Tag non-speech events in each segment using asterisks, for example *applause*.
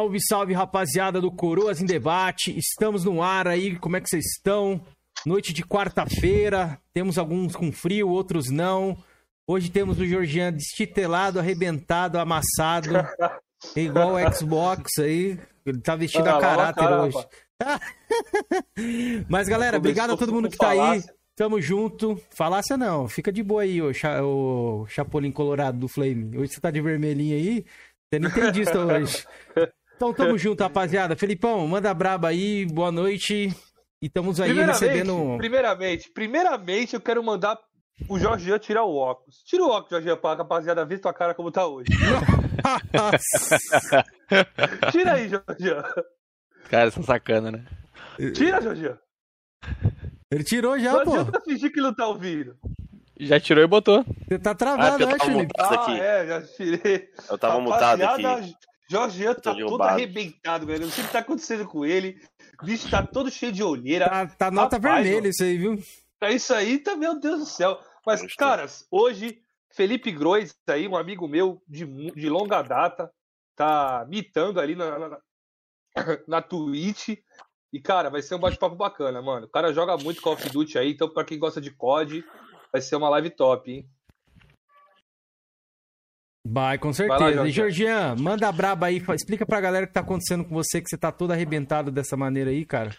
Salve, salve, rapaziada do Coroas em Debate. Estamos no ar aí, como é que vocês estão? Noite de quarta-feira, temos alguns com frio, outros não. Hoje temos o Georgian destitelado, arrebentado, amassado, *laughs* igual o Xbox aí. Ele tá vestido Ah, a caráter cara, hoje. *laughs* Mas galera, obrigado a todo mundo que tá aí. Tamo junto. Falácia não, fica de boa aí, ô, cha ô Chapolin Colorado do Flame. Hoje você tá de vermelhinho aí, você não entendi isso hoje. *laughs* Então tamo junto, rapaziada. Felipão, manda braba aí, boa noite. E estamos aí Primeiramente, recebendo. primeiramente, primeiramente, eu quero mandar o Jorgian tirar o óculos. Tira o óculos, Jorgian, pra rapaziada ver tua cara como tá hoje. *laughs* Tira aí, Jorgian. Cara, são sacana, né? Tira, Jorgian. Ele tirou já, Não pô. adianta fingir que não tá ouvindo. Já tirou e botou. Você tá Ah, travado, eu né, Felipe? Ah, é, já tirei. Eu tava mutado aqui. Rapaziada, Jorgian tá todo arrebentado, velho. Não sei o que tá acontecendo com ele. O bicho tá todo cheio de olheira. Tá, tá nota Rapaz, vermelha isso aí, viu? É isso aí, tá, meu Deus do céu. Mas, caras, hoje, Felipe Grois, aí, um amigo meu de, de longa data, tá mitando ali na, na, na Twitch. E, cara, vai ser um bate-papo bacana, mano. O cara joga muito Call of Duty aí, então, pra quem gosta de COD, vai ser uma live top, hein? Vai, com lá, certeza. Jorge. e Georgian, manda a braba aí, explica pra galera o que tá acontecendo com você, que você tá todo arrebentado dessa maneira aí, cara.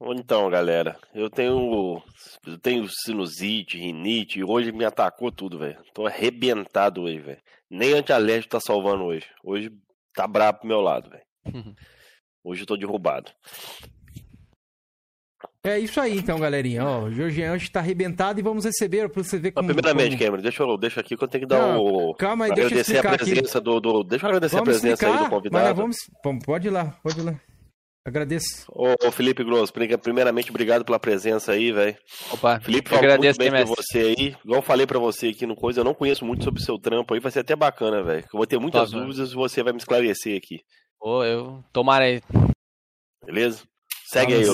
Então, galera, eu tenho, eu tenho sinusite, rinite, e hoje me atacou tudo, velho. Tô arrebentado hoje, velho. Nem antialérgico tá salvando hoje. Hoje tá brabo pro meu lado, velho. *laughs* Hoje eu tô derrubado. É isso aí, então, galerinha. Ó, o Georgian hoje tá arrebentado e vamos receber pra você ver como. primeiramente, como- Cameron, deixa eu, deixa aqui que eu tenho que dar Não, o. Calma aí, deixa eu agradecer a explicar aqui. presença do, do. Deixa eu agradecer Vamos a presença aí explicar, do mas convidado. vamos... Vamos- Pode ir lá, pode ir lá. Agradeço. Ô, ô, Felipe Grosso, pri- primeiramente, obrigado pela presença aí, velho. Opa, Felipe eu falou agradeço, muito bem né, você aí. Igual eu falei pra você aqui no coisa, eu não conheço muito sobre o seu trampo aí, vai ser até bacana, velho. Eu vou ter muitas Top, dúvidas e você vai me esclarecer aqui, Ô, eu... Tomara aí. beleza? Segue aí.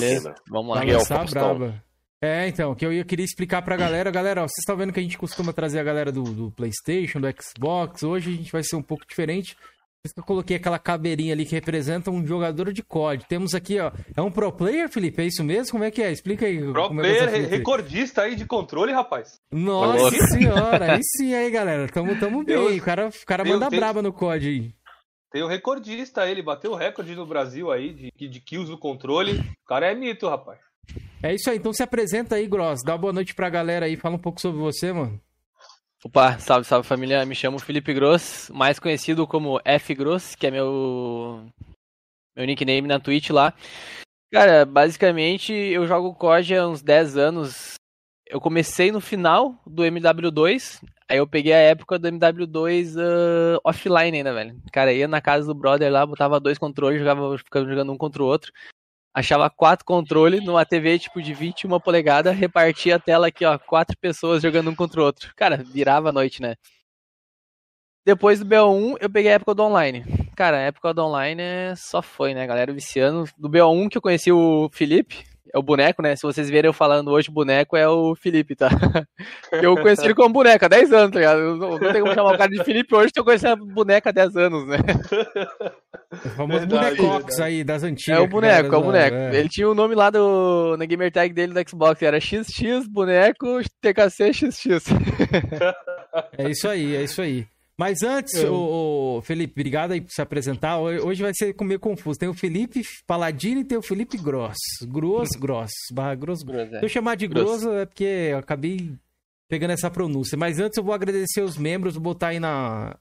Vamos lá. Miguel braba. É, então, que eu ia queria explicar pra galera. Galera, ó, vocês estão vendo que a gente costuma trazer a galera do, do PlayStation, do Xbox. Hoje a gente vai ser um pouco diferente. Por isso que eu coloquei aquela caveirinha ali que representa um jogador de COD. Temos aqui, ó. É um pro player, Felipe? É isso mesmo? Como é que é? Explica aí. Pro como é é player, essa fita aí. recordista aí de controle, rapaz. Nossa senhora, aí sim aí, galera. Tamo, tamo bem. O cara, o cara manda tenho- braba no COD aí. Tem o recordista, ele bateu o recorde no Brasil aí de, de kills no controle. O cara é mito, rapaz. É isso aí, então se apresenta aí, Gross. Dá uma boa noite pra galera aí. Fala um pouco sobre você, mano. Opa, salve, salve família. Me chamo Felipe Gross, mais conhecido como F Gross, que é meu meu nickname na Twitch lá. Cara, basicamente eu jogo COD há uns 10 anos. Eu comecei no final do MW2, aí eu peguei a época do MW2 ah, offline ainda, velho. Cara, ia na casa do brother lá, botava dois controles, jogava, ficava jogando um contra o outro. Achava quatro controles numa TV tipo de 21 polegadas, repartia a tela aqui, ó, quatro pessoas jogando um contra o outro. Cara, virava a noite, né? Depois do BO1, eu peguei a época do online. Cara, a época do online é... só foi, né, galera? Viciando. Do BO1 que eu conheci o Felipe, é o boneco, né? Se vocês verem eu falando hoje, boneco é o Felipe, tá? *laughs* Eu conheci ele como boneco há 10 anos, tá ligado? Eu não, não tem como chamar o cara de Felipe hoje se eu conheci a boneca há 10 anos, né? O famoso Verdade, bonecox verdade. aí das antigas. É o boneco, a é o boneco. zoava, Ele tinha o nome lá do, na gamer tag dele do Xbox, era XX boneco TKC XX. É. *laughs* é isso aí, é isso aí. Mas antes, ô, ô, Felipe, obrigado aí por se apresentar. Ho- Hoje vai ser meio confuso. Tem o Felipe Paladino e tem o Felipe Gross. Gross, Gross. Barra Gross. Se eu chamar de Gross. Gross é porque eu acabei pegando essa pronúncia. Mas antes eu vou agradecer os membros, vou botar aí na,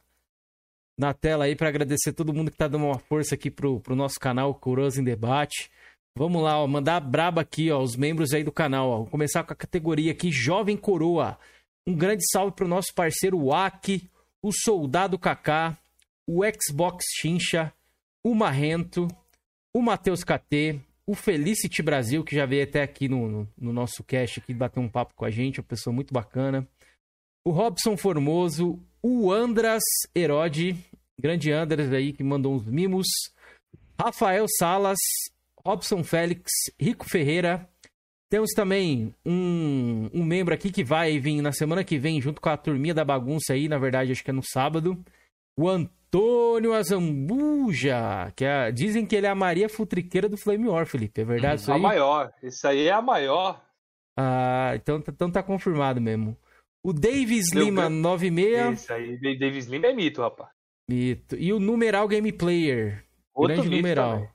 na tela aí para agradecer todo mundo que tá dando uma força aqui pro, pro nosso canal Coroas em Debate. Vamos lá, ó, mandar braba aqui, ó, os membros aí do canal, ó. Vou começar com a categoria aqui Jovem Coroa. Um grande salve pro nosso parceiro Waki, o Soldado Kaká, o Xbox Chincha, o Marrento, o Matheus KT, o Felicity Brasil, que já veio até aqui no, no, no nosso cast aqui bater um papo com a gente, uma pessoa muito bacana. O Robson Formoso, o Andras Herode, grande Andras aí que mandou uns mimos. Rafael Salas, Robson Félix, Rico Ferreira. Temos também um, um membro aqui que vai vir na semana que vem junto com a turminha da bagunça aí, na verdade acho que é no sábado. O Antônio Azambuja, que é, dizem que ele é a Maria Futriqueira do Flame War, Felipe. É verdade isso A aí? maior. Isso aí é a maior. Ah, então, então tá confirmado mesmo. O Davis Meu Lima, Deus. 96, Isso aí, Davis Lima é mito, rapaz. mito. E o Numeral Game Player, Outro grande numeral. também.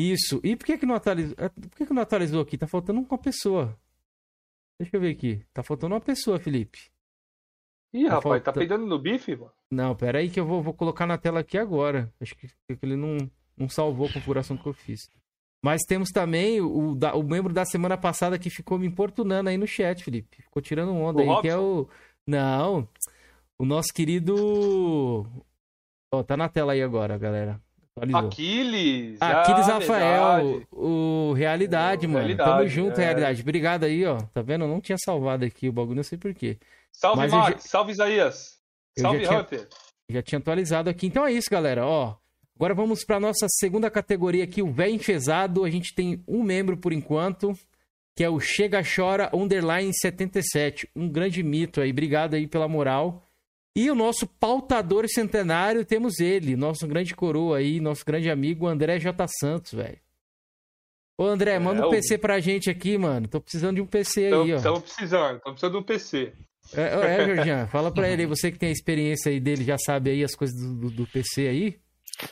Isso. E por que que não atualizou? ah, Por que que não atualizou aqui? Tá faltando uma pessoa. Deixa eu ver aqui. Tá faltando uma pessoa, Felipe. Ih, Tá rapaz, tá faltando- peidando no bife, mano? Não, pera aí que eu vou, vou colocar na tela aqui agora. Acho que, que ele não, não salvou a configuração que eu fiz. Mas temos também o, da- o membro da semana passada que ficou me importunando aí no chat, Felipe. Ficou tirando onda O aí, que é o. Não. O nosso querido. Ó, tá na tela aí agora, galera. Atualizou. Aquiles. Aquiles ah, Rafael, verdade. o Realidade, O mano. Realidade, Tamo junto, é. Realidade. Obrigado aí, ó. Tá vendo? Eu não tinha salvado aqui o bagulho, não sei porquê. Salve, Mas Max. Salve, Isaías. eu Salve, já tinha- Hunter. Já tinha atualizado aqui. Então é isso, galera. Ó, agora vamos para nossa segunda categoria aqui, o Véi Enfesado. A gente tem um membro por enquanto, que é o Chega Chora Underline 77. Um grande mito aí. Obrigado aí pela moral. E o nosso pautador centenário, temos ele, nosso grande coroa aí, nosso grande amigo André J. Santos, velho. Ô André, manda um o- PC pra gente aqui, mano. Tô precisando de um PC aí, ó. Estamos precisando, estamos precisando de um PC. É, é Jorginho, *laughs* fala pra ele aí, você que tem a experiência aí dele, já sabe aí as coisas do, do- do PC aí.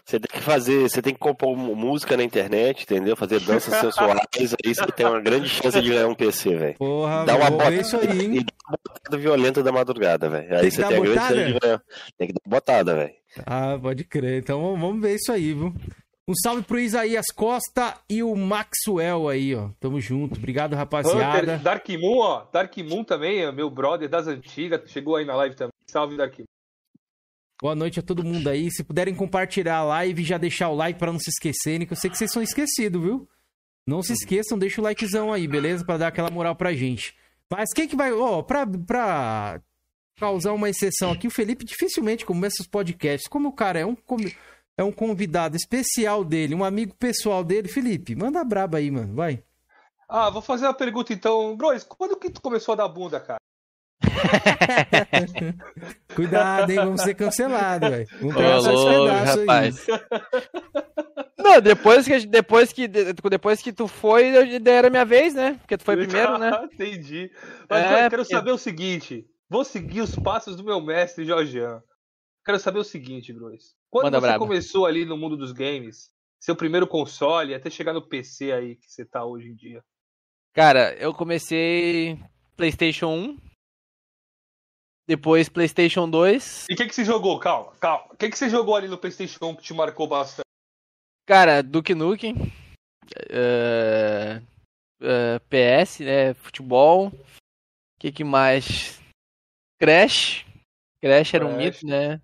Você tem que fazer, você tem que compor música na internet, entendeu? Fazer danças *laughs* sensuais, aí você tem uma grande chance de ganhar um PC, velho. Porra, Dá uma vou bota- ver isso aí, hein? E dá uma botada violenta da madrugada, velho. Aí você tem a grande botada? chance de ganhar. Tem que dar botada, velho. Ah, pode crer. Então vamos- vamos ver isso aí, viu? Um salve pro Isaías Costa e o Maxwell aí, ó. Tamo junto. Obrigado, rapaziada. Hunter, Dark Moon, ó. Dark Moon também, é meu brother das antigas. Chegou aí na live também. Salve, Dark Moon. Boa noite a todo mundo aí. Se puderem compartilhar a live, já deixar o like pra não se esquecerem, que eu sei que vocês são esquecidos, viu? Não se esqueçam, deixa o likezão aí, beleza? Pra dar aquela moral pra gente. Mas quem que vai. Ó, pra, pra causar uma exceção aqui, o Felipe dificilmente começa os podcasts. Como o cara é um, é um convidado especial dele, um amigo pessoal dele, Felipe, manda braba aí, mano. Vai. Ah, vou fazer uma pergunta então. Bros, quando que tu começou a dar bunda, cara? *laughs* Cuidado, hein? Vamos ser cancelados, velho. Vamos Ô, pegar louco, pedaço aí. rapaz. Não, depois que, depois, que, depois que tu foi, era minha vez, né? Porque tu foi primeiro, né? *laughs* Entendi. Mas É, eu quero porque- saber o seguinte. Vou seguir os passos do meu mestre, Jorgean. Quero saber o seguinte, Bros. Quando Manda você começou ali no mundo dos games, seu primeiro console, até chegar no PC aí que você tá hoje em dia. Cara, eu comecei PlayStation 1, depois PlayStation 2. E o que, que você jogou? Calma, calma. O que, que você jogou ali no PlayStation 1 que te marcou bastante? Cara, Duke Nukem, eh, eh, PS, né? Futebol. O que, que mais? Crash. Crash era um Crash. mito, né?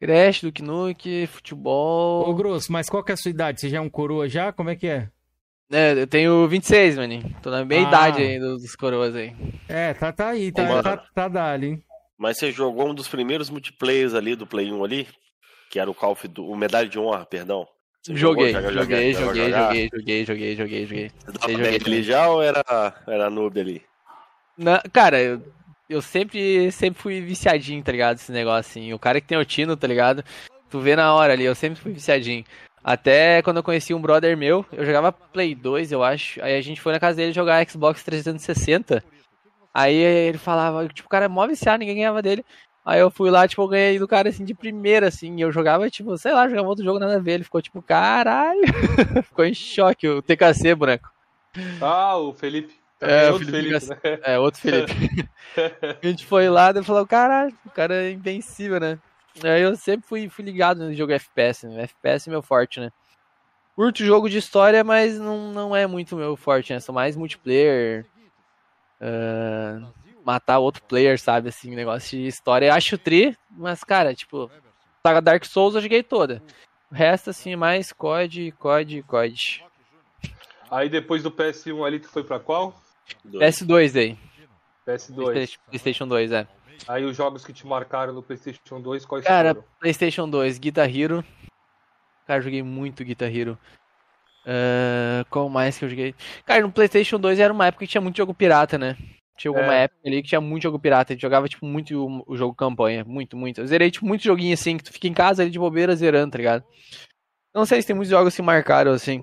Crash, Duke Nukem, futebol. Ô, Grosso, mas qual que é a sua idade? Você já é um coroa já? Como é que é? É, eu tenho 26, maninho. Tô na meia Ah. idade aí dos, dos coroas aí. É, tá, tá aí, tá, Ô, tá, tá dali, hein? Mas você jogou um dos primeiros multiplayers ali do Play 1 ali? Que era o Call of Duty, o Medalha de Honra, perdão. Você Joguei, jogou? Joga- joguei, joga- joguei, jogar? joguei, joguei, joguei, joguei, joguei. Você dava joguei ali já ou era, era noob ali? Na- cara, eu, eu sempre, sempre fui viciadinho, tá ligado? Esse negócio assim. O cara que tem o Tino, tá ligado? Tu vê na hora ali, eu sempre fui viciadinho. Até quando eu conheci um brother meu, eu jogava Play 2, eu acho. Aí a gente foi na casa dele jogar Xbox 360. Aí ele falava, tipo, o cara é mó viciado, ninguém ganhava dele. Aí eu fui lá, tipo, eu ganhei do cara assim de primeira, assim. E eu jogava, tipo, sei lá, jogava outro jogo nada a ver. Ele ficou tipo, caralho. *laughs* ficou em choque, o TKC, boneco. Ah, o Felipe. É, o outro Felipe Felipe, né? É, outro Felipe. *laughs* A gente foi lá e falou, caralho, o cara é invencível, né? Aí eu sempre fui, fui ligado no jogo FPS, né? FPS é meu forte, né? Curto jogo de história, mas não, não é muito meu forte, né? Sou mais multiplayer. ah, matar outro player, sabe? Assim, negócio de história. Acho tri, mas, cara, tipo, saga Dark Souls eu joguei toda. O resto, assim, é mais COD, COD, COD. Aí depois do PS1 ali, tu foi pra qual? Dois. PS2 aí. PS2. PlayStation- PlayStation 2, é. Aí os jogos que te marcaram no PlayStation 2, quais Cara, foram? PlayStation 2, Guitar Hero. Cara, joguei muito Guitar Hero. Ah, qual mais que eu joguei? Cara, no PlayStation 2 era uma época que tinha muito jogo pirata, né? Chegou É. uma época ali que tinha muito jogo pirata. A gente jogava, tipo, muito o, o jogo campanha. Muito, muito. Eu zerei, tipo, muito joguinho assim, que tu fica em casa ali de bobeira zerando, tá ligado? Não sei se tem muitos jogos que marcaram, assim.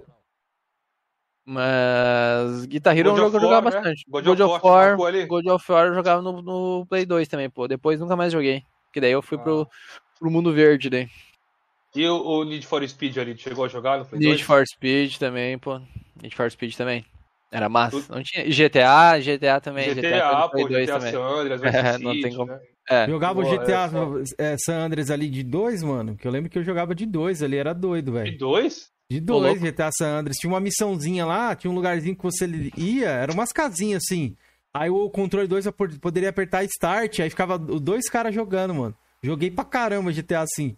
Mas. Guitar Hero é um God jogo que eu jogava né? bastante. God God, of War? God of War eu jogava no, no Play 2 também, pô. Depois nunca mais joguei. Porque daí eu fui Ah. pro, pro mundo verde daí. E o, o Need for Speed ali, tu chegou a jogar no Play Need 2? for Speed também, pô. Need for Speed também. Era massa. Não tinha. GTA, GTA também. GTA, foi pô, 2 GTA também. San Andreas, *laughs* É, não tem como. né? É. Jogava o GTA é, é, San Andreas ali de dois, mano. Que eu lembro que eu jogava de dois ali, era doido, velho. dois? De dois. GTA San Andreas. Tinha uma missãozinha lá, tinha um lugarzinho que você ia, eram umas casinhas assim. Aí o controle 2 eu pod- poderia apertar Start, aí ficava os dois caras jogando, mano. Joguei pra caramba GTA assim.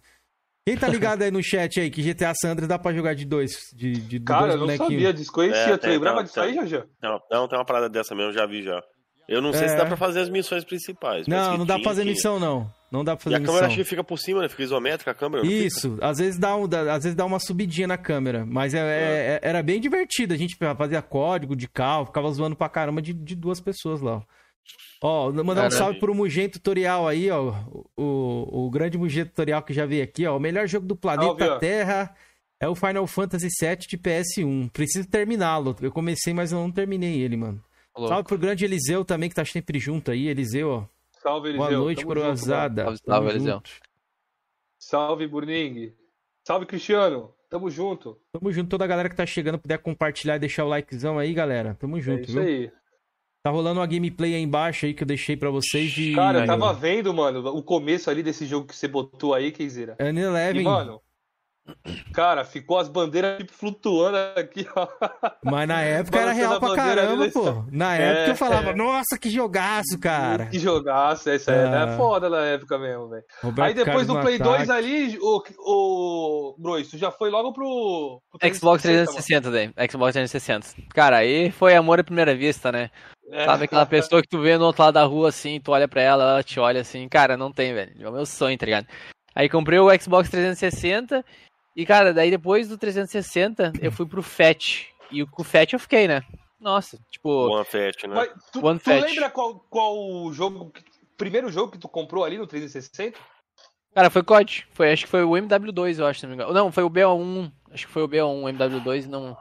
Quem tá ligado aí no chat aí que GTA San Andreas dá pra jogar de dois? De, de Cara, dois eu não bonequinhos? sabia, desconhecia. É, tu lembrava disso aí. Jajá? Não, não, tem uma parada dessa mesmo, eu já vi já. Eu não sei É. se dá pra fazer as missões principais. Não, não dá pra fazer tinha. missão, não. Não dá pra E fazer a missão. câmera acho que fica por cima, né? Fica isométrica a câmera. Isso, às vezes dá um, dá- às vezes dá uma subidinha na câmera, mas é, é- é- era bem divertido. A gente fazia código de carro, ficava zoando pra caramba de, de duas pessoas lá. Ó, Ó, mandar um salve pro Mugen Tutorial aí, ó. O, o grande Mugen Tutorial que já veio aqui, ó. O melhor jogo do planeta. Terra é o Final Fantasy VII de PS1. Preciso terminá-lo. Eu comecei, mas eu não terminei ele, mano. Louco. Salve pro grande Eliseu também, que tá sempre junto aí. Eliseu, ó. Salve, Eliseu. Boa noite, junto, coroazada. Salve, Tamo salve, Eliseu. junto. Salve, Burning. Salve, Cristiano. Tamo junto. Tamo junto, toda a galera que tá chegando, puder compartilhar e deixar o likezão aí, galera. Tamo É junto, isso viu? aí. Tá rolando uma gameplay aí embaixo aí que eu deixei pra vocês de. Cara, eu tava vendo, mano, o começo ali desse jogo que você botou aí, Keizera. E, N11. mano, cara, ficou as bandeiras tipo, flutuando aqui, ó. Mas na *laughs* época era real pra caramba, ali, pô. Na É, época eu falava, é. nossa, que jogaço, cara. Que jogaço, essa Ah. era foda na época mesmo, velho. Aí depois Carlos do Play ataque. 2 ali, o, o Bros, tu já foi logo pro. pro Xbox 360, 360 daí. Xbox 360. Cara, aí foi amor à primeira vista, né? É. Sabe aquela pessoa que tu vê no outro lado da rua assim, tu olha pra ela, ela te olha assim, cara, não tem, velho. É o meu sonho, tá ligado? Aí comprei o Xbox 360 e, cara, daí depois do 360 eu fui pro FAT. E com o FAT eu fiquei, né? Nossa, tipo, One Fat, né? Mas tu, One tu lembra qual, qual jogo, primeiro jogo que tu comprou ali no 360? cara, foi COD. Foi, acho que foi o MW2, eu acho, se não me engano. Não, foi o BO1. Acho que foi o BO1, o MW2, não.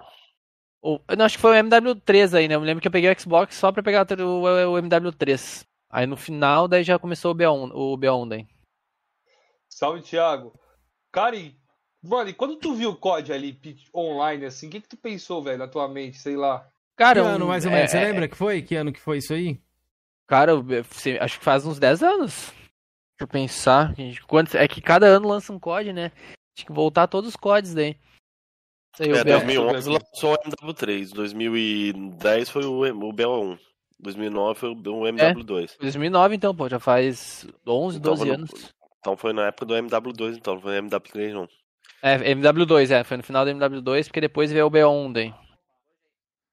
Ou, não, acho que foi o MW3 aí, né? Eu me lembro que eu peguei o Xbox só pra pegar o, o, o MW3. Aí no final, daí já começou o BO1, o BO1 daí. Salve, Thiago. Cara, e, mano, e quando tu viu o COD ali online, assim, o que que tu pensou, velho, na tua mente, sei lá? Cara, Que ano, mais ou é- menos? Você é- lembra que foi? Que ano que foi isso aí? Cara, eu- sei- acho que faz uns 10 anos. Deixa eu pensar. gente, quantos- é que cada ano lança um COD, né? Tinha que voltar todos os CODs daí. O É, BO1. 2011 lançou o MW3, 2010 foi o, o BO1, 2009 foi o MW2. 2009 então, pô, já faz 11, Então, 12 foi no- anos. Então foi na época do MW2, então, não foi MW3 não. É, MW2, é, foi no final do MW2, porque depois veio o BO1 daí.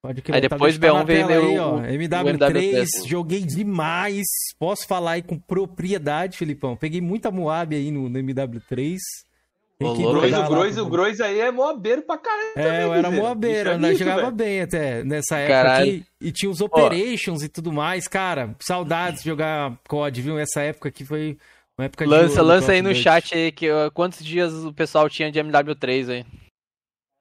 Pode crer. Aí depois tá, tá na B1 veio aí, o- ó. o MW3, MW3. joguei demais. Posso falar aí com propriedade, Filipão. Peguei muita Moab aí no, no MW3. Tem Ô, que louco. Grois, mandar o Grois, pro- o Grois aí é moabeiro pra caralho. É, também, eu era moabeiro, é né? jogava velho. bem até nessa época Caralho. aqui. E tinha os operations e tudo mais, cara. Saudades de jogar COD, viu? Essa época aqui foi Lança, ouro lança aí no chat aí que, quantos dias o pessoal tinha de MW3 aí.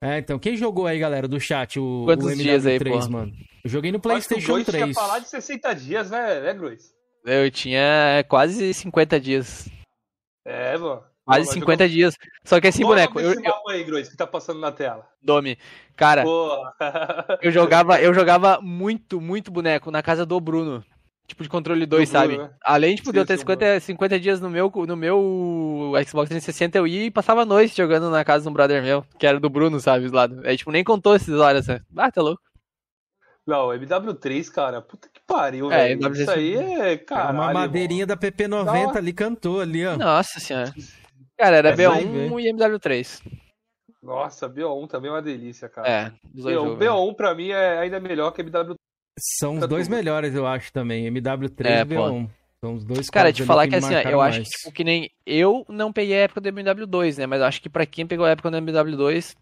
É, então, quem jogou aí, galera, do chat, o, o Quantos MW3, dias aí, pô? mano? Eu joguei no Acho que o PlayStation Grois tinha 3. falar de 60 dias, né, né, Grois? Eu tinha quase 50 dias. É, mano. Quase Pô, mas 50 dias. Só que assim, o boneco, eu, eu, aí, Grois, que tá passando na tela. Domi, cara, Pô. eu jogava, eu jogava muito, muito boneco na casa do Bruno. Tipo de controle 2, Bruno, sabe? né? Além tipo, de eu Sim, ter sim, 50, 50 dias no meu, no meu Xbox 360, eu ia e passava a noite jogando na casa de um brother meu, que era do Bruno, sabe, do lado. Aí, tipo, nem contou essas horas, sabe? Ah, tá louco. Não, MW3, cara, puta que pariu, É, velho. MW3 Isso aí é, caralho. uma madeirinha da PP90 Nossa. ali cantou ali, ó. Nossa senhora. Cara, era Essa aí, B1 e MW3. mano. Nossa, BO1 também é uma delícia, cara. É, dos dois BO1, jogos. né? BO1 pra mim é ainda melhor que MW3. São os dois melhores, eu acho, também. MW3 É, e B1. São os dois Cara, te falar me que assim, eu acho que, tipo, que nem. Eu não peguei a época do MW2, né? Mas eu acho que pra quem pegou a época do MW2,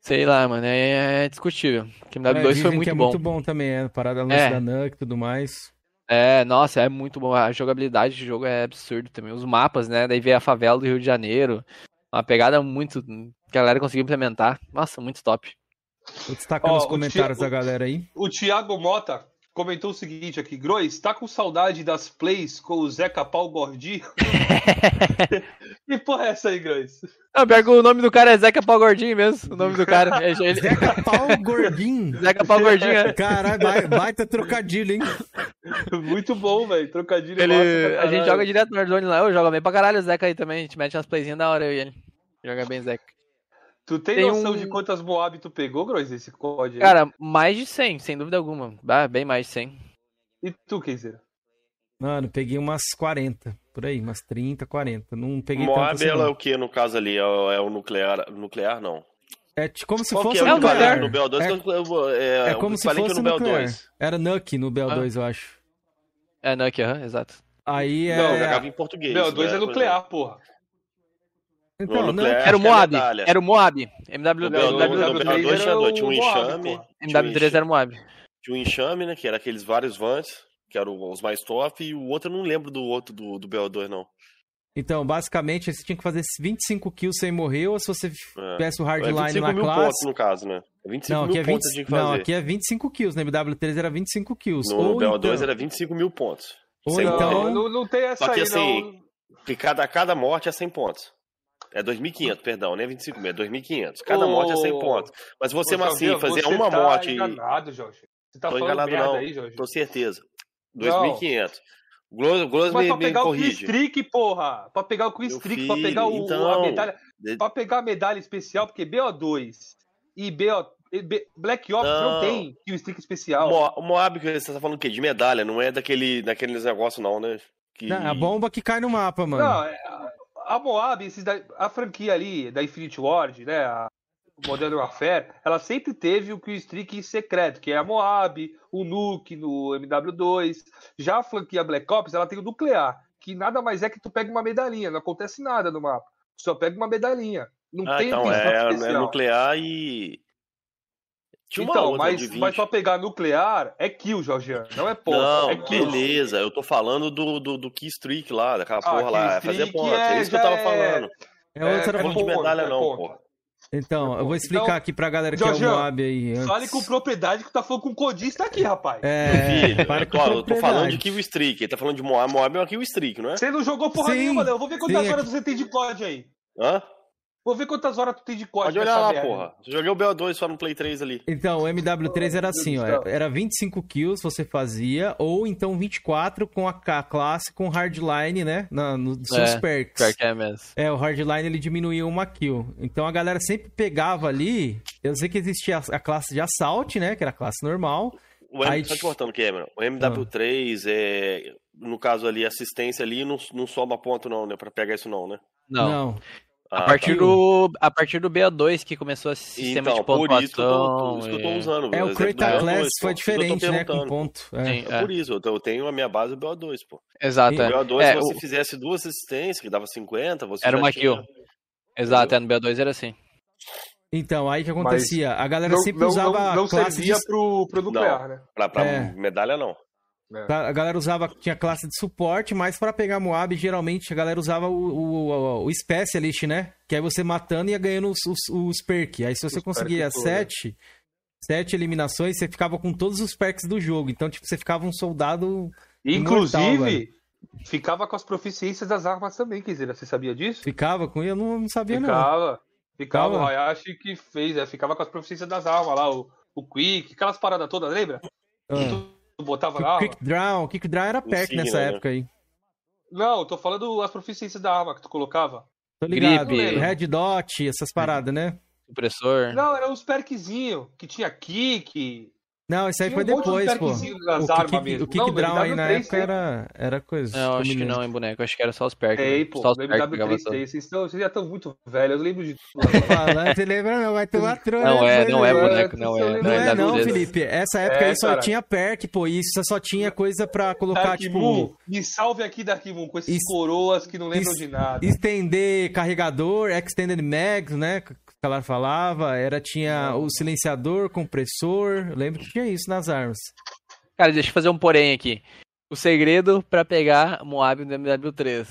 sei lá, mano, é, é discutível. Porque É, MW2 dizem foi que muito é bom. muito bom também, é. Parada lance É. da NUC e tudo mais. É, nossa, é muito bom. A jogabilidade do jogo é absurdo também. Os mapas, né? Daí vem a favela do Rio de Janeiro. Uma pegada muito. que a galera conseguiu implementar. Nossa, muito top. Vou destacar Ó, nos o comentários Thi- da galera aí. O Thiago Mota comentou o seguinte aqui: Grois, tá com saudade das plays com o Zeca Pau Gordinho? *laughs* que porra é essa aí, Grois? Não, pior o nome do cara é Zeca Pau Gordinho mesmo. O nome do cara. *laughs* É, ele... Zeca Pau Gordinho. *laughs* Zeca Pau Gordinho. é. Caralho, vai- baita trocadilho, hein? Muito bom, velho. Trocadilho Ele... massa A gente joga direto no Warzone lá. Eu jogo bem pra caralho o Zeca aí também. A gente mete umas playzinhas da hora eu e ele. Joga bem Zeca. Tu tem, Tem noção um- de quantas Moab tu pegou, Grois, esse código aí? Cara, mais de 100, sem dúvida alguma. Ah, Bem mais de 100. E tu, Kenzeira? Mano, peguei umas 40, por aí, umas 30, 40. Não peguei Moab assim, ela é o que no caso ali? É o, é o nuclear? Nuclear não. É como se Qual fosse é É o nuclear? No BO2 É- é, É como eu se falei que fosse no nuclear. BO2. Era Nuke no BO2, eu acho. É, Nuke, aham, exato. Aí é... Não, Eu jogava em português. Meu, dois né, é nuclear, porra. Então, No Nuke... nuclear. Era o é Moab. Era o Moab. MW, No BO2, no MW, no BO3 BO2 tinha era dois. Tinha um o enxame. pô. tinha um MW3 era o Moab. Tinha um enxame, né? Que era aqueles vários vantes, que eram os mais top, e o outro eu não lembro do outro do, do BO2, não. Então, basicamente, você tinha que fazer 25 kills sem morrer, ou se você É. tivesse o É hardline 25 na mil classe... pontos, no caso, né? 25 Não, mil aqui é, pontos 20... tinha que fazer. não, aqui é 25 kills. Na MW3 era 25 kills. No ou BO2 então... era 25 mil pontos. Ou Sem então- morrer. Não, não, não tem essa Só que aí, assim, não. Que cada, cada morte é 100 pontos. É 2.500, perdão, não é 25 mil, é 2.500. Cada Ô, morte é 100 pontos. Mas você, assim, Jorge, fazer você uma tá morte. enganado, Jorge. Você tá Tô falando enganado, merda não. aí, Jorge. Com certeza. Não. 2.500. O Gloss, Gloss Mas me, pra me pegar o corrige. Quick porra. Pra pegar o Streak, pra pegar o, então- a medalha. Pra pegar a medalha especial, porque BO2 e BO. Black Ops não, Não. tem Kill Streak O especial. O Moab que você tá falando o quê? De medalha, não é daquele, daqueles negócios, não, né? Que... Não, a bomba que cai no mapa, mano. Não, é- a- Moab, esses da- a franquia ali da Infinity Ward, né? A Modern Warfare, ela sempre teve o Kill Streak secreto, que é a Moab, o Nuke no MW2. Já a franquia Black Ops, ela tem o nuclear, que nada mais é que tu pega uma medalhinha, não acontece nada no mapa. Tu só pega uma medalhinha. Não Ah, tem então, é, é nuclear e... Tinha uma Então, outra mas, de 20. mas pra pegar nuclear é kill, Jorgiano. Não é ponto. Não, é kill. beleza, eu tô falando do, do, do Key Streak lá, daquela Ah, porra lá, é fazer ponto, é, é- isso que eu tava é- falando. É outra é Não falando de medalha é não, ponto. porra. Então, eu vou explicar Então, aqui pra galera que é o Moab aí. Antes. Fale com propriedade que tá falando com o codista aqui, rapaz. É, Filho, para eu com tô, eu tô falando de. Kill Streak, ele tá falando de Moab, Moab é uma Kill Streak, não é? Você não jogou porra Sim, nenhuma, não. Vou ver quantas sim, horas você tem de COD aí. Hã? Vou ver quantas horas tu tem de COD Pode olhar lá, merda. porra. Joguei o BO2 só no Play 3 ali. Então, o MW3 era assim, ó. Era 25 kills você fazia, ou então 24 com a K classe com hardline, né? Na, nos seus É, perks. Pior que é mesmo. É, o hardline ele diminuía uma kill. Então a galera sempre pegava ali. Eu sei que existia a, a classe de assault, né? Que era a classe normal. O M, Aí- só te cortando, Cameron. O MW3 é. No caso ali, assistência ali, não, não soma ponto, não, né? Pra pegar isso, não, né? Não. Ah, A partir, tá. do, a partir do BO2 que começou esse sistema Então, de por pontuação. isso que eu tô, por isso que eu tô usando. É, o Creta BO2, Class foi diferente, né? Com ponto. É. Sim, É é. por isso, eu tenho- a minha base do BO2, pô. Exato. E- é. O BO2, É, se você o- fizesse duas assistências, que dava 50, você Era uma tinha... kill. Exato, é, no BO2 era assim. Então, aí o que acontecia? a galera Não, sempre não, usava não, não servia de pro, pro nuclear, né? Pra, pra É. medalha, não. A galera usava, tinha classe de suporte, mas pra pegar Moab, geralmente a galera usava o, o, o, Specialist, né? Que aí você matando ia ganhando os, os, os perks. Aí se você Os conseguia né? sete, sete eliminações, você ficava com todos os perks do jogo. Então, tipo, você ficava um soldado. Inclusive, Imortal, ficava com as proficiências das armas também, Kizera. Você sabia disso? Ficava com eu não, não sabia, não. Ficava. Ficava, o Ficava? Hayashi que fez, é, ficava com as proficiências das armas lá, o, o Quick, aquelas paradas todas, lembra? Ah. Tu botava na arma? Quick Draw, Quick Draw era perk nessa né? época aí. Não, eu tô falando as proficiências da arma que tu colocava. Tô ligado. Gripe. Red Dot, essas paradas, né? Supressor. Não, eram uns perkzinhos, que tinha kick. Não, isso aí foi um depois, pô. das O Kick, mesmo. o kick Não, Draw aí na MW3 época era, era coisa. Não, eu acho que não em boneco. Acho que era só os perks. É, né? pô, só os no perks que pegava MW3 só. tem. Vocês, estão, vocês já estão muito velhos, eu lembro de tudo. *laughs* você lembra? Não, vai tomar troca. Não é, não é Não é, boneco, não é. não é não. Felipe. Essa época É, aí só cara. tinha perk, pô. E isso só tinha coisa pra colocar, Dark tipo, Moon, me salve aqui, Dark Moon, com esses coroas que não lembram de nada. estender carregador, extended mags, né? Que a galera falava. Era, tinha o silenciador, compressor. Eu lembro que tinha isso nas armas. Cara, deixa eu fazer um porém aqui. o segredo pra pegar Moab no MW3.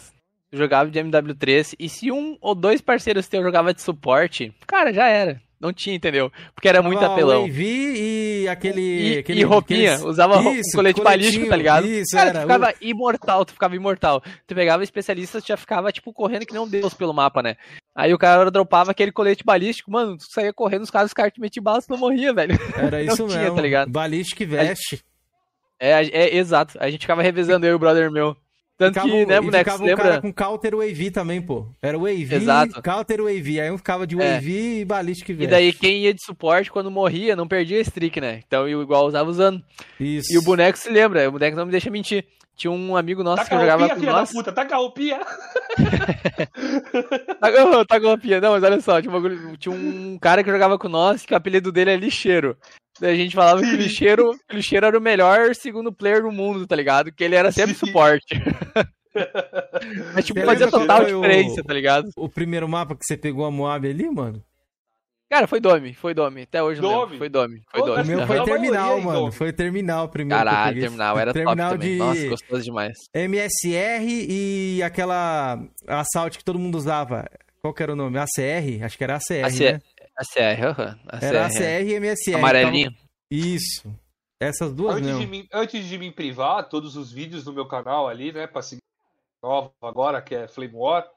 Tu jogava de MW3 e se um ou dois parceiros teus jogava de suporte, cara, já era. Não tinha, entendeu? Porque era muito apelão. AV e aquele. E, aquele e roupinha, aqueles- usava Isso, um colete balístico, tá ligado? Isso, Cara, era. tu ficava imortal, tu ficava imortal. Tu pegava especialistas, tu já ficava, tipo, correndo que nem um deus pelo mapa, né? Aí o cara dropava aquele colete balístico, mano, tu saía correndo, os caras, os caras te metiam bala, tu não morria, velho. Era *laughs* não isso tinha, mesmo. tá ligado? Balística e veste. É, a- é, exato. A gente ficava revezando eu e o brother meu. Tanto Ficava, que, né, e boneco, ficava lembra? cara com counter wave também, pô. Era wave, Exato. counter wave. Aí um ficava de É. wave e balística e E veste. daí quem ia de suporte, quando morria, não perdia a streak, né? Então eu igual usava usando. Isso. E o boneco se lembra, o boneco não me deixa mentir. Tinha um amigo nosso que Taca a jogava com filha da nós. puta. Tá, tá com uma pia. Não, mas olha só, tinha, um tinha um cara que jogava com nós, que o apelido dele é lixeiro. Daí a gente falava que o lixeiro, que o lixeiro era o melhor segundo player do mundo, tá ligado? Que ele era sempre Sim. suporte. *laughs* Mas tipo, fazia que total foi o- diferença, tá ligado? O primeiro mapa que você pegou a Moab ali, mano? Cara, foi Dome, foi Dome. Até hoje não lembro. Foi Dome, foi Ô, Dome. O meu foi terminal, maioria, mano. então. Foi terminal primeiro. que eu Caralho, terminal, era terminal top também. de Nossa, gostoso demais. MSR e aquela Assault que todo mundo usava. Qual que era o nome? ACR? Acho que era ACR, ACR, né? ACR, aham. Era ACR, ACR e MSR. Amarelinho. Tava- Isso. Essas duas Antes de, mim, antes de me privar, todos os vídeos do meu canal ali, né, pra seguir nova agora, que é Flame War,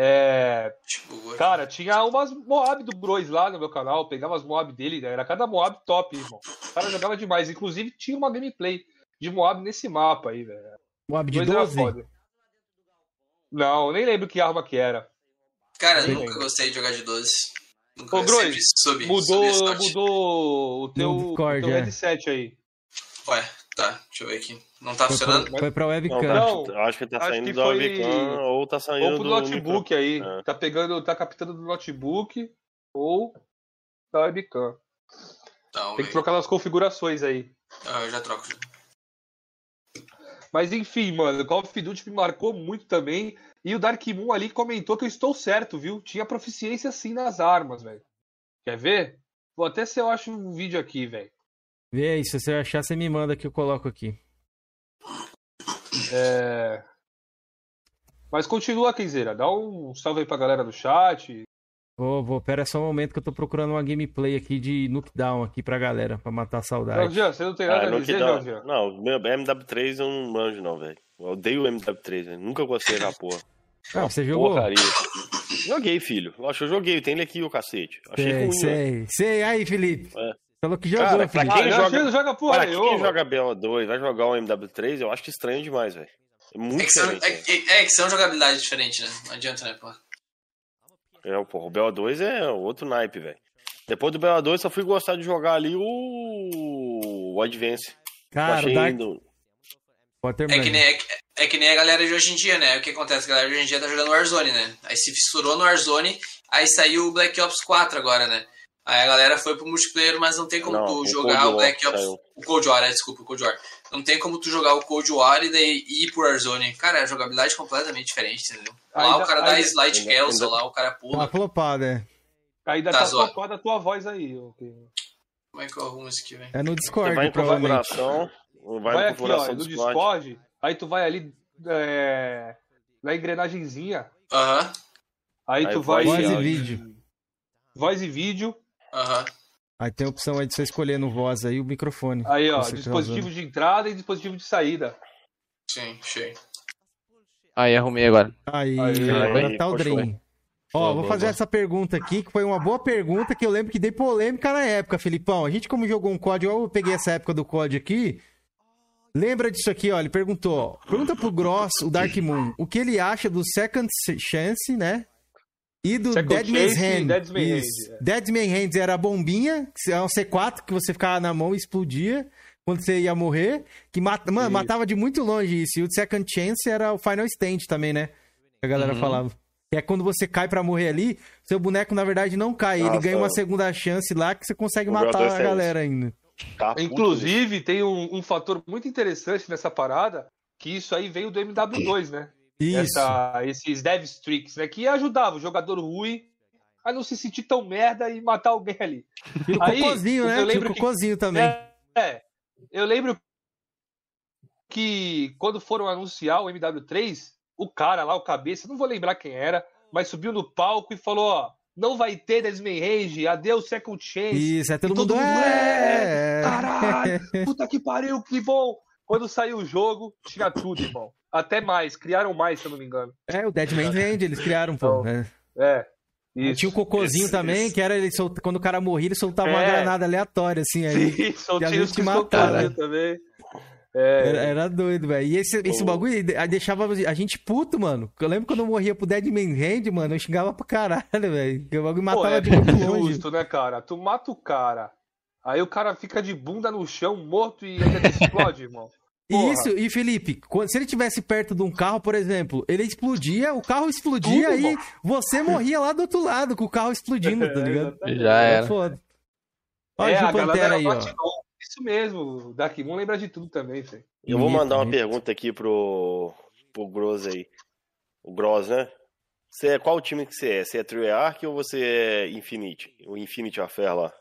é, Tipo, cara, tinha umas Moab do Bros lá no meu canal, eu pegava as Moab dele, né, era cada Moab top, irmão. O cara jogava demais, inclusive tinha uma gameplay de Moab nesse mapa aí, velho. Moab de Dois era 12? foda. Não, nem lembro que arma que era. Cara, Sim. nunca gostei de jogar de 12. Nunca Ô, subi, Mudou, mudou o teu, Discord, o teu é. headset aí. Ué, tá, deixa eu ver aqui. Não tá Foi funcionando? foi pra webcam. tá, Não, eu acho que tá acho saindo que do foi- webcam ou tá saindo Ou pro do notebook aí. É. Tá pegando, tá captando do notebook ou da webcam. Tá, vamos Tem que trocar nas configurações aí. Ah, eu já troco. Mas enfim, mano, Call of Duty me marcou muito também. E o Dark Moon ali comentou que eu estou certo, viu? Tinha proficiência sim nas armas, velho. Quer ver? Vou até se eu acho um vídeo aqui, velho. Vê aí, se você achar, você me manda que eu coloco aqui. É... Mas continua, Kenzeira. Dá um salve aí pra galera do chat. Vou, vou, pera só um momento que eu tô procurando uma gameplay aqui de Knockdown aqui pra galera, pra matar a saudade. Não, você não tem nada Ah, a não, dizer, não, meu MW3 eu não manjo não, velho. Eu odeio o MW3, velho. Nunca gostei da porra. Ah, você jogou? Porcaria. Joguei, filho. Lógico, eu joguei. Tem ele aqui, o cacete. Achei Sei, ruim, velho. sei. Sei aí, Felipe. É. Falou que jogou, Cara, pra. Ah, quem Jean, joga- não joga porra quem joga BO2 vai jogar o MW3, eu acho estranho demais, velho. É muito É que, são, diferente. é, que- é que são jogabilidades diferentes, né? Não adianta, né, pô? É, porra, o BO2 é outro naipe, velho. Depois do BO2 só fui gostar de jogar ali o, o Advance. Eu Cara, achei Dark... indo- Pode É terminar. que, nem, é, que- é que nem a galera de hoje em dia, né? O que acontece? A galera de hoje em dia tá jogando Warzone, né? Aí se fissurou no Warzone, aí saiu o Black Ops 4 agora, né? Aí a galera foi pro multiplayer, mas não tem como Não, tu o jogar Cold o Black War Ops. saiu. O Cold War, é, desculpa, o Cold War. Não tem como tu jogar o Cold War e daí ir pro Warzone. Cara, a jogabilidade é completamente diferente, entendeu? Lá Ainda- o cara dá ainda- slide ainda- ainda- lá o cara Tá pula. flopado, é. Ainda Tá tá, flopada a tua voz aí. ok. Como é que eu arrumo isso aqui, velho? É no Você Discord, vai em provavelmente. configuração, vai, Vai, aqui, ó, configuração no do Discord. Discord, aí tu vai ali é, na engrenagemzinha, Aham, aí, Aí tu voz vai... e em- vídeo. Voz e vídeo, aham. Aí tem a opção aí de você escolher no voz aí o microfone. aí ó, tá dispositivo de entrada e dispositivo de saída. Sim, cheio. Aí, arrumei agora. Aí, Aí, agora aí, tá o. Dream. Ó, Boa, vou boa, fazer boa. essa pergunta aqui, que foi uma boa pergunta, que eu lembro que dei polêmica na época, Felipão. A gente, como jogou um COD, eu peguei essa época do COD aqui. Lembra disso aqui, ó? Ele perguntou, pergunta pro Gross, o Dark Moon, o que ele acha do Second Chance, né? E do Second Dead Man's Chance e Hand. Dead Man's Isso. Hand, é. Hand era a bombinha, que é um C4 que você ficava na mão e explodia quando você ia morrer. Que mata, mano, matava de muito longe isso. E o Second Chance era o Final Stand também, né? Que a galera Uhum. falava. Que é quando você cai pra morrer ali, seu boneco na verdade não cai. ele Nossa. ganha uma segunda chance lá que você consegue O matar BO2 a galera ainda. Tá puto, Inclusive, tem um, um fator muito interessante nessa parada, que isso aí veio do MW2, né? Essa, esses dev streaks, né? Que ajudava o jogador ruim a não se sentir tão merda e matar alguém ali. E o Aí, cocôzinho, eu né? O lembro que- cocôzinho também. É, é. Eu lembro que quando foram anunciar o MW3, o cara lá, o cabeça, não vou lembrar quem era, mas subiu no palco e falou, ó, não vai ter Desmond Range, adeus Second Chance. Isso, é todo, todo mundo. mundo, é, Caralho, *laughs* puta que pariu, que bom. Quando saiu o jogo, tinha tudo, irmão. Até mais, criaram mais, se eu não me engano. É, o Deadman Range, eles criaram, pô. Então, né? É, isso. Tinha o cocôzinho Esse- também, esse- que era ele solta, quando o cara morria, ele soltava uma É. granada aleatória, assim, aí. Sim, *laughs* só E a tinha os socorriam também. É, Era, era doido, velho. E esse, esse Pô. bagulho deixava a gente puto, mano. Eu lembro quando eu morria pro Deadman Hand, mano, eu xingava pra caralho, *laughs* velho. O bagulho pô, matava é de muito longe. justo, né, cara? Tu mata o cara, aí o cara fica de bunda no chão, morto e ainda explode, *laughs* irmão. Porra. Isso, e Felipe, quando- se ele tivesse perto de um carro, por exemplo, ele explodia, o carro explodia Tudo, e você morria lá do outro lado com o carro explodindo, tá ligado? *laughs* exatamente. Já É era. foda. Olha É, o a Pantera galera aí, ó. Isso mesmo, o Dark Moon lembra de tudo também, velho. Eu vou mandar uma pergunta aqui pro, pro Gross aí. O Gross, né? Você é, qual time que você é? Você é Treyarch ou você é Infinity? O Infinity Affair lá?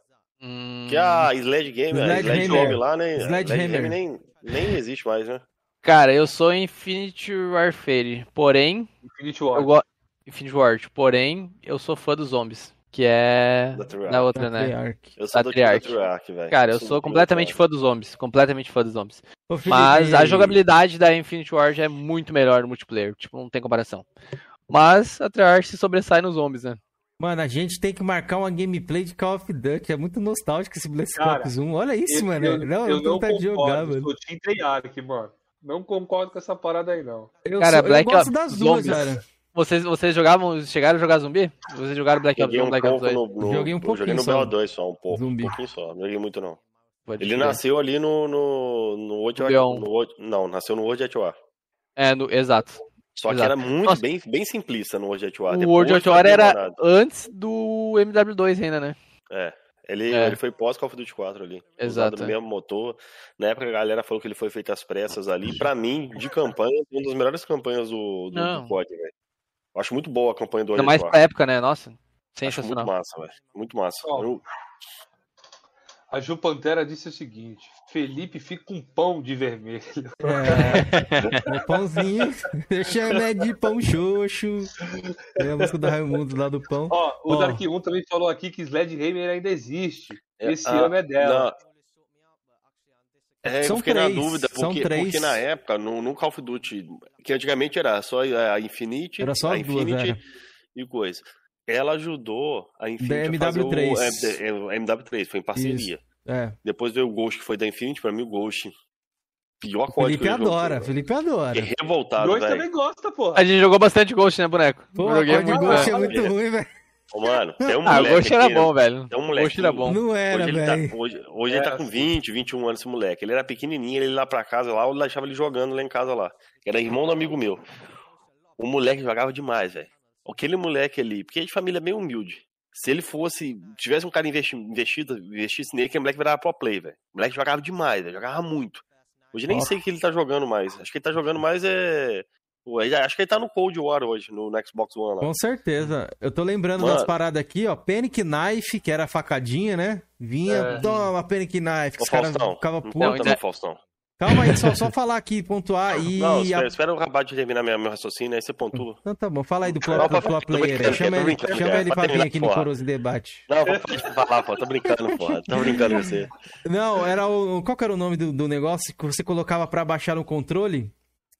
Hum, Que a Sledgehammer, a Sledgehammer. Sledgehammer lá, né? Sledgehammer. nem, nem existe mais, né? Cara, eu sou Infinity Warfare, porém, Infinity eu War. gosto Infinity Ward, porém, eu sou fã dos zombies, que é da outra, né? Treyarch. Eu sou velho. Cara, eu sou time completamente fã dos zombies, completamente fã dos zombies. Mas a jogabilidade da Infinity Ward é muito melhor no multiplayer, tipo, não tem comparação. Mas a Treyarch se sobressai nos zombies, né? Mano, a gente tem que marcar uma gameplay de Call of Duty. É muito nostálgico esse Black Ops 1. Olha isso, Eu- mano. Eu, não, eu eu tô não vontade de concordo, jogar, mano. sou Team Treyarch, mano. Não concordo com essa parada aí, não. Eu, Cara, sou- eu Black gosto Ops das duas, Zombies. cara. Vocês, vocês jogavam, chegaram a jogar zumbi? Vocês jogaram Black Ops Joguei 1, um Black Ops pouco 2? no, no, Joguei um eu joguei pouquinho no só. BO2 só, um pouco. Zumbi. Um pouquinho só, não joguei muito não. Pode Ele nasceu ali no, no, no World No War- B1. no World- Não, nasceu no World at War. É, no- exato. Só que Exato. era muito Nossa. bem, bem simplista no World at War. O Depois World of foi War era antes do MW2 ainda, né? É. Ele, É. ele foi pós Call of Duty 4 ali. Exato, Usado é. mesmo motor. Na época a galera falou que ele foi feito às pressas ali. Pra mim, de campanha, uma das melhores campanhas do, do, Não. do COD, velho. Eu acho muito boa a campanha do Ainda World mais at War. pra época, né? Nossa, Acho muito sensacional. massa, velho. Muito massa. Ó, Eu- A Ju Pantera disse o seguinte: Felipe fica com pão de vermelho. É. o *laughs* pãozinho. Chama de pão xoxo. É a música do Raimundo lá do pão. Ó, o Ó. Dark 1 também falou aqui que Sledgehammer ainda existe. É, Esse ah, ano é dela. Não. É, São eu fiquei três, na dúvida, são porque, três. porque na época, no, no Call of Duty, que antigamente era só a Infinity, Era só a duas, Infinity era. e coisa. Ela ajudou a Infinity Da a fazer o, MW3. é, é, o MW3, foi em parceria. É. Depois veio o Ghost, que foi da Infinity, pra mim o Ghost, pior O código Felipe adora, Felipe adora. Fiquei revoltado, velho. também gosta, porra. A gente jogou bastante Ghost, né, boneco? Pô, Joguei o muito, Ghost é muito É. ruim, velho. Ô, mano, tem um Ah, o moleque Ghost era né? bom, velho. Tem um O Ghost era bom. Não era, Hoje, ele velho. tá, hoje, hoje ele tá com sim. 20, 21 anos, esse moleque. Ele era pequenininho, ele ia lá pra casa lá, eu deixava ele jogando lá em casa lá. Era irmão do amigo meu. O moleque jogava demais, velho. Aquele moleque ali, porque é de família bem humilde. Se ele fosse, tivesse um cara investi, investido, investisse nele, que o moleque virava pro play, velho. O moleque jogava demais, velho. Jogava muito. Hoje nem Ó. sei o que ele tá jogando mais. Acho que ele tá jogando mais é. Acho que ele tá no Cold War hoje, no, no Xbox One lá. Com certeza. Eu tô lembrando Mano. das paradas aqui, ó. Panic Knife, que era a facadinha, né? Vinha, É. toma Panic Knife, os caras ficavam Não, putos. também, Faustão. Calma aí, só, só falar aqui, pontuar e. Não, a- espera, espera eu acabar de terminar minha, meu raciocínio, aí você pontua. Então tá bom, fala aí do pro, pro player Chama ele, brincando, chama cara, ele pra vir aqui no. Coroso em Debate. Não, pode falar, pô. Tô brincando, porra. Tô brincando com você. Não, era o. Qual que era o nome do, do negócio que você colocava pra baixar no controle?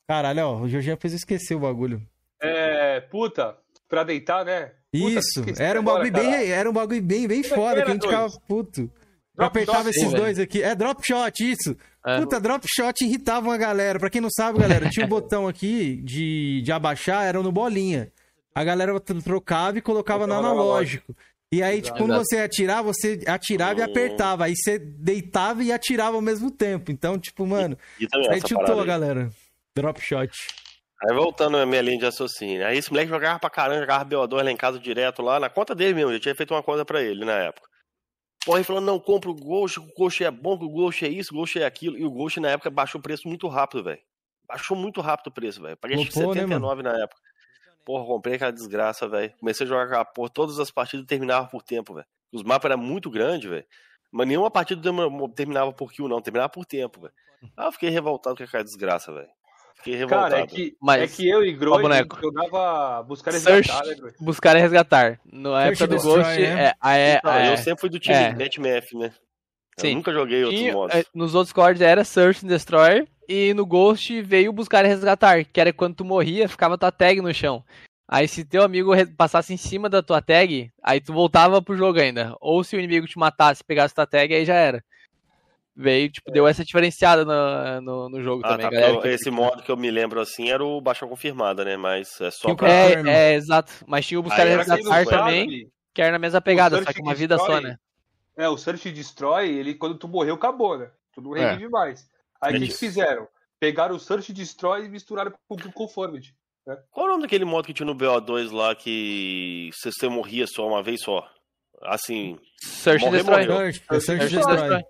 Caralho, ó, o Jorginho fez eu esquecer o bagulho. É, puta, pra deitar, né? Puta, Isso, era um agora, bagulho bem, caralho. era um bagulho bem, bem é que foda, que a gente dois? ficava puto. Eu Drop apertava shot, esses velho. dois aqui. É drop shot, isso. É. Puta, drop shot irritava uma galera. Pra quem não sabe, galera, tinha um *laughs* botão aqui de, de abaixar, era no bolinha. A galera tro- trocava e colocava no analógico. E aí, tipo, quando você atirar, você atirava e apertava. Aí você deitava e atirava ao mesmo tempo. Então, tipo, mano, E aí parada a galera. Drop shot. Aí voltando à minha linha de raciocínio. Aí esse moleque jogava pra caramba, jogava BO2 lá em casa direto lá, na conta dele mesmo, eu tinha feito uma conta pra ele na época. Porra, ele falou, não, compra o Ghost, o Ghost é bom, que o Ghost é isso, o Ghost é aquilo. E o Ghost na época baixou o preço muito rápido, velho. Baixou muito rápido o preço, velho. Paguei que Flopou, né, 79 na época. Porra, comprei aquela desgraça, velho. Comecei a jogar aquela porra, todas as partidas terminavam por tempo, velho. Os mapas eram muito grandes, velho. Mas nenhuma partida terminava por kill, não. Terminava por tempo, velho. Ah, eu fiquei revoltado com aquela desgraça, velho. Fiquei revoltado. Cara, é que, Mas- é que eu e Groy jogava buscar Search. resgatar, né, Groy? Buscar e resgatar. Na Search época do Destroy, Ghost, né? é, a- é, Não, é, eu sempre fui do time é. NetMF, né? Eu Sim. nunca joguei outros E, modos. é, nos outros CODs era Search and Destroy. E no Ghost veio buscar e resgatar. Que era quando tu morria, ficava tua tag no chão. Aí se teu amigo passasse em cima da tua tag, aí tu voltava pro jogo ainda. Ou se o inimigo te matasse, pegasse tua tag, aí já era. Veio, tipo, deu essa diferenciada no, no, no jogo Ah, também, tá, galera. que- esse modo que eu me lembro assim era o baixa confirmada, né? Mas é só pra. É, é, exato. Mas tinha o buscar e resgatar sabe, também, que era na mesma pegada, só que uma vida só, né? É, o Search Destroy, ele, quando tu morreu, acabou, né? Tu não É. revive mais. Aí o que, que fizeram? Pegaram o Search Destroy e misturaram com o Conformity. Qual o nome daquele modo que tinha no BO2 lá que você, morria só uma vez só? Assim, Search Morrer, Destroy. morreu. Search, é Search Destroy. Destroy.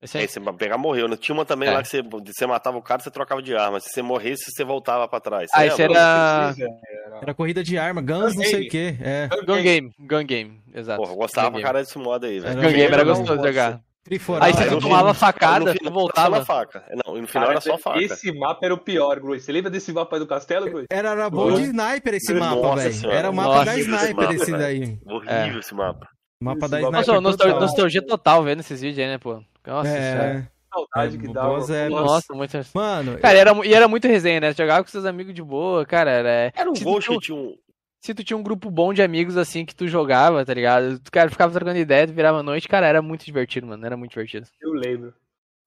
Esse aí. aí você pegar morreu. né? Tinha uma também É. lá que você, você matava o cara você trocava de arma. Se você morresse, você voltava pra trás. Ah, Você esse lembra? era- era- Era corrida de arma, guns, não sei o que. É. Gun Game. Gun Game, exato. Porra, eu gostava Gun pra caralho desse modo aí, velho. Gun Game era Não, gostoso de jogar. Triforal. Aí você tomava facada, final voltava. faca. Não, e no final Cara, era só faca. esse mapa era o pior, Groy. Você lembra desse mapa aí do castelo, Groy? Era, era bom de sniper esse mapa, velho. Era o mapa Nossa, da esse sniper mapa, esse daí. Horrível esse mapa. Mapa da sniper Nossa, nostal- total. nostalgia total vendo esses vídeos aí, né, pô? Nossa, senhora. É, Saudade É, que boas dava. épocas. Nossa, muito. mano, Cara, era, mu- e era muito resenha, né? Jogava com seus amigos de boa, cara. Era, Era um tu, que tinha um. se tu tinha um grupo bom de amigos assim que tu jogava, tá ligado? Tu, cara, ficava trocando ideia, tu virava noite, cara, era muito divertido, mano. Era muito divertido. Eu lembro.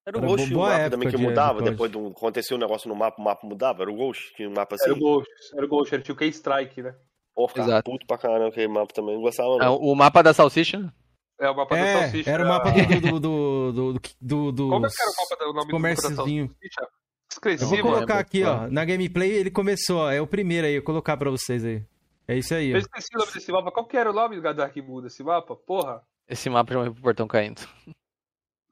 Era o Era Ghost, boa um mapa também que de- mudava. de Depois de um, acontecia um negócio no mapa, o mapa mudava. Era o Ghost, tinha um mapa assim. Era o Ghost. Era o Ghost. Era o K-Strike, né? Ficava Exato. puto pra caramba aquele mapa também. Não gostava, não. O mapa da salsicha? É o mapa da é, salsicha. era o mapa do, do, do, do, do, do, Como é dos que era o mapa do o nome do da comérciozinho. Eu Esqueci, vou Sim, mano. colocar lembro. aqui, ó. Na gameplay ele começou, ó. É o primeiro aí, eu vou colocar pra vocês aí. É isso aí, Eu ó. esqueci o nome desse mapa. Qual que era o nome do Dark Moon desse mapa? Porra. Esse mapa já morreu pro portão caindo.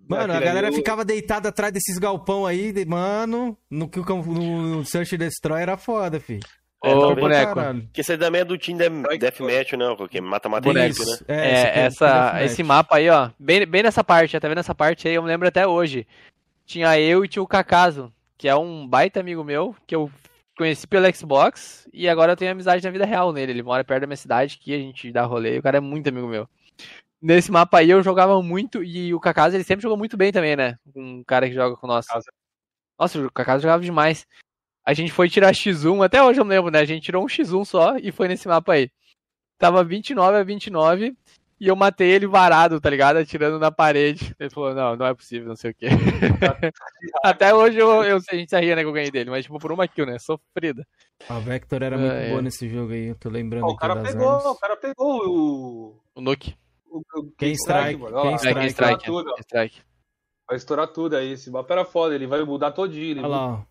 Mano, a galera ficava deitada atrás desses galpão aí, de- mano, no que o no, no Search Destroy era foda, fi. É, Ô, boneco. Caralho. Porque esse aí também é do time de- Deathmatch, né? Porque mata-mata Boneco. equipe, né? Isso, É, esse aqui é essa, esse mapa aí, ó, bem, bem nessa parte, tá vendo essa parte aí? Eu me lembro até hoje. Tinha eu e tinha o Kakazo, que é um baita amigo meu, que eu conheci pelo Xbox, e agora eu tenho amizade na vida real nele. Ele mora perto da minha cidade, que a gente dá rolê, e o cara é muito amigo meu. Nesse mapa aí eu jogava muito, e o Kakazo ele sempre jogou muito bem também, né? Um cara que joga com nós. Nossa, o Kakazo jogava demais. A gente foi tirar X1, até hoje eu me lembro, né? A gente tirou um X1 só e foi nesse mapa aí. Tava 29 a 29 e eu matei ele varado, tá ligado? Atirando na parede. Ele falou, não, não é possível, não sei o quê. *laughs* Até hoje eu, eu, a gente ria, né, que eu ganhei dele, mas tipo por uma kill, né? Sofrida. A Vector era muito É, boa é. nesse jogo aí, eu tô lembrando Ó, o cara das pegou, armas. o cara pegou o. O Nuke. o, o Quem strike, quem strike. Vai Strike. Vai estourar tudo aí. Esse mapa era foda. Ele vai mudar todinho. Ele Olha lá, ó.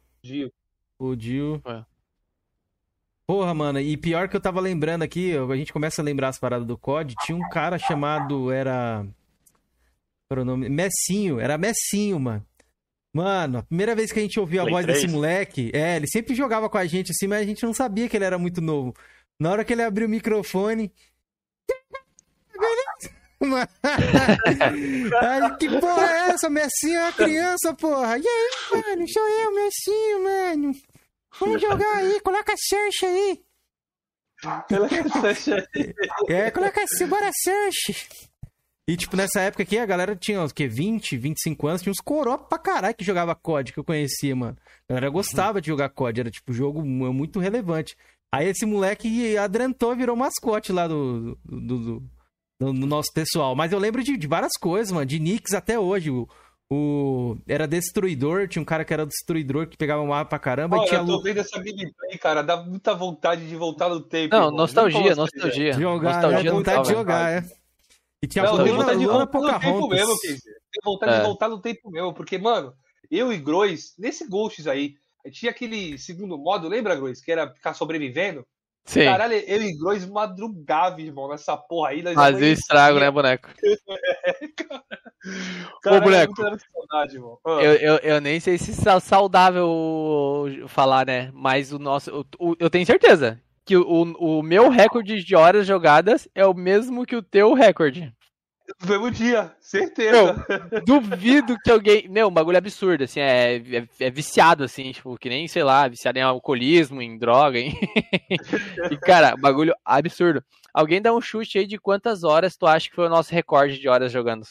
O Dio. É. Porra, mano, e pior que eu tava lembrando aqui, a gente começa a lembrar as paradas do COD, tinha um cara chamado, era... Qual era o nome? Messinho, era Messinho, mano. Mano, a primeira vez que a gente ouviu a Play voz 3? desse moleque, é, ele sempre jogava com a gente assim, mas a gente não sabia que ele era muito novo. Na hora que ele abriu o microfone... *laughs* Ai, que porra é essa? Messinho é uma criança, porra. E aí, mano? Sou eu, Messinho, mano. Vamos jogar aí, coloca a Search aí. É, coloca assim, bora Search. E, tipo, nessa época aqui, a galera tinha, o quê, 20, 25 anos, tinha uns coroa pra caralho que jogava COD, que eu conhecia, mano. A galera gostava de jogar COD, era, tipo, jogo mu- muito relevante. Aí esse moleque adrentou, virou mascote lá do, do, do, do- do nosso pessoal. Mas eu lembro de, de várias coisas, mano, de nicks até hoje. O, o- era Destruidor, tinha um cara que era Destruidor, que pegava um mapa pra caramba, e Olha, tinha eu tô vendo essa gameplay, cara. Dá muita vontade de voltar no tempo. Não, irmão. nostalgia, nostalgia. jogar, nostalgia vontade de jogar, é. E tinha Não, Luna, vontade de voltar no tempo mesmo. Tenho vontade É. de voltar no tempo mesmo, porque, mano, eu e Grois, nesse Ghosts aí, tinha aquele segundo modo, lembra, Grois? Que era ficar sobrevivendo? Sim. Caralho, eu e Grois madrugava, irmão, nessa porra aí. Fazia estrago, né, boneco? *laughs* Caralho, boneco. é saudade. Ah, Eu, eu, eu nem sei se é saudável falar, né? Mas o nosso. o- o- eu tenho certeza que o, o meu recorde de horas jogadas é o mesmo que o teu recorde. No mesmo dia, certeza. Duvido que alguém. Meu, um bagulho absurdo, assim, é, é, é viciado, assim, tipo, que nem, sei lá, viciado em alcoolismo, em droga, hein? *laughs* e, cara, bagulho absurdo. Alguém dá um chute aí de quantas horas tu acha que foi o nosso recorde de horas jogando?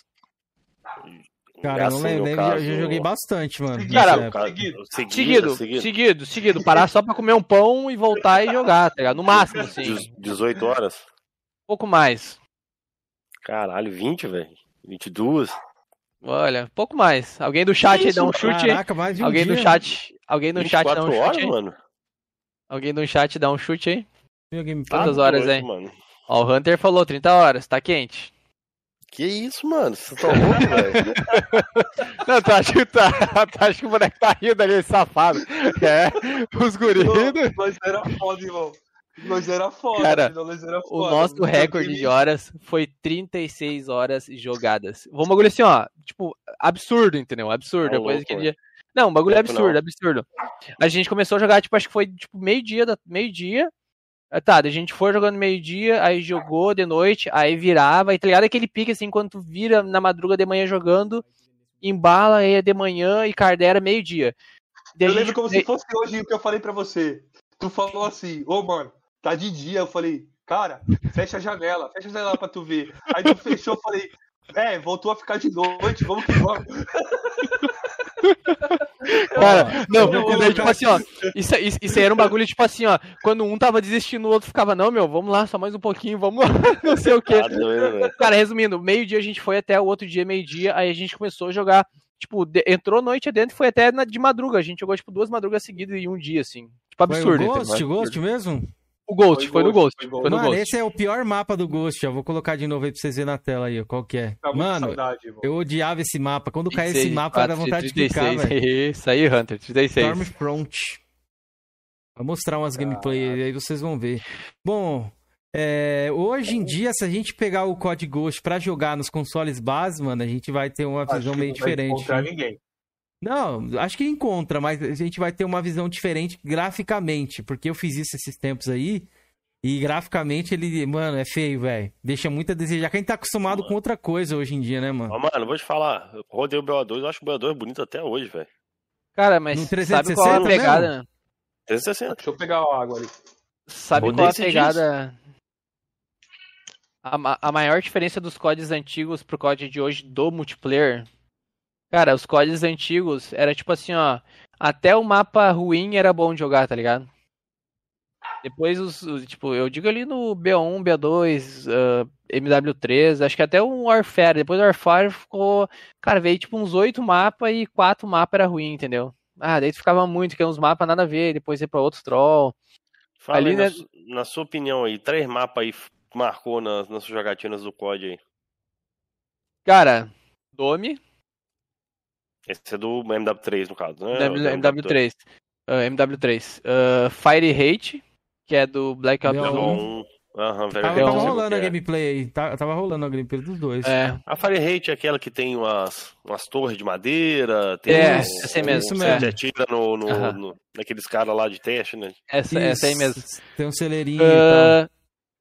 Cara, eu não Assim, lembro, eu caso- já joguei bastante, mano. Cara. Seguido. Seguido, Seguido, seguido. seguido, seguido. Parar só pra comer um pão e voltar e jogar, tá ligado? No máximo, assim. Dez- 18 horas? Um pouco mais. Caralho, 20, velho. 22? Olha, pouco mais. Alguém do chat aí dá um chute. Caraca, mais de um Alguém dia. do chat. Alguém do chat dá 24 um horas, chute aí. mano? Alguém do chat dá um chute aí. Tá Quantas horas, doido, hein? Mano. Ó, o Hunter falou 30 horas, tá quente. Que isso, mano? Você tá louco, velho? *laughs* Não, tu acha que, tá, *laughs* tu acha que o boneco tá rindo ali, esse safado. É, os guris. Nós era foda, irmão. Nós era foda, Cara, nós era O foda. nosso Não recorde de horas foi 36 horas jogadas. Vamos um bagulho assim, ó. Tipo, absurdo, entendeu? Absurdo. É coisa louco, que. Não, um bagulho absurdo, não. absurdo. A gente começou a jogar, tipo, acho que foi tipo meio-dia, da- meio-dia. Ah, Tá, a gente foi jogando meio-dia, aí jogou de noite, aí virava, e tá ligado aquele pique assim, quando tu vira na madruga de manhã jogando, embala, aí é de manhã e cardera meio-dia. Eu gente- lembro como se fosse hoje o que eu falei pra você. Tu falou assim, ô mano, tá de dia. Eu falei, cara, fecha a janela, fecha a janela pra tu ver. Aí tu fechou, eu falei, é, voltou a ficar de noite, vamos que vamos. *laughs* Cara, não, e daí, tipo assim, ó, isso, isso, isso aí era um bagulho, tipo assim, ó, quando um tava desistindo, o outro ficava, não, meu, vamos lá, só mais um pouquinho, vamos lá, *laughs* não sei o quê. Cara, resumindo, meio-dia a gente foi até o outro dia, meio-dia, aí a gente começou a jogar, tipo, de- entrou noite adentro e foi até na- de madruga, a gente jogou, tipo, duas madrugas seguidas em um dia, assim, tipo, Foi absurdo. o entendeu? Ghost, Ghost mesmo? O Ghost, Foi foi, no Ghost, Ghost, foi foi, Ghost. no Mano, Ghost. esse é o pior mapa do Ghost, ó. Vou colocar de novo aí pra vocês verem na tela aí, ó. Qual que é? Tá Mano, saudade, eu odiava esse mapa. Quando caía 26, esse mapa, dá 24, vontade de clicar, 36, velho. *laughs* Isso aí, Hunter, 36. Stormfront. Vou mostrar umas gameplay aí, vocês vão ver. Bom, é, hoje em dia, se a gente pegar o COD Ghost pra jogar nos consoles base, mano, a gente vai ter uma Acho visão meio não vai diferente. encontrar ninguém. Não, acho que encontra, mas a gente vai ter uma visão diferente graficamente, porque eu fiz isso esses tempos aí. E graficamente ele, mano, é feio, velho. Deixa muito a desejar. Quem tá acostumado com outra coisa hoje em dia, né, mano? Ó, mano, vou te falar. Eu rodei o BO2, eu acho o BO2 bonito até hoje, velho. Cara, mas No sabe qual é a 360 pegada? 360. Deixa eu pegar a água ali. Sabe Rodei qual a esses pegada? A, a maior diferença dos códigos antigos pro código de hoje do multiplayer? Cara, os códigos antigos era tipo assim, ó. Até o mapa ruim era bom de jogar, tá ligado? Depois os, os- tipo, eu digo ali no B1, B2, ah, MW3, acho que até o Warfare. Depois o Warfare ficou. Cara, veio tipo uns oito mapas e quatro mapas era ruim, entendeu? Ah, daí tu ficava muito, que é uns mapas nada a ver, depois ia pra outros troll. Fala Ali, aí, na, né- su- na sua opinião aí, três mapas aí marcou nas, nas suas jogatinas do COD aí. Cara, Dome, Esse é do MW3, no caso, né? MW, O do MW3. ah, MW3. ah, Fire Hate, que é do Black Ops Meu, 1. Bom, Aham, Tava, tava sei rolando a é. gameplay aí. Tá- Tava rolando a gameplay dos dois. É, A Fahrenheit é aquela que tem umas, umas torres de madeira, tem É, um, essa aí mesmo, isso você mesmo. atira no, no, Aham. no- naqueles caras lá de teste, né? essa, essa aí mesmo. Tem um celeirinho e tal. Ah,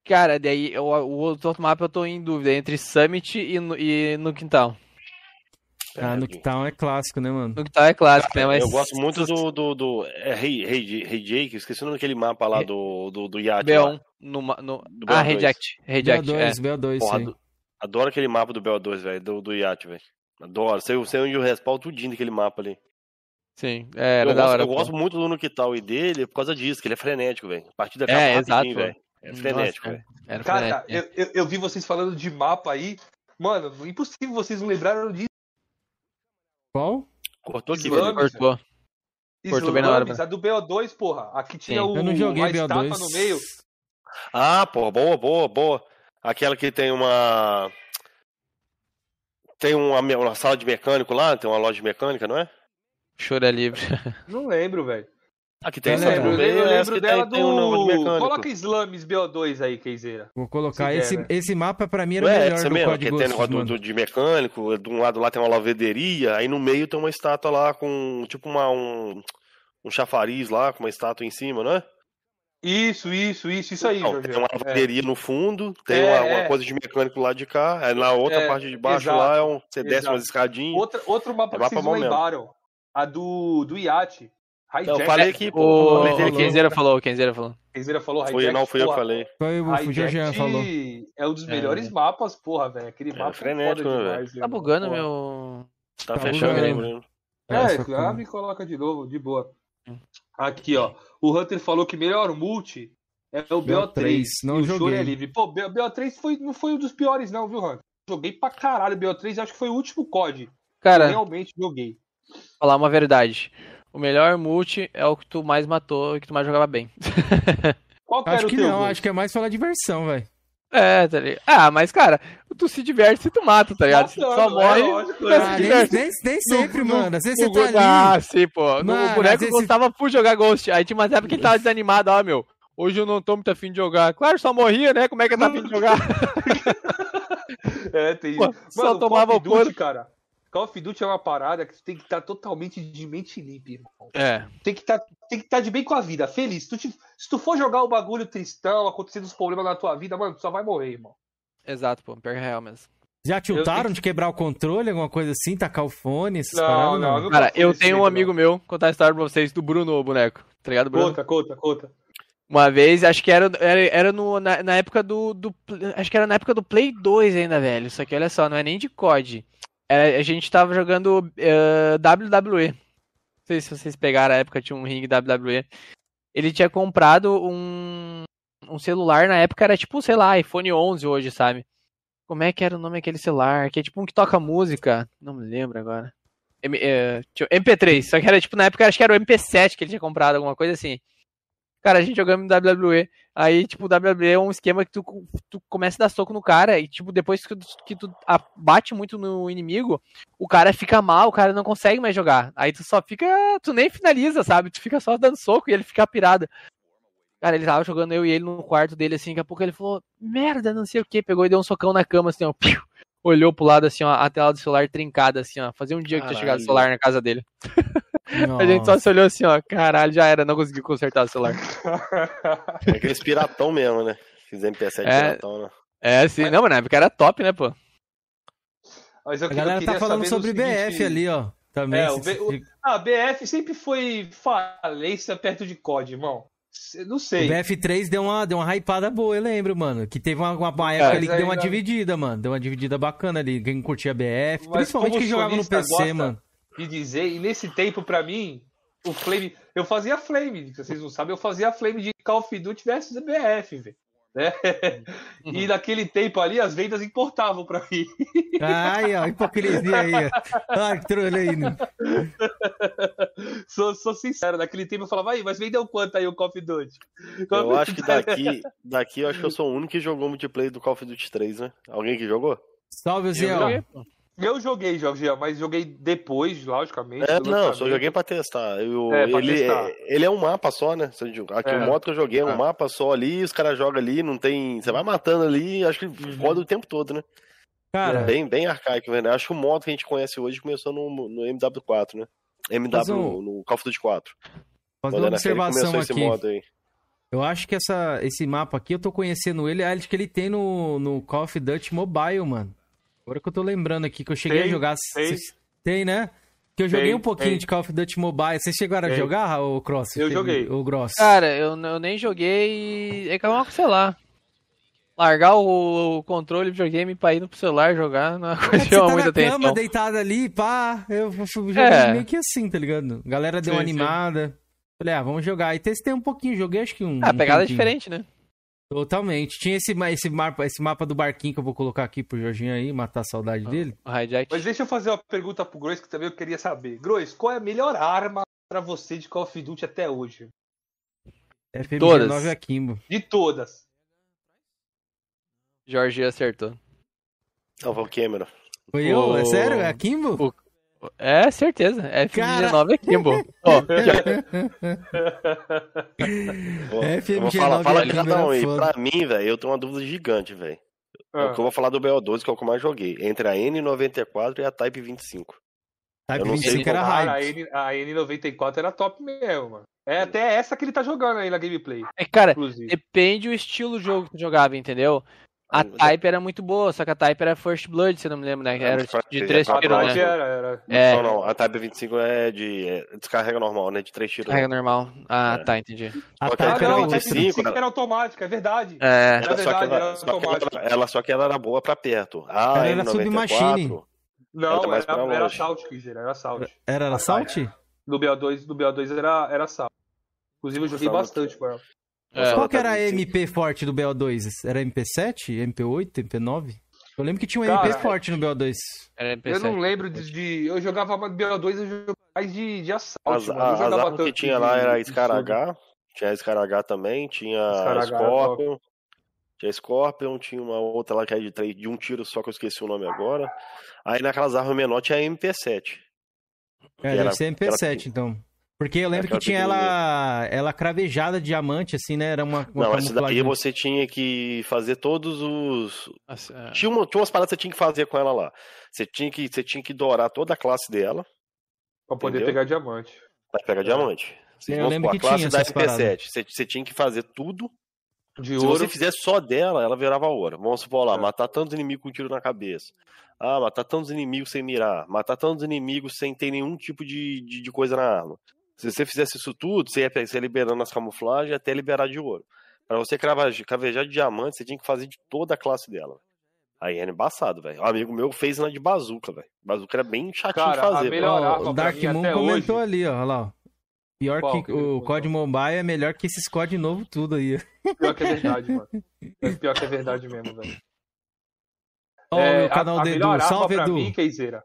cara, daí o, o outro mapa eu tô em dúvida entre Summit e no, e no Quintal. Ah, no É, é clássico, né, mano? No Quintal é clássico, né? Mas Eu gosto muito do. do, do é Rei Rei Rei Jake, esqueci o nome daquele mapa lá do, do, do lá. B1. No, no, Do ah, BO2. Reject. Reject, é. BO2, BO2, Porra, sim. ado- adoro aquele mapa do BO2, velho, do, do iate, velho. Adoro. Sei, sei onde eu respaldo tudinho daquele mapa ali. Sim, é, era eu da gosto, hora. eu pô. gosto muito do Nukital e dele por causa disso, que ele é frenético, velho. A partida É, acaba exato, rapidinho, velho. velho. É frenético, velho. Cara, frenético, é. eu, eu, eu vi vocês falando de mapa aí. Mano, impossível vocês não lembraram disso. Qual? Cortou aqui, velho. Cortou. Cortou bem na hora, a do BO2, porra. Aqui tinha Sim. o, Eu não joguei a estátua BO2. no meio. Ah, pô, boa, boa, boa. Aquela que tem uma. Tem uma, uma sala de mecânico lá, tem uma loja de mecânica, não é? Chora livre. Não lembro, velho. Aqui tem Eu essa lembro, no Eu lembro, dela tem, tem um do. mecânico. Coloca Slames BO2 aí, Keizeira. Vou colocar. Se Esse, der, né? esse mapa pra mim era Não o é melhor essa do mesmo, que tem negócio do, do- de mecânico, de um lado lá tem uma lavanderia, aí no meio tem uma estátua lá com tipo uma, um, um chafariz lá, com uma estátua em cima, não é? Isso, isso, isso, isso aí, Não, Jorge. tem uma É. lavanderia no fundo, tem É, uma, uma é. coisa de mecânico lá de cá, aí na outra É, parte de baixo exato, lá é um, você desce exato. umas escadinhas. Outra, outro mapa É que mapa vocês lembraram. A do, do iate. Não, Hijack. eu falei pô. O, falei o dele. Kenzeira falou, o Kenzeira falou. Kenzeira falou Foi, hijack. não, fui eu que falei. Foi o Jorgean falou. É um dos É. melhores mapas, porra, velho. Aquele É, mapa frenético, é né, foda demais, Tá bugando porra. meu. Tá, Tá fechando. Bruno. É, foi- abre e coloca de novo, de boa. Hum. Aqui, ó. O Hunter falou que melhor multi é o BO3. BO3, não o joguei. Shuri é livre. Pô, B- BO3 foi, não foi um dos piores, não, viu, Hunter? Joguei pra caralho BO3, acho que foi o último COD. que eu Cara, realmente joguei. falar uma verdade. O melhor multi é o que tu mais matou e que tu mais jogava bem. *laughs* Qual que Acho era o que teu? não, acho que é mais pela diversão, velho. É, tá ligado? Ah, mas cara, tu se diverte se tu mata, tá ligado? Se tu só Matando, é morre. lógico, mas é. se Ah, nem, nem, sempre, No- no- mano. Às vezes você tá ali. Ah, sim, pô. No- Mano, o boneco vezes- gostava por jogar Ghost. Aí tinha umas épocas que ele tava desanimado, ó, meu. Hoje eu não tô muito afim de jogar. Claro, só morria, né? Como é que eu tá afim de jogar? *laughs* É, tem. Pô, só Mano, tomava o couro. cara. Call of Duty é uma parada que tu tem que estar totalmente de mente limpa, irmão. É. Tem que estar tem que tá de bem com a vida, feliz. Se tu, te- se tu for jogar o bagulho tristão, acontecendo os problemas na tua vida, mano, tu só vai morrer, irmão. Exato, pô. Pior é real mesmo. Já tiltaram de quebrar o controle, alguma coisa assim, tacar o fone, essas Não, paradas? não, nunca Cara, eu tenho um amigo meu, contar a história pra vocês do Bruno, o boneco. Tá ligado, não. Bruno? Conta, conta, conta. Uma vez, acho que era, era, era no, na, na época do, do. Acho que era na época do Play 2 ainda, velho. Só que olha só, não é nem de COD. Era, a gente tava jogando eh, WWE. Não sei se vocês pegaram a época, tinha um ringue WWE. Ele tinha comprado um, um celular, na época era tipo, sei lá, iPhone 11 hoje, sabe? Como é que era o nome daquele celular? Que é tipo um que toca música. Não me lembro agora. M- eh, tinha- MP3, só que era tipo, na época acho que era o MP7 que ele tinha comprado, alguma coisa assim. Cara, a gente jogando WWE. Aí, tipo, o WWE é um esquema que tu, tu começa a dar soco no cara e, tipo, depois que tu, que tu bate muito no inimigo, o cara fica mal, o cara não consegue mais jogar. Aí tu só fica. Tu nem finaliza, sabe? Tu fica só dando soco e ele fica pirado. Cara, ele tava jogando eu e ele no quarto dele, assim, daqui a pouco ele falou, merda, não sei o que, pegou e deu um socão na cama, assim, ó. piu, olhou pro lado, assim, ó, a tela do celular trincada, assim, ó. Fazia um dia que tinha chegado o Caralho. celular na casa dele. *laughs* A gente só se olhou assim, ó, caralho, já era, não conseguiu consertar o celular. *laughs* É aqueles piratão mesmo, né? Fiz MP7 É. piratão, né? É, sim, não, mas na época era top, né, pô? Mas eu, A eu galera tá queria falando sobre seguinte- BF ali, ó. Também. É, se- o B- o- Ah, BF sempre foi falência perto de COD, irmão. Não O sei. BF3 deu uma, deu uma hypada boa, eu lembro, mano. Que teve uma, uma, uma época Mas ali que deu uma ainda- dividida, mano. Deu uma dividida bacana ali. Quem curtia BF, Mas principalmente quem jogava no PC, gosta- mano. De dizer, e nesse tempo, pra mim, o Flame. Eu fazia Flame, se vocês não sabem, eu fazia Flame de Call of Duty versus BF, velho. Né? *laughs* E naquele tempo ali, as vendas importavam pra mim. Ai, ó, hipocrisia aí, ó. Ai, que aí, né? *laughs* sou, sou sincero, naquele tempo eu falava, aí, mas vendeu quanto aí o Call of Duty? Call Eu acho que daqui, daqui eu acho que eu sou o único que jogou multiplayer do Call of Duty 3, né? Alguém que jogou? Salve, Zé. Eu joguei, Jorge, mas joguei depois, logicamente. É, não, só joguei pra testar. Eu, É, pra ele, testar. ele é um mapa só, né? Aqui É. o modo que eu joguei é um É. mapa só ali, os caras jogam ali, não tem. Você vai matando ali, acho que roda o tempo todo, né? Cara, Bem, bem arcaico, velho. Acho que o modo que a gente conhece hoje começou no, no MW4, né? MW, um- no Call of Duty 4. fazer uma série, observação aqui. modo aí. Eu acho que essa, esse mapa aqui, eu tô conhecendo ele, acho que ele tem no, no Call of Duty Mobile, mano. Agora que eu tô lembrando aqui, que eu cheguei Tem, a jogar. tem. Cês- Tem, né? Que eu joguei Tem, um pouquinho tem. de Call of Duty Mobile. Vocês chegaram a jogar, o Cross? Eu joguei. O Gross. Cara, eu, eu nem joguei. É que eu, sei lá. Largar o, o controle do videogame pra ir no celular jogar não é uma É *laughs* coisa que chama tá muita na cama, atenção. deitado ali, pá. Eu joguei É. meio que assim, tá ligado? A galera deu uma Sim, sim. animada. Falei, ah, vamos jogar. E testei um pouquinho, joguei acho que um. Ah, a um pegada é diferente, né? Totalmente. Tinha esse, esse, mapa, esse mapa do barquinho que eu vou colocar aqui pro Jorginho aí, matar a saudade dele. O hijack. Mas deixa eu fazer uma pergunta pro Grois que também eu queria saber. Grois, qual é a melhor arma pra você de Call of Duty até hoje? FMG9 Todas. Akimbo. De todas. Jorge acertou. Não, foi o Cameron. Foi eu? É O- sério? É Akimbo? É, certeza. FMG9 é Kimbo. Vou, FMG9 eu vou falar, fala é cada um aí. Pra mim, velho, eu tenho uma dúvida gigante, velho. Ah, o que eu vou falar do BO12, que é o que eu mais joguei. Entre a N94 e a Type 25. Type Eu não sei 25 era Cara, a, hype. N, a N94 era top mesmo, mano. É até essa que ele tá jogando aí na gameplay, É, cara, inclusive. depende o estilo do jogo que tu jogava, entendeu? A Ah, Type era muito boa, só que a Type era First Blood, se eu não me lembro, né? Era de É, três a tiros, Type né? era, era. É, Não, não. A Type 25 é de é, descarrega normal, né? De três tiros. carrega normal. Ah, É. tá, entendi. A Type Ah, Type era não, a outra. Type 25, 25 né? era automática, é verdade. É, Ela, É só que verdade, ela, era só que ela, ela- só que ela era boa pra perto. A Ela era N94, submachine. Não, era, era longe. Assault, Kizer, era Assault. Era, era Assault? Do BO2, do BO2 era, era Assault. Inclusive eu joguei bastante com ela. É. Qual que era a Type 25. MP forte do BO2? Era MP7, MP8, MP9? Eu lembro que tinha um Cara, MP forte no BO2. era Eu MP7. não lembro de, de- Eu jogava mais BO2, eu jogava mais de, de Assault. As, mano. Eu a- as jogava armas que tinha de- lá era de Scar. H, tinha Scar H também, tinha Scar H, Scorpion, tinha Scorpion, tinha uma outra lá que era de, três, de um tiro só que eu esqueci o nome agora. Aí naquelas armas menores tinha a MP7. É, era- deve ser MP7, aquela- então. Porque eu lembro que tinha ela, ela cravejada de diamante, assim, né? Era uma, uma Não, essa daí você tinha que fazer todos os. Nossa, é. Tinha, uma, tinha umas paradas que você tinha que fazer com ela lá. Você tinha que, você tinha que dourar toda a classe dela Pra poder Entendeu? pegar diamante. pra pegar diamante. Você, Eu lembro que a classe tinha da essas paradas. MP7. Você, você tinha que fazer tudo De Se ouro. você fizesse só dela, ela virava ouro. Vamos supor lá, É. matar tantos inimigos com um tiro na cabeça. Ah, matar tantos inimigos sem mirar. Matar tantos inimigos sem ter nenhum tipo de, de, de coisa na arma. Se você fizesse isso tudo, você ia, você ia liberando as camuflagens até liberar de ouro. Pra você cravar- cravejar de diamante, você tinha que fazer de toda a classe dela. Aí era embaçado, velho. Um amigo meu fez na de bazuca, velho. Bazuca era bem chatinho Cara, de fazer. o Dark Moon comentou hoje. ali, ó, olha lá. ó. Pior Qual que o? COD Mobile é melhor que esses COD novo tudo aí. Pior que é verdade, *laughs* mano. É Pior que é verdade mesmo, velho. Ó, É, o canal a, a do Edu, salve Edu. mim, Keizeira,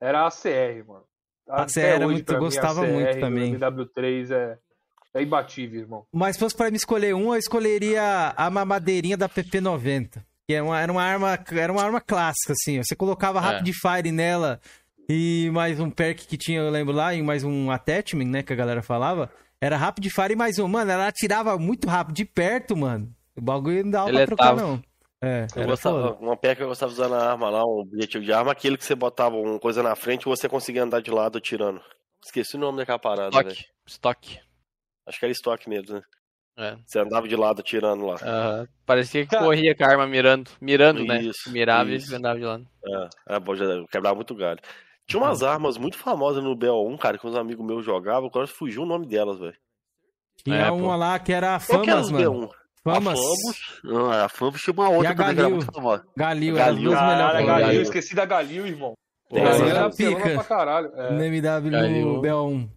era a CR, mano. A CR era hoje, muito- pra mim, a gostava CR muito também. MW3 é, é imbatível, irmão. Mas se fosse pra me escolher um, eu escolheria a mamadeirinha da PP90. Que era uma, era uma arma, era uma arma clássica, assim. Você colocava É. Rapid Fire nela e mais um perk que tinha, eu lembro lá, e mais um attachment, né, que a galera falava. Era Rapid Fire e mais um. Mano, ela atirava muito rápido, de perto, mano. O bagulho não dava pra Deletava. trocar, não. É, Eu gostava, uma peça que eu gostava de usar na arma lá, um objetivo de arma, aquele que você botava uma coisa na frente e você conseguia andar de lado atirando. Esqueci o nome daquela parada, velho. Estoque. Estoque. Acho que era estoque mesmo, né? É. Você andava de lado atirando lá. Aham. Parecia que Cara- corria com a arma mirando. Mirando, né? Isso, Mirava isso. e andava de lado. É, era bom, já quebrava muito galho. Tinha umas armas muito famosas no BO1, cara, que uns amigos meus jogavam, agora fugiu o nome delas, velho. Tinha É, pô. uma lá que era a Qual que era Famas, mano. B1? Famas. A Famos tinha uma outra também que era Galil. muito famosa. Galil, Galil. Galil, Galil. esqueci da Galil, irmão. Tem Galil essa- era pica. pra caralho. É. No MW Galil. no BO1.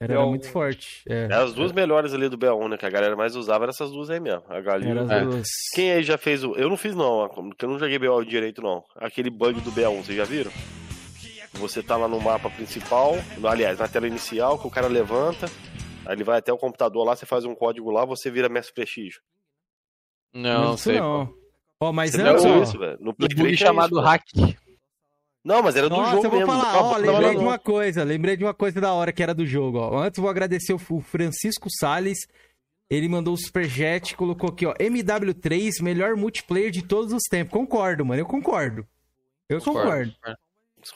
Era, era BO1. muito forte. É. Eram as duas melhores ali do BO1, né? Que a galera mais usava eram essas duas aí mesmo. A Galil. Era as É. duas. Quem aí já fez o. Eu não fiz, não, porque eu não joguei BO direito, não. Aquele bug do BO1, vocês já viram? Você tá lá no mapa principal, aliás, na tela inicial, que o cara levanta, aí ele vai até o computador lá, você faz um código lá, você vira mestre prestígio. Não, não sei. não. pô. Ó, mas Você antes, não ó, viu isso, velho? No Play bug 3 tinha chamado isso, hack. Não, mas era do Nossa, jogo eu vou mesmo. falar, ó, lembrei não, de não. uma coisa, lembrei de uma coisa da hora que era do jogo, ó. Antes eu vou agradecer o Francisco Sales, ele mandou o superchat, colocou aqui, ó, MW3, melhor multiplayer de todos os tempos. Concordo, mano, eu concordo. Eu concordo.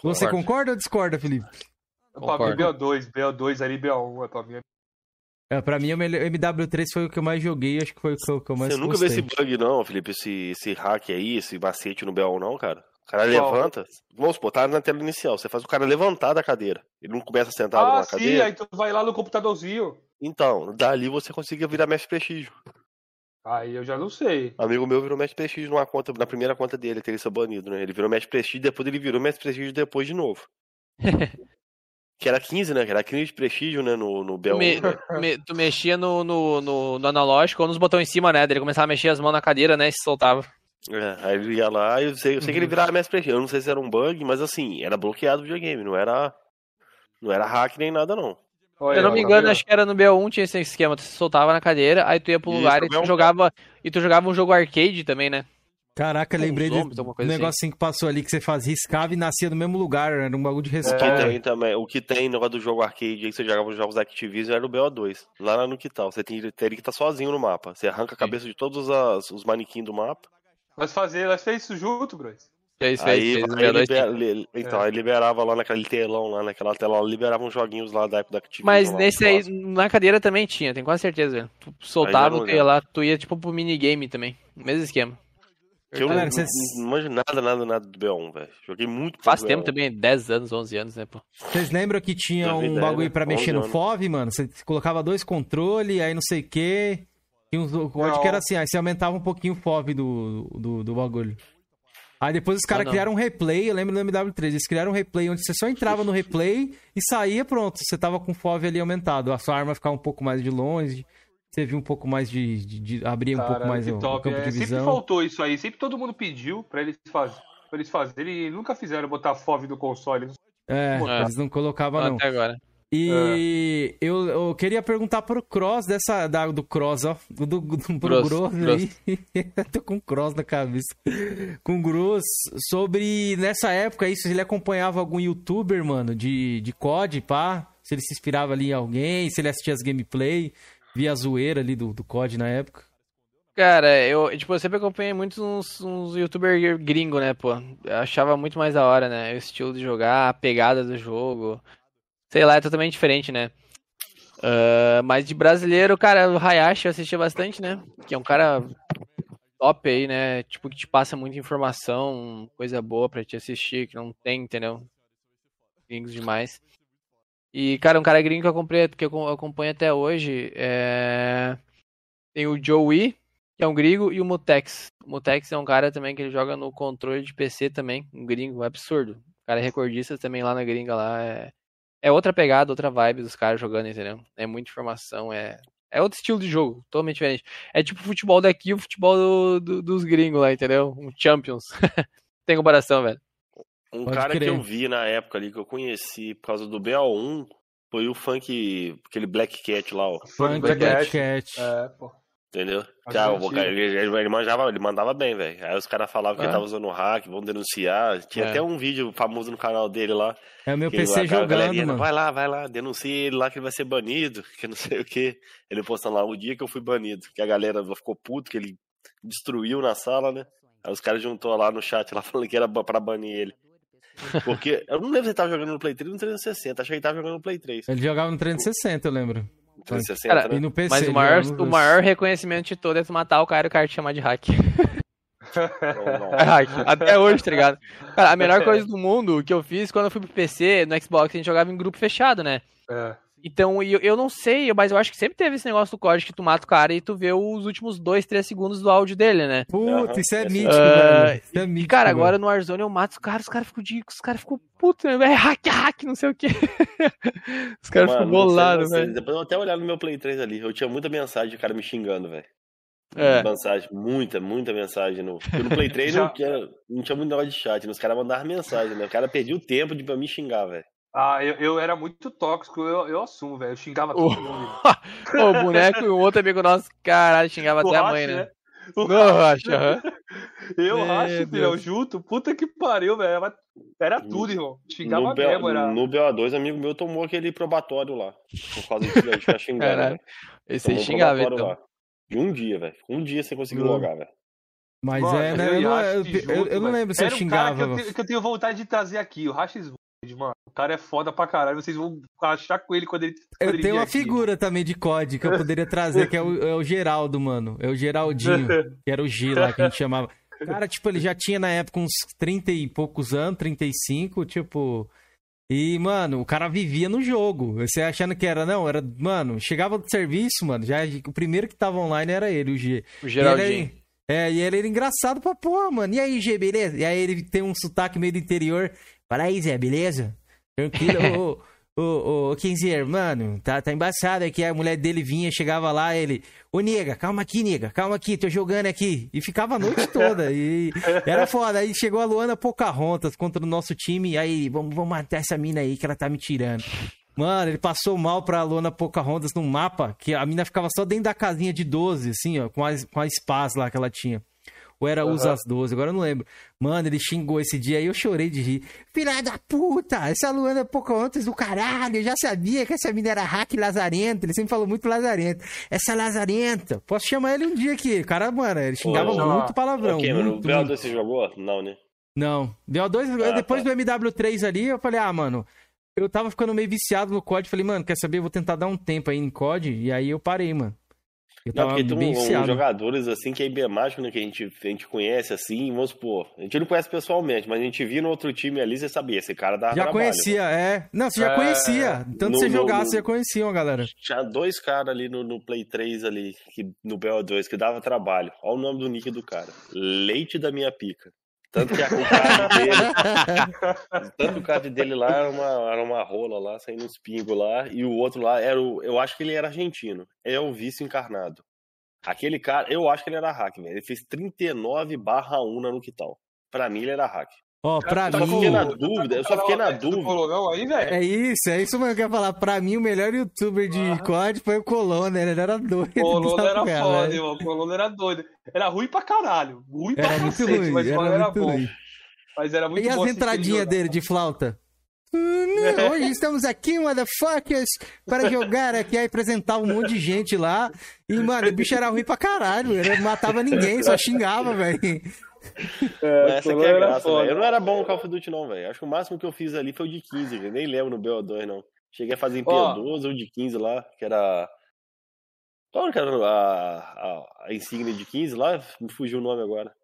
Você concorda ou discorda, Felipe? Pra Concordo. mim, BO2, BO2 ali, BO1, é pra mim. É, pra mim, o melhor- MW3 foi o que eu mais joguei, acho que foi o que eu, que eu mais Você nunca viu esse bug, não, Felipe? Esse, esse hack aí, esse macete no BO, não, cara? O cara Qual? levanta. Vamos supor, tá na tela inicial. Você faz o cara levantar da cadeira. Ele não começa sentado Ah, numa sim, cadeira. aí tu vai lá no computadorzinho. Então, dali você conseguia virar mestre prestígio. Aí eu já não sei. Amigo meu virou mestre prestígio numa conta, na primeira conta dele, teria sido banido, né? Ele virou mestre prestígio, depois ele virou mestre prestígio depois de novo. *laughs* que era 15, né? Que era 15 de prestígio, né? No, no Tu, BO1. me- né? *laughs* me- tu mexia no, no, no, no analógico ou nos botões em cima, né? Ele começava a mexer as mãos na cadeira, né? E se soltava. É, aí ele ia lá e eu sei, eu sei que Uhum. ele virava mestre prestígio. Eu não sei se era um bug, mas assim, era bloqueado o videogame, não era. Não era hack nem nada, não. Olha, Se eu não me engano, acho que era no BO1 tinha esse esquema. Tu se soltava na cadeira, aí tu ia pro Isso, lugar e BO1. tu jogava. E tu jogava um jogo arcade também, né? Caraca, lembrei de um assim. negocinho que passou ali, que você fazia, riscava e nascia no mesmo lugar, era um bagulho de O respawn. tem também, o que tem no negócio do jogo arcade aí, que você jogava os jogos da Activision, era o BO2. Lá no que tal? Você tem, teria que estar sozinho no mapa. Você arranca a cabeça de todos as- os manequins do mapa. Nós fazer, nós fez isso junto, bro. Fez, fez, Aí, fez. aí libera- li- então, É. aí liberava lá naquele telão, lá naquela tela, liberava uns joguinhos lá da época da Activision. Mas lá, nesse aí, na cadeira também tinha, tenho quase certeza, velho. Tu soltava, não tu ia lá, tu ia tipo pro minigame também. Mesmo esquema. Que eu não, Galera, vocês- não, não manjo nada, nada, nada do B1, velho. Joguei muito Faz tempo B1. também, 10 anos, 11 anos, né, pô. Vocês lembram que tinha um 2010, bagulho né? pra mexer no 11 anos. FOV, mano? Você colocava dois controles, aí não sei o quê. Tinha uns códigos Não. que era assim, aí você aumentava um pouquinho o FOV do, do, do bagulho. Aí depois os caras não. criaram um replay, eu lembro do MW3, eles criaram um replay onde você só entrava no replay e saía, pronto. Você tava com o FOV ali aumentado. A sua arma ficava um pouco mais de longe, você viu um pouco mais de. de, de- abria um pouco mais o, o top. campo É, de sempre visão. faltou isso aí. Sempre todo mundo pediu pra eles, faz... pra eles fazerem. E nunca fizeram botar FOV do console. É, É. eles não colocavam, não. Até agora. E eu, eu queria perguntar pro Cross dessa da, do Cross, ó. Do, do, do pro Gross, Gross aí. *laughs* Tô com Cross na cabeça. Com Gross. Sobre nessa época se ele acompanhava algum youtuber, mano, de, de COD, pá. Se ele se inspirava ali em alguém, se ele assistia as gameplay, via a zoeira ali do, do COD na época. Cara, eu, tipo, eu sempre acompanhei muitos uns, uns youtubers gringo, né, pô. Eu achava muito mais da hora, né? O estilo de jogar, a pegada do jogo. Sei lá, é totalmente diferente, né? Ah, mas de brasileiro, cara, o Hayashi eu assistia bastante, né? Que é um cara top aí, né? Tipo, que te passa muita informação, coisa boa pra te assistir, que não tem, entendeu? Gringos demais. E, cara, um cara gringo que eu acompanho, que eu acompanho até hoje é... Tem o Joey, que é um gringo, e o Mutex. O Mutex é um cara também que ele joga no controle de PC também, um gringo, absurdo. O cara é recordista também lá na gringa lá, é, é outra pegada, outra vibe dos caras jogando, entendeu? É muita informação, é, é outro estilo de jogo, totalmente diferente. É tipo o futebol daqui e o futebol do- do- dos gringos lá, entendeu? Um Champions. *laughs* Tem comparação, velho. Um Pode cara crer. que eu vi na época ali, que eu conheci por causa do BO1, foi o funk, aquele Black Cat lá, ó. Funk Black Black Cat. Cat. É, pô. Entendeu? Cara, antigo. o cara, ele, ele, ele manjava, ele mandava bem, velho. Aí os caras falavam que É. ele tava usando hack, vão denunciar. Tinha É. até um vídeo famoso no canal dele lá. É o meu que PC galerinha, jogando, mano. Vai lá, vai lá, denuncia ele lá que ele vai ser banido, *laughs* que não sei o que. Ele postando lá o dia que eu fui banido, que a galera ficou puto, que ele destruiu na sala, né? Aí os caras juntou lá no chat lá *laughs* falando que era pra banir ele. Porque eu não lembro se ele tava jogando no Play 3 ou no 360, achei que ele tava jogando no Play 3. Ele jogava no 360, eu lembro. No 360, Cara, E né? no PC. Mas o ele maior, jogava o maior reconhecimento de todo é tu matar o cara e o cara te chamar de hack. É hack. *laughs* Até hoje, tá ligado? Cara, a melhor coisa do mundo que eu fiz quando eu fui pro PC, no Xbox, a gente jogava em grupo fechado, né? É. Então, e eu, eu não sei, mas eu acho que sempre teve esse negócio do código que tu mata o cara e tu vê os últimos 2, 3 segundos do áudio dele, né? Puta, isso é essa- mítico, velho. Isso é mítico. Cara, velho. agora no Warzone eu mato os caras, os caras ficam de, os caras ficam putos, né? É *laughs* hack, hack, não sei o que. os caras ficam bolados, velho. Depois eu vou até olhar no meu Play 3 ali. Eu tinha muita mensagem de cara me xingando, velho. É. Mensagem, muita, muita mensagem. No, no Play 3 *laughs* Já- não, tinha, não tinha muito negócio de chat, né? Os caras mandavam mensagem, né? O cara perdia o tempo de pra me xingar, velho. Ah, eu, eu era muito tóxico, eu, eu assumo, velho. Eu xingava todo *laughs* mundo. o boneco e um outro amigo nosso, caralho, xingava O até a mãe, né? O Não, Racha. Eu, Meu Racha, filhão, junto. Puta que pariu, velho. Era- Era tudo, irmão. Xingava No, mesmo, BO, era. no BO2, amigo meu tomou aquele probatório lá. Por causa disso, de ficar xingando. Caralho. velho. Esse aí um xingava, então. lá. De um dia, velho. Um dia sem conseguir Hum. logar, velho. Mas Mano, é, né? eu Eu, não, eu, junto, eu- eu não lembro se eu Era um xingava. cara que eu, tenho, que eu tenho vontade de trazer aqui, o Rachis mano. O cara é foda pra caralho. Vocês vão achar com ele quando ele. quando Eu ele tenho uma aqui. figura também de COD que eu poderia trazer, que é o, é o Geraldo, mano. É o Geraldinho, *laughs* que era o G lá que a gente chamava. Cara, tipo, ele já tinha na época uns 30 e poucos anos, 35, tipo. E, mano, o cara vivia no jogo. Você achando que era, não, era, mano, chegava do serviço, mano, já o primeiro que tava online era ele, o G. O E Geraldinho. ele- é, e ele era engraçado pra porra, mano. E aí, G, beleza? E aí ele tem um sotaque meio do interior. Fala aí, Zé, beleza? Tranquilo. *laughs* ô, ô, ô, Kenzier, mano, tá, tá embaçado aqui. A mulher dele vinha, chegava lá, ele... Ô, nega, calma aqui, nega, calma aqui, tô jogando aqui. E ficava a noite toda. E era foda. Aí chegou a Luana Pocahontas contra o nosso time. Aí, vamos, vamos matar essa mina aí que ela tá me tirando. Mano, ele passou mal pra Luana Pocahontas num mapa que a mina ficava só dentro da casinha de 12, assim, ó, com as, com as pás lá que ela tinha. Ou era usa as 12, agora eu não lembro. Mano, ele xingou esse dia aí, eu chorei de rir. Filha da puta, essa Luana Pocahontas do caralho, eu já sabia que essa mina era hack lazarenta, ele sempre falou muito lazarenta. Essa lazarenta, posso chamar ele um dia aqui, cara, mano, ele xingava Ô, muito palavrão, Ok, mano, o muito, BO2 muito. você jogou? Não, né? Não. BO2, Ah, depois tá. do MW3 ali, eu falei, ah, mano, eu tava ficando meio viciado no COD. Falei, mano, quer saber? Eu vou tentar dar um tempo aí em COD. E aí eu parei, mano. Eu Não, porque tem um- uns jogadores assim que é emblemático, né, que a gente, a gente conhece assim, vamos supor. A gente não conhece pessoalmente, mas a gente via no outro time ali, você sabia, esse cara dava Já trabalho. né? conhecia, é. Não, você já É, conhecia. Tanto no- você no- você já conhecia, uma galera. Tinha dois caras ali no, no Play 3 ali, que, no BO2, que dava trabalho. Olha o nome do nick do cara. Leite da minha pica. Tanto que a- *laughs* o card dele, tanto o card dele lá era uma, era uma rola lá, saindo uns pingos lá, e o outro lá era o, eu acho que ele era argentino. É o vício encarnado. Aquele cara, eu acho que ele era hack, velho. Ele fez 39 barra 1 na no que tal. Pra mim ele era hack. Ó, pra só mim. fiquei na dúvida, eu só fiquei na dúvida. Colonão aí. É isso, é isso mesmo que eu ia falar. Pra mim, o melhor youtuber de Ah. COD foi o Colona, ele era doido. Colono dessa era cara, foda. Colono era doido. Era ruim pra caralho. Ruim pra Era muito cacete, ruim, mas era era, era muito bom. ruim. Mas era muito E bom as assistir ele entradinhas jogar. dele de flauta? Hum, Hoje estamos aqui, motherfuckers, para jogar aqui. Aí apresentava um monte de gente lá. E, mano, o bicho era ruim pra caralho. Ele não matava ninguém, só xingava, velho. É, Essa que é a graça, velho. Eu não era bom no Call of Duty, não, velho. Acho que o máximo que eu fiz ali foi o de 15, velho. Nem lembro no BO2, não. Cheguei a fazer em Ó. P12 ou de 15 lá, que era. Qual que era a, a, a insígnia de 15 lá? Me fugiu o nome agora.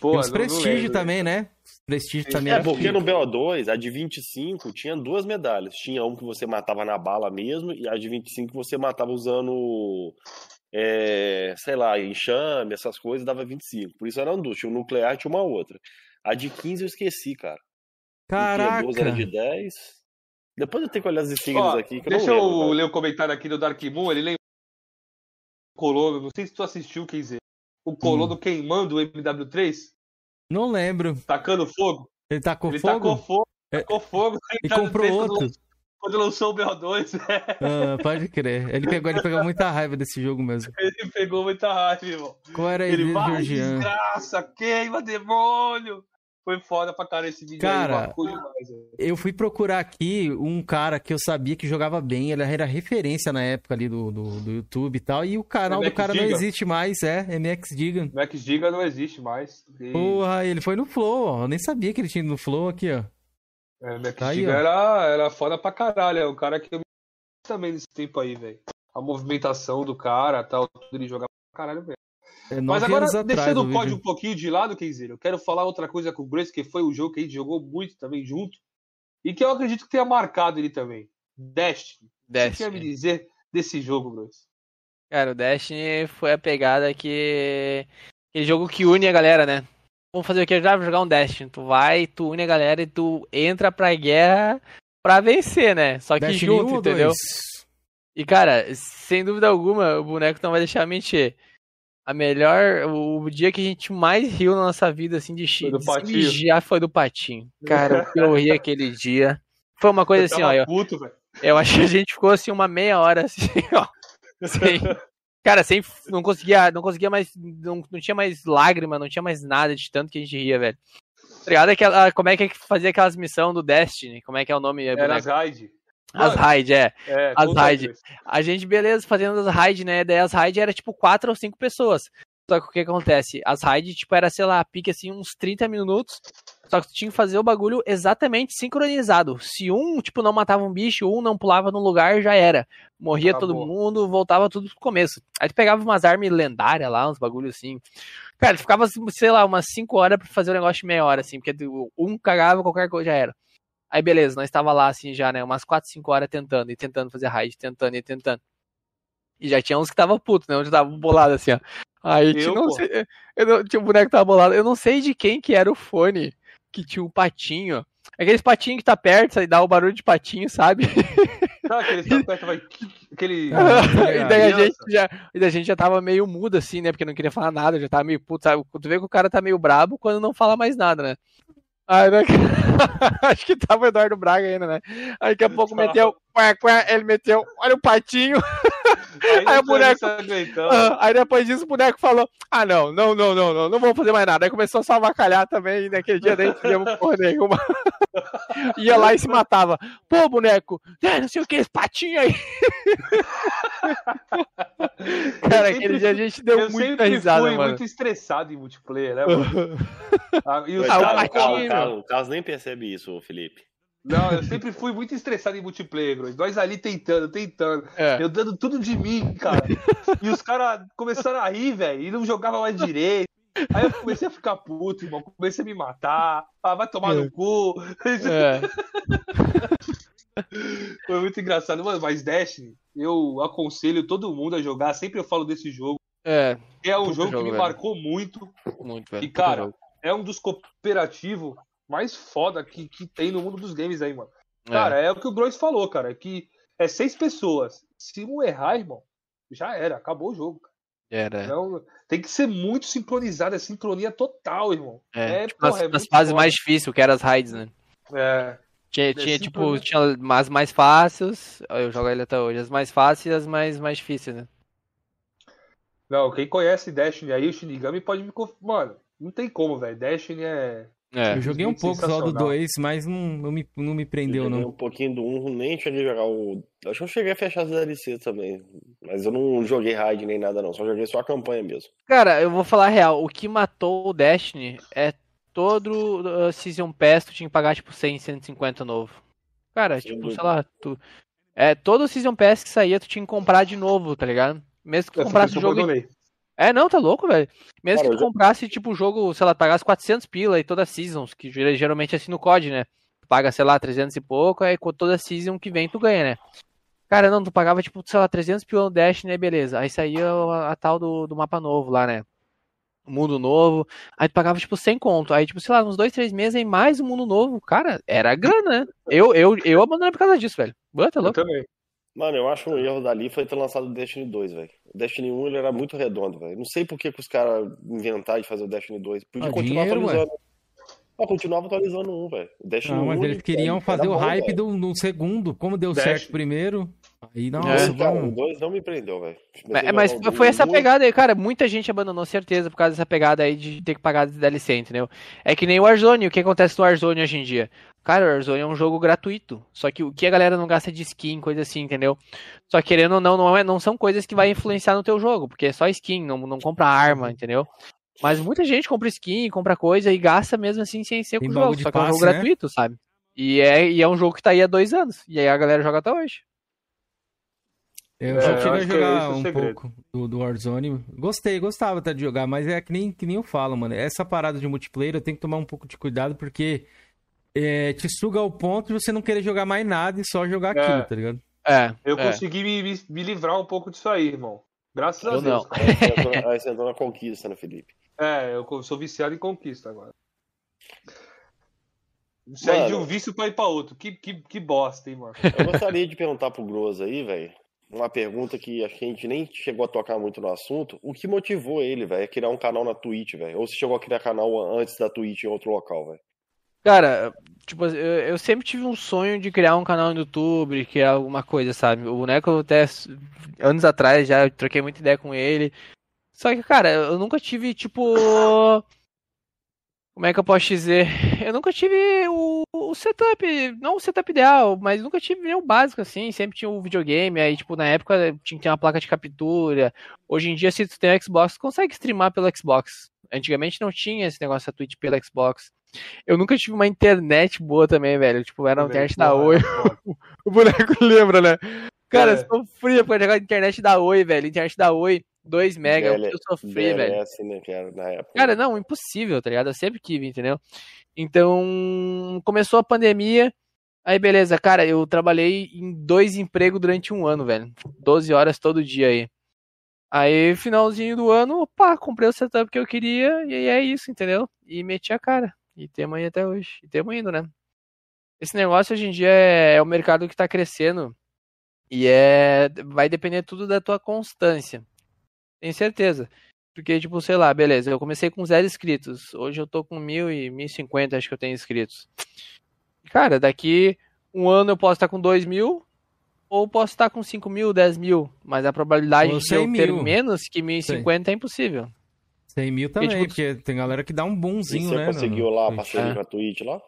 Pô, Tem os prestígio também, né? Prestígio também É, porque no BO2, a de 25 tinha duas medalhas. Tinha um que você matava na bala mesmo, e a de 25 você matava usando, é, sei lá, enxame, essas coisas, dava 25. Por isso eram duas. Tinha um nuclear e tinha uma outra. A de 15 eu esqueci, cara. Caraca. P12 era de 10. Depois eu tenho que olhar as Ó, aqui, que eu deixa não eu lembro. cara. ler o comentário aqui do Dark Moon. Ele lembra o Colono. Não sei se tu assistiu, quer dizer. O Colono Hum. queimando o MW3, Não lembro. tacando fogo. Ele tacou ele fogo? tacou fogo. É. Tacou fogo. no E MW3 comprou outro. lançou- Quando lançou o BO2, Ah, pode crer. Ele pegou, ele pegou muita raiva desse jogo mesmo. ele pegou muita raiva, irmão. Qual era Ele do vai, desgraça, queima, demônio. Foi foda pra cara esse vídeo Cara, aí, demais. Eu fui procurar aqui um cara que eu sabia que jogava bem, ele era referência na época ali do, do, do YouTube e tal, e o canal do MX cara não Giga? existe mais, é, MX Giga. Max Giga não existe mais. E- Porra, ele foi no Flow, ó, eu nem sabia que ele tinha ido no Flow aqui, ó. É, Max Tá era, era foda pra caralho. É o cara que eu me também nesse tempo aí, velho. A movimentação do cara, tal, tudo ele jogava pra caralho mesmo. É Mas agora, deixando o código um pouquinho de lado, Kenzeiro, eu quero falar outra coisa com o Grace, que foi o jogo que a gente jogou muito também junto. E que eu acredito que tenha marcado ele também. Destiny. O que você quer me Destiny. dizer desse jogo, Grace? Cara, o Destiny foi a pegada que. Aquele jogo que une a galera, né? Vamos fazer o que? Já jogar um Destiny. Tu vai, tu une a galera e tu entra pra guerra pra vencer, né? Só que Destiny 1 junto, entendeu? 2? E cara, sem dúvida alguma, o boneco não vai deixar mentir. A melhor, o dia que a gente mais riu na nossa vida, assim, de Patinho. já foi do Patinho. Cara, o que eu ri aquele dia. Foi uma coisa Eu assim, ó. Eu, puto, velho. eu acho que a gente ficou assim uma meia hora assim, ó. *laughs* Sem, cara, sem. Não conseguia, não conseguia mais. Não, não tinha mais lágrima, não tinha mais nada de tanto que a gente ria, velho. Tá ligado? Aquela, como é que é que fazia aquelas missões do Destiny? Como é que é o nome? É, Era as raid. As raid, é. É, As raid. A gente, beleza, fazendo as raid, né? Daí as raid era tipo quatro ou cinco pessoas. Só que o que acontece? As raid, tipo, era, sei lá, pique assim, uns 30 minutos. Só que tu tinha que fazer o bagulho exatamente sincronizado. Se um, tipo, não matava um bicho, um não pulava no lugar, já era. Morria Acabou. todo mundo, voltava tudo pro começo. Aí tu pegava umas armas lendárias lá, uns bagulhos assim. Cara, tu ficava, sei lá, umas 5 horas pra fazer o negócio de meia hora, assim, porque um cagava, qualquer coisa já era. Aí beleza, nós tava lá assim já, né, umas 4, 5 horas tentando, e tentando fazer raid, tentando e tentando. E já tinha uns que tava puto, né, onde tava bolado assim, ó. Aí tinha, Eu, pô. sei, eu não, tinha um boneco que tava bolado, eu não sei de quem que era o fone que tinha um patinho. Aqueles patinhos que tá perto e dá o barulho de patinho, sabe? Sabe aquele tapete vai. Aquele. e daí a gente já, e daí a gente já tava meio mudo assim, né? Porque não queria falar nada, já tava meio puto, sabe? Tu vê que o cara tá meio brabo quando não fala mais nada, né? Aí, né? *laughs* Acho que tava o Eduardo Braga ainda, né? Aí daqui a pouco meteu, ele meteu, olha o patinho. *laughs* Aí, Aí o boneco-. Ah, Aí depois disso o boneco falou: Ah, não, não, não, não, não, não vou fazer mais nada. Aí começou a só avacalhar também, e naquele dia nem fizemos *laughs* porra nenhuma. *laughs* Ia lá e se matava. Pô, boneco, é, não sei o que, esse patinho aí. *laughs* Cara, aquele dia a gente deu eu muita sempre risada, fui mano. muito estressado em multiplayer, né, mano? Ah, e Ah, o o, Carlos, o Carlos- o Carlos nem percebe isso, Felipe. Não, eu sempre fui muito estressado em multiplayer, bro. Nós ali tentando, tentando. É. Eu dando tudo de mim, cara. E os caras começaram a rir, velho, e não jogavam mais direito. Aí eu comecei a ficar puto, irmão. Comecei a me matar. Ah, vai tomar no cu. É. *laughs* Foi muito engraçado. Mano, mas Destiny, eu aconselho todo mundo a jogar. Sempre eu falo desse jogo. É, É um jogo, jogo, que me velho. marcou muito. muito, velho. E, cara, é um dos cooperativos mais foda que, que tem no mundo dos games aí, mano. Cara, é o que o Gross falou, cara. Que é seis pessoas. Se um errar, irmão, já era. Acabou o jogo. cara. era. Não, tem que ser muito sincronizado. É sincronia total, irmão. É, É, tipo, porra, nas, é nas fases foda. mais difíceis, que eram as raids, né? É. Tinha, É tinha sempre, tipo, tinha as mais fáceis, eu jogo ele até hoje, as mais fáceis e as mais, mais difíceis, né? Não, quem conhece Destiny aí, o Shinigami pode me. Mano, não tem como, velho. Destiny é. É. Eu joguei um Muito pouco só do sensacional. 2, mas não, não, me, não me prendeu, Eu joguei não. um pouquinho do 1, nem cheguei a jogar o. Acho que eu cheguei a fechar as DLC também. Mas eu não joguei raid nem nada, não. Só joguei só a campanha mesmo. Cara, eu vou falar a real, o que matou o Destiny é todo uh, Season Pass tu tinha que pagar tipo 100, 150 novo. Cara, Sem tipo, dúvida. sei lá, tu... É, todo Season Pass que saía tu tinha que comprar de novo, tá ligado? Mesmo que tu Essa comprasse o jogo... abandonei. É, não, tá louco, velho. Mesmo Cara, que tu eu já- comprasse, tipo, o jogo, sei lá, pagasse 400 pila e toda seasons, que ger- geralmente é assim no COD, né? Tu paga, sei lá, 300 e pouco, aí com toda season que vem tu ganha, né? Cara, não, tu pagava, tipo, sei lá, 300 pila no Dash, né? Beleza. Aí saía a, a tal do, do mapa novo lá, né? Mundo novo. Aí tu pagava, tipo, 100 conto. Aí, tipo, sei lá, uns dois, três meses aí mais um mundo novo. Cara, era grana, né? Eu, eu, eu abandonei por causa disso, velho. Bota, Eu louco. também. Mano, eu acho um erro dali foi ter lançado o Destiny 2, velho. O Destiny 1 ele era muito redondo, velho. Não sei por que, que os caras inventaram de fazer o Destiny 2. Podia Ah, continuar dinheiro, atualizando. Ah, continuava atualizando um, velho. Destiny Não, mas 1, eles ele- queriam fazer o bom, hype do, no segundo. Como deu Dash. certo primeiro. Aí, O nossa, dois, cara, o vamos. 2 não me prendeu, velho. É, mas foi essa pegada aí, cara. Muita gente abandonou, certeza, por causa dessa pegada aí de ter que pagar de DLC, entendeu? É que nem o Warzone. O que acontece no Warzone hoje em dia? Cara, o Warzone é um jogo gratuito. Só que o que a galera não gasta de skin, coisa assim, entendeu? Só que querendo ou não, não, é, não são coisas que vai influenciar no teu jogo, porque é só skin, não, não compra arma, entendeu? Mas muita gente compra skin, compra coisa e gasta mesmo assim sem ser com o jogo. Só que é um jogo né? gratuito, sabe? E é, e é um jogo que tá aí há dois anos. E aí a galera joga até hoje. Eu É, já a é jogar o um segredo. pouco do, do Warzone. Gostei, gostava até de jogar, mas é que nem, que nem eu falo, mano. Essa parada de multiplayer eu tenho que tomar um pouco de cuidado porque é, te suga ao ponto de você não querer jogar mais nada e só jogar É. aquilo, tá ligado? É. Eu é. consegui me, me- me livrar um pouco disso aí, irmão. Graças a Eu Deus. não. Aí você entrou na conquista, né, Felipe? É, eu sou viciado em conquista agora. Sair de um vício pra ir pra outro. Que, que, que bosta, hein, mano. Eu gostaria de perguntar pro Grosso aí, velho, uma pergunta que acho que a gente nem chegou a tocar muito no assunto. O que motivou ele, velho, a criar um canal na Twitch, velho? Ou se chegou a criar canal antes da Twitch em outro local, velho? Cara, tipo, eu, eu sempre tive um sonho de criar um canal no YouTube, criar alguma coisa, sabe? O boneco até anos atrás já troquei muita ideia com ele. Só que, cara, eu nunca tive, tipo. Como é que eu posso dizer? Eu nunca tive o, o setup, não o setup ideal, mas nunca tive nem o básico, assim. Sempre tinha o videogame, aí, tipo, na época tinha que ter uma placa de captura. Hoje em dia, se tu tem o Xbox, tu consegue streamar pelo Xbox. Antigamente não tinha esse negócio da Twitch pelo Xbox. Eu nunca tive uma internet boa também, velho. Tipo, era uma internet da Oi. é foda. *laughs* O boneco lembra, né? Cara, É. sofria pra jogar internet da Oi, velho. Internet da Oi, 2 mega, DL eu sofri, velho. Né, era na época. Cara, não, impossível, tá ligado? Eu sempre tive, entendeu? Então, começou a pandemia. Aí, beleza, cara, eu trabalhei em dois empregos durante um ano, velho. 12 horas todo dia aí. Aí, finalzinho do ano, opa, comprei o setup que eu queria e é isso, entendeu? E meti a cara. E temos aí até hoje. E temos indo, né? Esse negócio hoje em dia é, é o mercado que tá crescendo. E é. Vai depender tudo da tua constância. Tenho certeza. Porque, tipo, sei lá, beleza, eu comecei com zero inscritos. Hoje eu tô com mil e mil e cinquenta, acho que eu tenho inscritos. Cara, daqui um ano eu posso estar com dois mil. ou posso estar com 5 mil, 10 mil, mas a probabilidade Ou de eu 100 ter mil. menos que 1.050 é impossível. 100 mil também, tipo, porque tem galera que dá um E bonzinho, você né? conseguiu no- lá a no- parceria É. com a Twitch lá?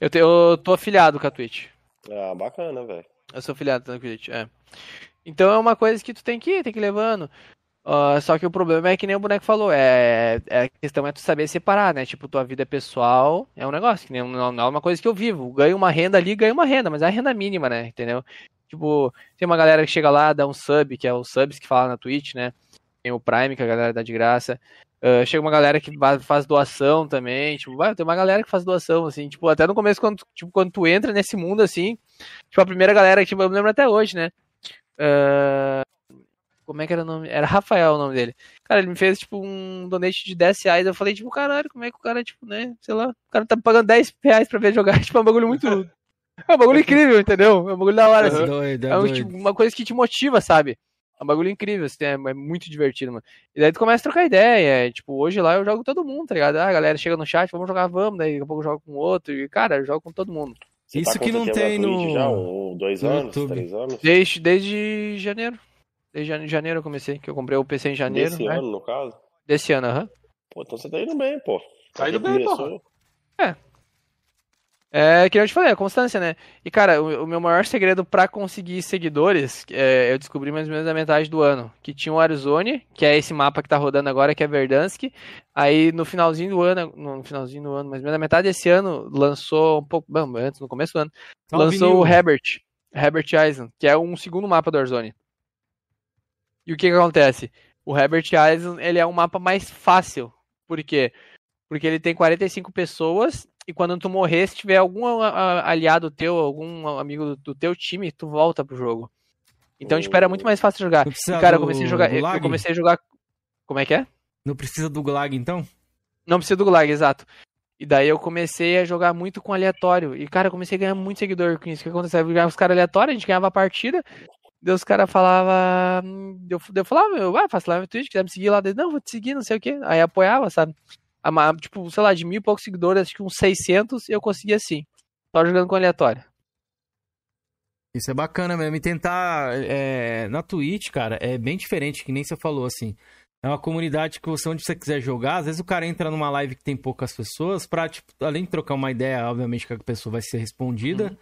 Eu, te- eu tô afiliado com a Twitch. Ah, bacana, velho. Eu sou afiliado da Twitch, é. Então é uma coisa que tu tem que ir, tem que ir levando. Ah, só que o problema é que nem o boneco falou, é, é a questão é tu saber separar, né? Tipo, tua vida pessoal é um negócio, que nem, não, não é uma coisa que eu vivo. Ganho uma renda ali, ganho uma renda, mas é a renda mínima, né? Entendeu? Tipo, tem uma galera que chega lá, dá um sub, que é o subs que fala na Twitch, né? Tem o Prime, que a galera dá de graça. Ah, chega uma galera que faz doação também, tipo, vai, tem uma galera que faz doação, assim, tipo, até no começo, quando, tipo, quando tu entra nesse mundo, assim, tipo, a primeira galera, tipo, eu me lembro até hoje, né? Ah, como é que era o nome? Era Rafael o nome dele. Cara, ele me fez, tipo, um donate de 10 reais. Eu falei, tipo, caralho, como é que o cara, tipo, né? Sei lá, o cara tá pagando 10 reais pra ver jogar. *laughs* Tipo, é um bagulho muito. *laughs* É um bagulho incrível, entendeu? É um bagulho da hora, assim. Doido, é É um, tipo, uma coisa que te motiva, sabe? É um bagulho incrível, assim, é, é muito divertido, mano. E daí tu começa a trocar ideia. é, tipo, hoje lá eu jogo com todo mundo, tá ligado? Ah, a galera chega no chat, vamos jogar, vamos. Daí daqui a pouco eu jogo com outro. E, cara, eu jogo com todo mundo. Você Isso tá que não tem no- Já, um, dois no anos, YouTube. três anos? Desde, desde janeiro. Desde jane- janeiro eu comecei, que eu comprei o PC em janeiro. Desse né? ano, no caso? Desse ano, aham. Pô, então você tá indo bem, pô. Tá indo bem, começou- É, que eu te falei, a constância, né? E, cara, o, o meu maior segredo pra conseguir seguidores, é, eu descobri mais ou menos na metade do ano. Que tinha o Warzone, que é esse mapa que tá rodando agora, que é Verdansk. Aí, no finalzinho do ano, no finalzinho do ano, mais ou menos na metade desse ano, lançou um pouco, bom, antes, no começo do ano, Salve, lançou Nil. o Herbert, Herbert Island, que é um segundo mapa do Warzone. E o que que acontece? O Herbert Island, ele é um mapa mais fácil. Por quê? Porque ele tem 45 pessoas e quando tu morrer, se tiver algum aliado teu, algum amigo do, teu time, tu volta pro jogo. Então, tipo, era muito mais fácil jogar. E, cara, eu comecei a jogar, eu comecei a jogar Como é que é? Não precisa do Gulag, então? Não precisa do Gulag, exato. E daí eu comecei a jogar muito com aleatório. E, cara, eu comecei a ganhar muito seguidor com isso. O que aconteceu? Eu ganhava os caras aleatórios, a gente ganhava a partida. Daí os caras falavam. Eu, eu falava, eu, ah, faço live no Twitch, quiser me seguir lá. Daí, não, vou te seguir, não sei o quê. Aí apoiava, sabe? A Tipo, sei lá, de mil e poucos seguidores, acho que uns 600 eu conseguia assim. Só jogando com aleatório. Isso é bacana mesmo. E tentar. é, na Twitch, cara, é bem diferente, que nem você falou, assim. É uma comunidade que você, onde você quiser jogar, às vezes o cara entra numa live que tem poucas pessoas, pra, tipo, além de trocar uma ideia, obviamente que a pessoa vai ser respondida. Uhum.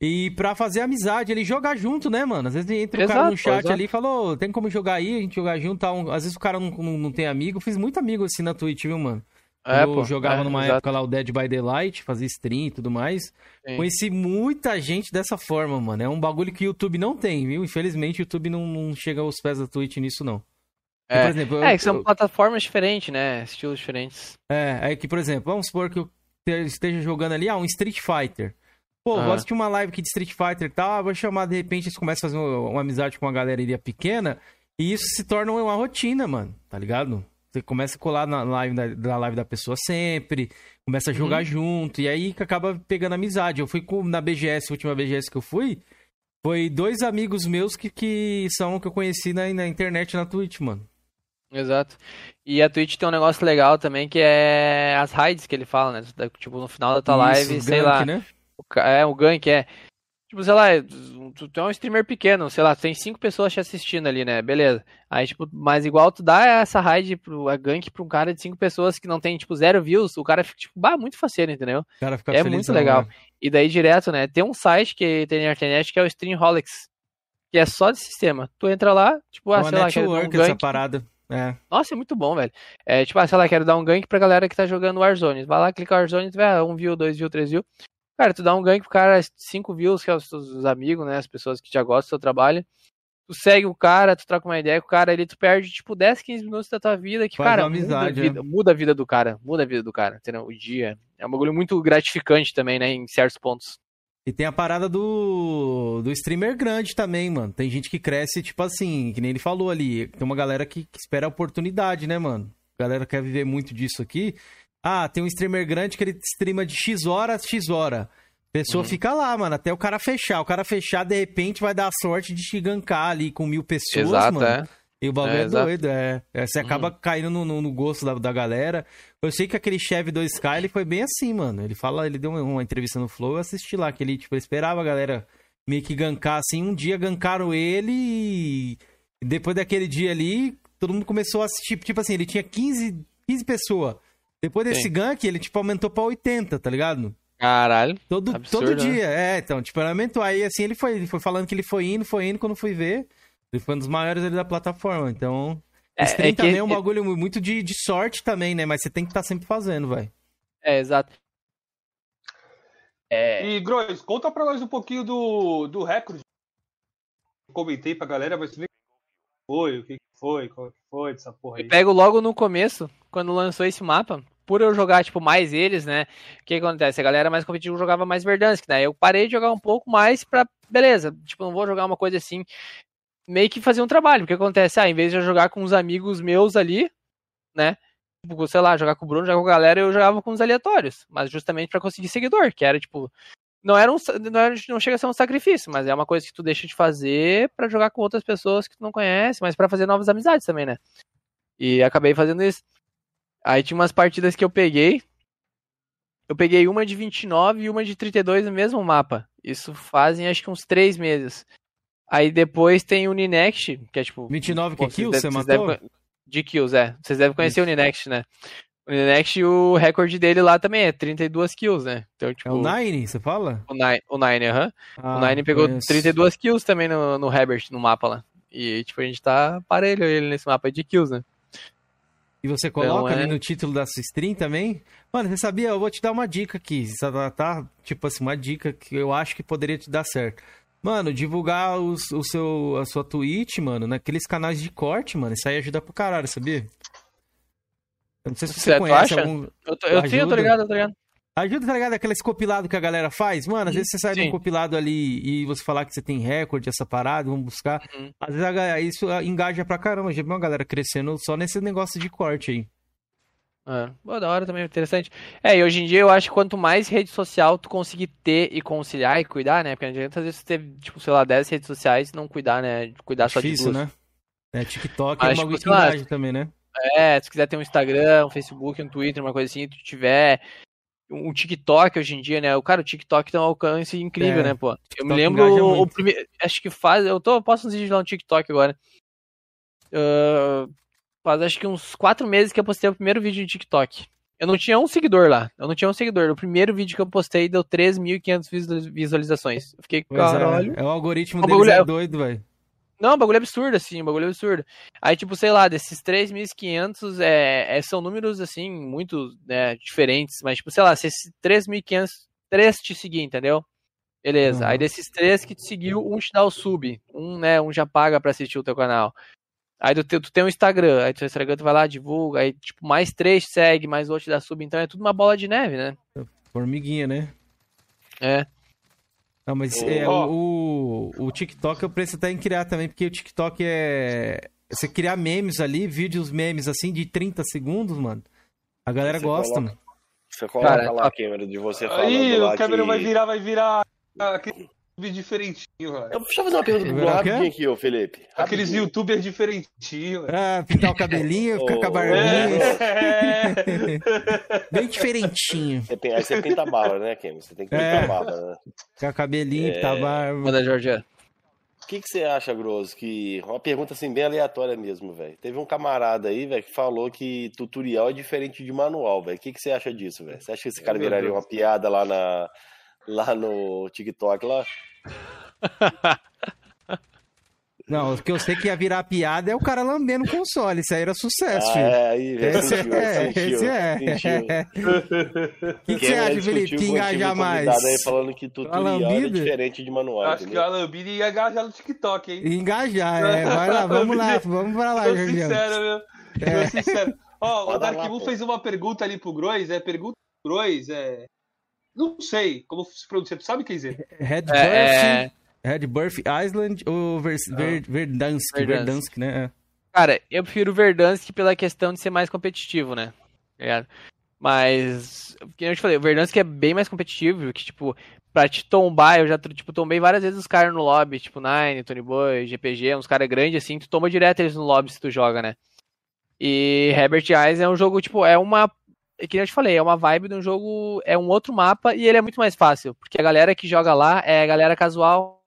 E pra fazer amizade, ele jogar junto, né, mano? Às vezes entra o cara Exato, no chat exato. ali e falou, tem como jogar aí, a gente jogar junto, tal. Às vezes o cara não, não, não tem amigo. Fiz muito amigo assim na Twitch, viu, mano? É, eu pô, jogava é, numa exato. época lá o Dead by Daylight, fazia stream e tudo mais. Sim. Conheci muita gente dessa forma, mano. É um bagulho que o YouTube não tem, viu? Infelizmente o YouTube não, não chega aos pés da Twitch nisso, não. É. exemplo, eu- É, que são eu- plataformas diferentes, né? Estilos diferentes. é, é que, por exemplo, vamos supor que eu te- esteja jogando ali, ah, um Street Fighter. Pô, vou assistir uma live aqui de Street Fighter e tal, vou chamar, de repente, eles começam a fazer uma, uma amizade com uma galerinha pequena, e isso se torna uma rotina, mano, tá ligado? Você começa a colar na live da, da live da pessoa sempre, começa a Uhum. jogar junto, e aí que acaba pegando amizade. Eu fui com, na BGS, a última BGS que eu fui, foi dois amigos meus que, que são que eu conheci na, na internet, na Twitch, mano. Exato. E a Twitch tem um negócio legal também que é as raids que ele fala, né? Tipo, no final da tua live, Isso, sei gank, lá. né? É, o gank é. Tipo, sei lá, tu, tu é um streamer pequeno, sei lá, tem cinco pessoas te assistindo ali, né? Beleza. Aí, tipo, mas igual tu dá essa raid, pro, a gank pra um cara de cinco pessoas que não tem, tipo, zero views, o cara fica, tipo, bah, muito faceiro, entendeu? O cara fica É felizão, muito legal. né? E daí, direto, né? Tem um site que tem na internet que é o Streamholics, que é só de sistema. Tu entra lá, tipo, É ah, uma sei lá, quero dar um network essa gank. parada. É. Nossa, é muito bom, velho. É, tipo, ah, sei lá, quero dar um gank pra galera que tá jogando Warzone. Vai lá, clica Warzone, tu vê, ah, um view, dois view, três view. Cara, tu dá um gank pro cara, cinco views, que é os teus amigos, né, as pessoas que já gostam do seu trabalho. Tu segue o cara, tu troca uma ideia com o cara, ali tu perde, tipo, 10, 15 minutos da tua vida, que, Faz cara, amizade, muda, a vida, muda a vida do cara, muda a vida do cara, entendeu? O dia. É um bagulho muito gratificante também, né, em certos pontos. E tem a parada do, do streamer grande também, mano. Tem gente que cresce, tipo assim, que nem ele falou ali. Tem uma galera que, que espera a oportunidade, né, mano? A galera quer viver muito disso aqui. Ah, tem um streamer grande que ele streama de X horas, X hora. A pessoa Uhum. fica lá, mano, até o cara fechar. O cara fechar, de repente, vai dar a sorte de te gankar ali com mil pessoas, mano. é. E o bagulho É, é, exato. doido, é. É, Você acaba caindo no, no- no gosto da, da galera. Eu sei que aquele chefe do Sky, ele foi bem assim, mano. Ele fala, ele deu uma, uma entrevista no Flow, eu assisti lá, que ele, tipo, ele esperava a galera meio que gankar, assim. Um dia gankaram ele e depois daquele dia ali, todo mundo começou a assistir. Tipo assim, ele tinha 15, 15 pessoas. Depois desse Sim. gank, ele, tipo, aumentou pra 80, tá ligado? Caralho. Todo, Absurdo, todo né? dia. É, então, tipo, ele aumentou. Aí, assim, ele foi, ele foi falando que ele foi indo, foi indo. Quando fui ver, ele foi um dos maiores ali da plataforma. Então, É, stream é que- também é um bagulho muito de, de sorte também, né? Mas você tem que estar sempre fazendo, vai. É, exato. É, E, Grois, conta pra nós um pouquinho do, do recorde. Comentei pra galera, mas nem foi, o que que foi, qual que foi dessa porra aí. Eu pego logo no começo, quando lançou esse mapa, por eu jogar, tipo, mais eles, né? O que acontece? A galera mais competitiva jogava mais Verdansk, né? Eu parei de jogar um pouco mais pra. Beleza, tipo, não vou jogar uma coisa assim. Meio que fazer um trabalho. Porque acontece? Ah, em vez de eu jogar com uns amigos meus ali, né? Tipo, sei lá, jogar com o Bruno, jogar com a galera, eu jogava com os aleatórios. Mas justamente pra conseguir seguidor, que era, tipo. Não era um. Não, era, não chega a ser um sacrifício, mas é uma coisa que tu deixa de fazer pra jogar com outras pessoas que tu não conhece, mas pra fazer novas amizades também, né? E acabei fazendo isso. Aí tinha umas partidas que eu peguei. Eu peguei uma de 29 e uma de 32 no mesmo mapa. Isso fazem acho que uns 3 meses. Aí depois tem o Ninext, que é tipo. 29 que kills você matou? conhe- De kills, é. Vocês devem conhecer o Ninext, né? O Ninext, o recorde dele lá também é 32 kills, né? Então, tipo. É o Nine, você fala? O Nine, o Nine, aham. Ah, o Nine pegou conheço. 32 kills também no, no Herbert, no mapa lá. E, tipo, a gente tá parelho ele nesse mapa de kills, né? E você coloca Então, é- ali no título da sua stream também? Mano, você sabia? Eu vou te dar uma dica aqui. Tá, tá, tipo assim, uma dica que eu acho que poderia te dar certo. Mano, divulgar os, o seu, a sua Twitch, mano, naqueles canais de corte, mano. Isso aí ajuda pra caralho, sabia? Eu não sei se você conhece acha? algum. Eu, tô, eu tenho, tô Ajuda. ligado, tô ligado. Ajuda, tá ligado? Aqueles compilados que a galera faz. Mano, às vezes você sai de um Sim. compilado ali e você falar que você tem recorde, essa parada, vamos buscar. Uhum. Às vezes a isso ah, engaja pra caramba. Já vi uma galera crescendo só nesse negócio de corte aí. É, pô, da hora também, interessante. É, e hoje em dia eu acho que quanto mais rede social tu conseguir ter e conciliar e cuidar, né? Porque não adianta às vezes tu ter, tipo, sei lá, 10 redes sociais e não cuidar, né? Cuidar só de Difícil, duas. né? É, TikTok Mas, é um tipo, também, né? É, se quiser ter um Instagram, um Facebook, um Twitter, uma coisa assim, tu tiver um TikTok hoje em dia, né? O cara, o TikTok tem um alcance incrível, É, né, pô? Eu me lembro o primeiro, acho que faz, eu tô, eu posto uns vídeos lá no TikTok agora. Ah, faz acho que uns quatro meses que eu postei o primeiro vídeo no TikTok. Eu não tinha um seguidor lá. Eu não tinha um seguidor. O primeiro vídeo que eu postei deu 3.500 visu- visualizações. Eu fiquei, Pois é, caralho. é, o algoritmo deles é é- doido, velho. Não, bagulho absurdo, assim, bagulho absurdo. Aí, tipo, sei lá, desses 3.500 é, é, são números, assim, muito né, diferentes, mas, tipo, sei lá, se esses 3.500, três te seguir, entendeu? Beleza. Uhum. Aí desses três que te seguiu, um te dá o sub, um, né, um já paga pra assistir o teu canal. Aí tu, tu tem um Instagram, aí teu Instagram tu vai lá, divulga, aí, tipo, mais três te segue, mais outro te dá sub, então é tudo uma bola de neve, né? Formiguinha, né? É. Não, mas é, o, o TikTok eu penso até em criar também, porque o TikTok é. Você criar memes ali, vídeos memes assim de 30 segundos, mano. A galera Você gosta, coloca- mano. Você coloca Cara, lá, tá- Cameron, de você falando Aí lá o Cameron que... vai virar, vai virar vídeo diferentinho, velho. Eu, deixa eu fazer uma pergunta pro rapidinho aqui, ô Felipe. Aqueles Rapidinho. youtubers diferentinhos, velho. Ah, pintar o cabelinho, ficar *laughs* com a barbinha. É. *laughs* Bem diferentinho. Você Aí você pinta a barba, né, Cameron? Você tem que pintar É. a barba, né? Ficar cabelinho, pintar a barba. Manda, Jorge. O que, que você acha, Grosso? Que uma pergunta assim bem aleatória mesmo, velho. Teve um camarada aí, velho, que falou que tutorial é diferente de manual, velho. O que, que você acha disso, velho? Você acha que esse cara Meu viraria uma piada lá na lá no TikTok lá? *laughs* Não, o que eu sei que ia virar piada é o cara lambendo o console. Isso aí era sucesso, Ah, filho. é, aí, velho. Esse sentiu, é, sentiu, esse é. O *laughs* que, que você Cameron acha, Felipe? Que o engajar mais? Aí falando que tutorial é lambida? diferente de manual, Acho que entendeu? a Lambida ia engajar no TikTok, hein? Engajar, é. Vai lá, *laughs* vamos lá, vamos pra lá, Jorgião. sincero, meu. Tô É. sincero. Ó, o Manda Dark lá, Moon pô. fez uma pergunta ali pro Grois, é pergunta pro Grois, é... Não sei como se pronuncia, tu sabe, Kenzie? Red Birth, É, é, Red Birth Island ou Ver, Ver, Verdansk, Verdansk. Verdansk, né? É. Cara, eu prefiro o Verdansk pela questão de ser mais competitivo, né? Tá? Mas, que eu te falei, o Verdansk é bem mais competitivo, que, tipo, pra te tombar, eu já, tipo, tombei várias vezes os caras no lobby, tipo, Nine, Tony Boy, GPG, uns caras grandes assim, tu toma direto eles no lobby se tu joga, né? E Herbert Eyes é um jogo, tipo, é uma. É Que eu te falei, é uma vibe de um jogo. É um outro mapa e ele é muito mais fácil. Porque a galera que joga lá é a galera casual,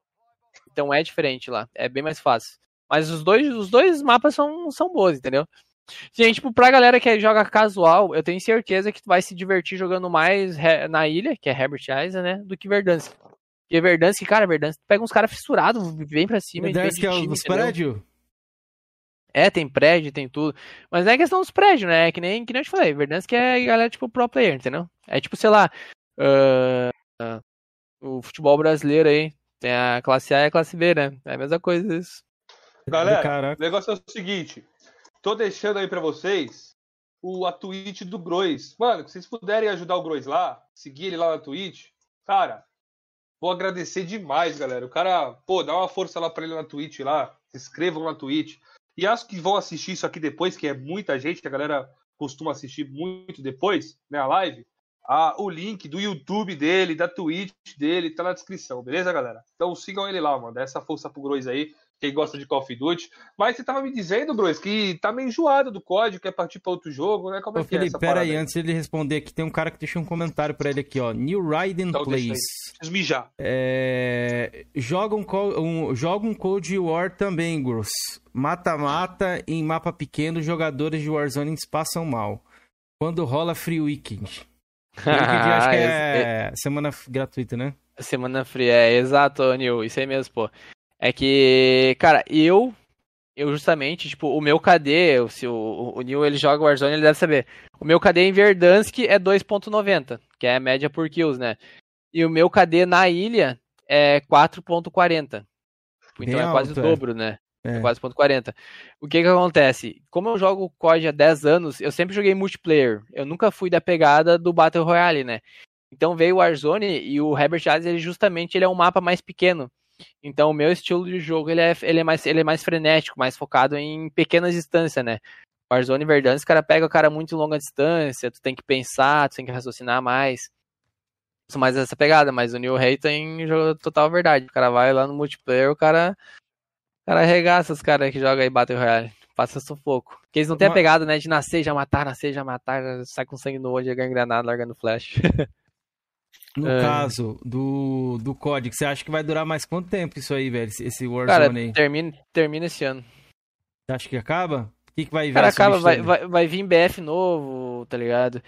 Então é diferente lá, é bem mais fácil. Mas os dois, os dois mapas são, são bons, entendeu? Gente, tipo, pra galera que joga casual, eu tenho certeza que tu vai se divertir jogando mais na ilha, que é Herbert Island, né? Do que Verdansk. E Verdansk, cara, Verdansk, pega uns caras fissurados, vem pra cima. Verdansk é os prédios? É, tem prédio, tem tudo. Mas não é questão dos prédios, né? É que nem, que nem eu te falei. Verdansk é galera, tipo, pro player, entendeu? É tipo, sei lá, uh, uh, o futebol brasileiro aí. Tem a classe A e a classe B, né? É a mesma coisa isso. Galera, o negócio é o seguinte. Tô deixando aí para vocês o, a Twitch do Grois. Mano, se vocês puderem ajudar o Grois lá, seguir ele lá na Twitch, cara, vou agradecer demais, galera. O cara, pô, dá uma força lá pra ele na Twitch lá, se inscrevam na Twitch. E acho que vão assistir isso aqui depois, que é muita gente, que a galera costuma assistir muito depois, né, a live. Ah, o link do YouTube dele, da Twitch dele, tá na descrição, beleza, galera? Então sigam ele lá, mano. Dá essa força pro Grois aí quem gosta de Call of Duty. Mas você tava me dizendo, Bruce, que tá meio enjoado do código, quer partir para outro jogo, né? Como é Ô, que é Felipe, é essa pera aí, antes dele responder aqui, tem um cara que deixou um comentário para ele aqui, ó. New Raiden então, Plays. Mijar. É... Joga, um, um, joga um Cold War também, Gross. Mata-mata em mapa pequeno, jogadores de Warzone passam mal. Quando rola Free Weekend. Free *laughs* Weekend acho que é, é semana gratuita, né? Semana free, é, exato, Nil, isso aí mesmo, pô. É que, cara, eu. Eu justamente, tipo, o meu KD, se o, o Neil ele joga Warzone, ele deve saber. O meu KD em Verdansk é 2.90, que é a média por kills, né? E o meu KD na ilha é 4.40. Então é quase alto, o é. dobro, é. né? É. é quase 4.40. O que que acontece? Como eu jogo COD há 10 anos, eu sempre joguei multiplayer. Eu nunca fui da pegada do Battle Royale, né? Então veio o Warzone e o Herbert Jazz, ele justamente ele é um mapa mais pequeno. Então, o meu estilo de jogo ele é, ele é, mais, ele é mais frenético, mais focado em pequenas distâncias, né? Warzone e Verdansk, o cara pega o cara muito longa distância, tu tem que pensar, tu tem que raciocinar mais. Mais essa pegada, mas o New Rey tem jogo total verdade. O cara vai lá no multiplayer, o cara, o cara arregaça os caras que jogam aí Battle Royale. Passa sufoco. Porque eles não têm a pegada, né, de nascer, já matar, nascer, já matar, sai com sangue no olho, já granada, largando flash. *laughs* No é. caso do, do código, você acha que vai durar mais quanto tempo isso aí, velho? Esse Warzone Cara, aí? Termina, termina esse ano. Você acha que acaba? O que, que vai vir? Cara, acaba, vai, vai, vai vir BF novo, tá ligado?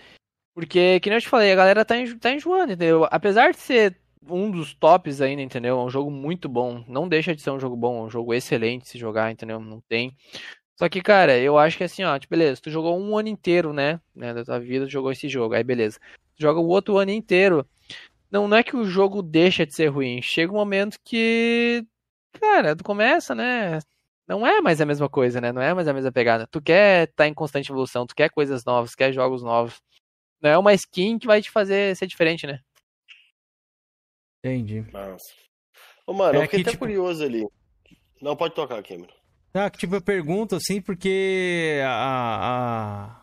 Porque, que nem eu te falei, a galera tá, enjo, tá enjoando, entendeu? Apesar de ser um dos tops ainda, entendeu? É um jogo muito bom. Não deixa de ser um jogo bom, é um jogo excelente se jogar, entendeu? Não tem. Só que, cara, eu acho que assim, ó, tipo, beleza, tu jogou um ano inteiro, né? né da tua vida, tu jogou esse jogo, aí beleza. Joga o outro ano inteiro não, não é que o jogo deixa de ser ruim. Chega um momento que, cara, tu começa, né? Não é mais a mesma coisa, né? Não é mais a mesma pegada. Tu quer estar tá em constante evolução, tu quer coisas novas, quer jogos novos. Não é uma skin que vai te fazer ser diferente, né? Entendi. Nossa. Ô, mano, é eu fiquei que, até tipo... curioso ali. Não, pode tocar, Cameron. Ah, que tipo, eu pergunto assim, porque a, a,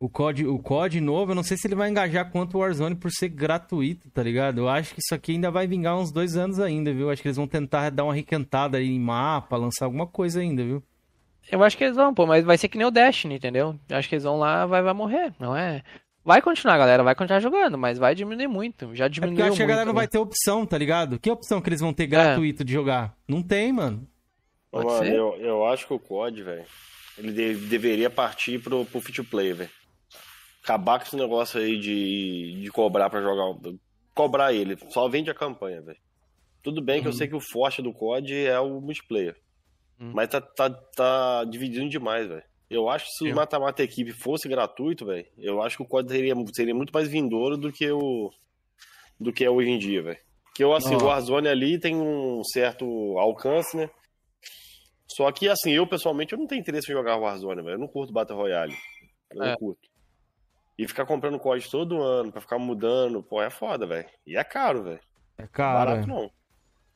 o COD, o COD novo, eu não sei se ele vai engajar quanto o Warzone por ser gratuito, tá ligado? Eu acho que isso aqui ainda vai vingar uns dois anos ainda, viu? Acho que eles vão tentar dar uma requentada aí em mapa, lançar alguma coisa ainda, viu? Eu acho que eles vão, pô, mas vai ser que nem o Destiny, entendeu? Eu acho que eles vão lá, vai, vai morrer, não é? Vai continuar, galera, vai continuar jogando, mas vai diminuir muito. Já diminuiu é eu acho que a galera né? não vai ter opção, tá ligado? Que opção que eles vão ter gratuito é. de jogar? Não tem, mano. Ô, mano, eu, eu acho que o COD, velho, ele de, deveria partir pro, pro free to play, velho acabar com esse negócio aí de, de cobrar para jogar. Cobrar ele, só vende a campanha, velho. Tudo bem que eu uhum. sei que o forte do COD é o multiplayer. Uhum. Mas tá, tá, tá dividindo demais, velho. Eu acho que se o mata-mata equipe fosse gratuito, velho, eu acho que o COD seria, seria muito mais vindouro do que o do que é hoje em dia, velho. Porque eu, assim, o Warzone ali tem um certo alcance, né? Só que, assim, eu pessoalmente eu não tenho interesse em jogar Warzone, velho. Eu não curto Battle Royale. Eu é. não curto. E ficar comprando código todo ano pra ficar mudando, pô, é foda, velho. E é caro, velho. É caro. Barato é. não.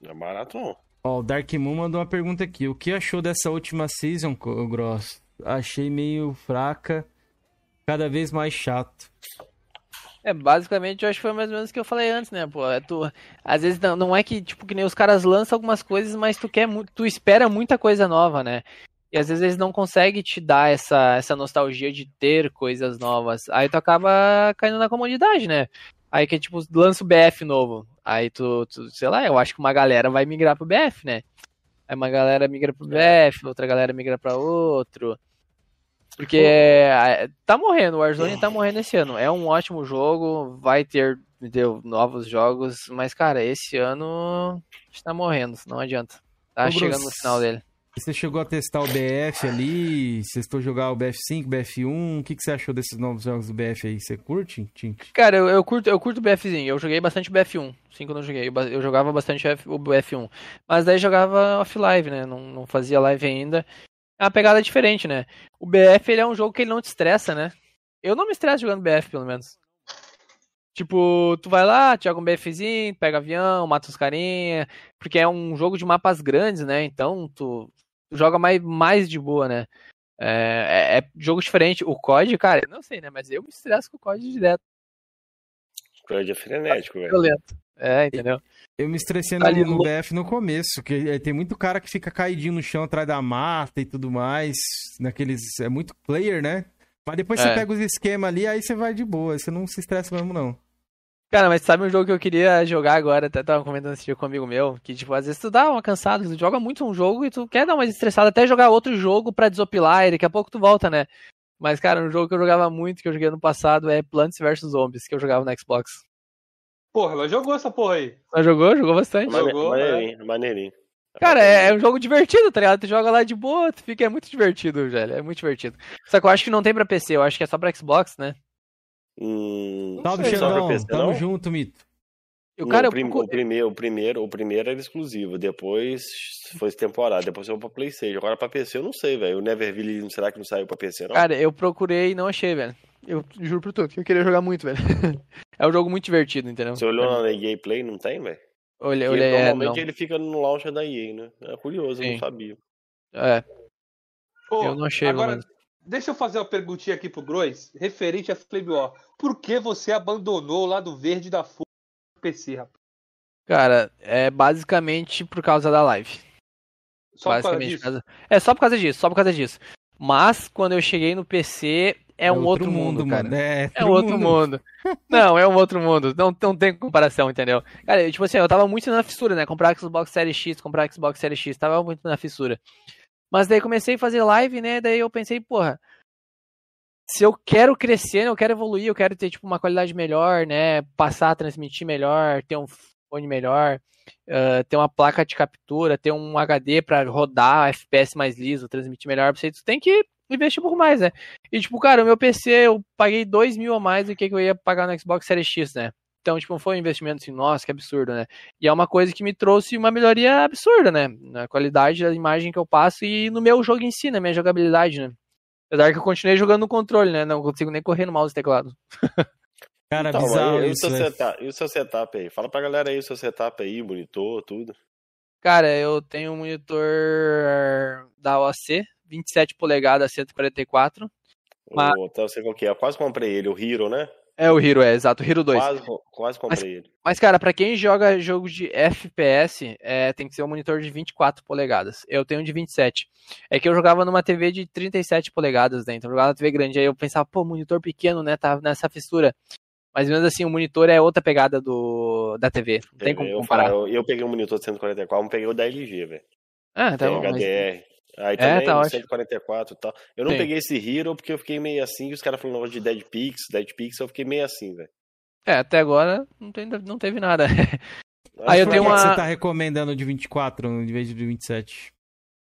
Não é barato não. Ó, o Dark Moon mandou uma pergunta aqui. O que achou dessa última season, Gross? Achei meio fraca, cada vez mais chato. É, basicamente, eu acho que foi mais ou menos o que eu falei antes, né, pô? É tu, às vezes não, não é que, tipo, que nem os caras lançam algumas coisas, mas tu quer, tu espera muita coisa nova, né? E às vezes eles não conseguem te dar essa, essa nostalgia de ter coisas novas. Aí tu acaba caindo na comodidade, né? Aí que tipo, lança o BF novo. Aí tu, tu, sei lá, eu acho que uma galera vai migrar pro BF, né? Aí uma galera migra pro BF, outra galera migra pra outro. Porque é, tá morrendo, o Warzone tá morrendo esse ano. É um ótimo jogo, vai ter deu, novos jogos, mas cara, esse ano está morrendo, não adianta. Tá Ô, chegando Bruce, no final dele. Você chegou a testar o BF ali? Você estou jogar o BF5, BF1? O que, que você achou desses novos jogos do BF aí? Você curte? Cara, eu, eu curto eu curto o BFzinho. Eu joguei bastante o BF1. 5 eu não joguei. Eu jogava bastante o BF1. Mas daí jogava off-live, né? Não, não fazia live ainda. É uma pegada diferente, né? O BF ele é um jogo que ele não te estressa, né? Eu não me estresso jogando BF, pelo menos. Tipo, tu vai lá, joga um BFzinho, pega avião, mata os carinha. Porque é um jogo de mapas grandes, né? Então tu joga mais, mais de boa, né? É, é, é jogo diferente. O COD, cara, eu não sei, né? Mas eu me estresso com o COD direto. COD é frenético, velho. Violento. É, entendeu? Eu me estressei no, Ali no no- BF no começo, que é, tem muito cara que fica caidinho no chão atrás da mata e tudo mais. Naqueles. É muito player, né? Mas depois você É. pega os esquemas ali, aí você vai de boa. Você não se estressa mesmo, não. Cara, mas sabe um jogo que eu queria jogar agora? Até tava comentando esse dia com um amigo meu. Que, tipo, às vezes tu dá uma cansada, tu joga muito um jogo e tu quer dar uma estressada, até jogar outro jogo pra desopilar e daqui a pouco tu volta, né? Mas, cara, um jogo que eu jogava muito, que eu joguei ano passado, é Plants vs Zombies, que eu jogava no Xbox. Porra, ela jogou essa porra aí. Mas jogou? Jogou bastante. Jogou, maneirinho, maneirinho. Cara, é, é um jogo divertido, tá ligado? Tu joga lá de boa, tu fica, é muito divertido, velho. É muito divertido. Só que eu acho que não tem pra PC, eu acho que é só pra Xbox, né? Hum, Salve, Xandão. PC, Tamo não? junto, Mito. O Não, cara, o, eu prim- procurei- o primeiro, o primeiro, o primeiro era exclusivo, depois foi temporada, depois foi pra Playstation. Agora pra PC eu não sei, velho. O Neverville, será que não saiu pra PC, não? Cara, eu procurei e não achei, velho. Eu juro por tudo, que eu queria jogar muito, velho. *laughs* é um jogo muito divertido, entendeu? Você olhou na EA Play, não tem, velho? Porque olhei, é, não. Normalmente ele fica no launcher da EA, né? É curioso, eu Sim. não sabia. É, Pô, eu não achei, Agora, mano. Deixa eu fazer uma perguntinha aqui pro Grois, referente a Flame War. Por que você abandonou o lado verde da FURIA no PC, rapaz? Cara, é basicamente por causa da live. Só por causa basicamente disso? por causa... É só por causa disso, só por causa disso. Mas quando eu cheguei no PC, é, um outro, mundo, cara. mano. É, É um outro mundo. *laughs* Não, é um outro mundo. Não, não tem comparação, entendeu? Cara, eu, tipo assim, eu tava muito na fissura, né? Comprar Xbox Series X, comprar Xbox Series X, tava muito na fissura. Mas daí comecei a fazer live, né? Daí eu pensei, porra, se eu quero crescer, eu quero evoluir, eu quero ter, tipo, uma qualidade melhor, né? Passar, transmitir melhor, ter um fone melhor, ah, ter uma placa de captura, ter um HD pra rodar FPS mais liso, transmitir melhor você, tem que investir pouco mais, né? E, tipo, cara, o meu PC, eu paguei 2 mil a mais do que que eu ia pagar no Xbox Series X, né? Então, tipo, não foi um investimento assim, nossa, que absurdo, né? E é uma coisa que me trouxe uma melhoria absurda, né? Na qualidade da imagem que eu passo e no meu jogo em si, na minha jogabilidade, né? Apesar que eu continuei jogando no controle, né? Não consigo nem correr no mouse e teclado. *laughs* Cara, Então, bizarro e, e o isso, seu velho. setup, e o seu setup aí? Fala pra galera aí o seu setup aí, monitor, tudo. Cara, eu tenho um monitor da OAC, 27 polegadas, 144. Mas- O, então, eu sei qual que é. Eu quase comprei ele, o Hero, né? É o Hero, é, exato, o Hero 2. Quase, quase comprei ele. Mas, cara, pra quem joga jogo de FPS, é, tem que ser um monitor de 24 polegadas. Eu tenho um de 27. É que eu jogava numa TV de 37 polegadas, né? Então eu jogava na TV grande. Aí eu pensava, pô, monitor pequeno, né? Tá nessa fissura. Mas mesmo assim, o monitor é outra pegada do, da TV. Não tem como eu, comparar. eu, eu peguei um monitor de 144, mas peguei o da LG, velho. Ah, tá Tem bom. mas- Aí É, também, tá no ótimo. 144 e tal. Eu não Sim. peguei esse Hero porque eu fiquei meio assim, e os caras falaram de Dead Pix, Dead Pix, eu fiquei meio assim, velho. É, até agora não, tem, não teve nada. Mas Aí eu Por tenho uma- você tá recomendando de 24 em vez de 27?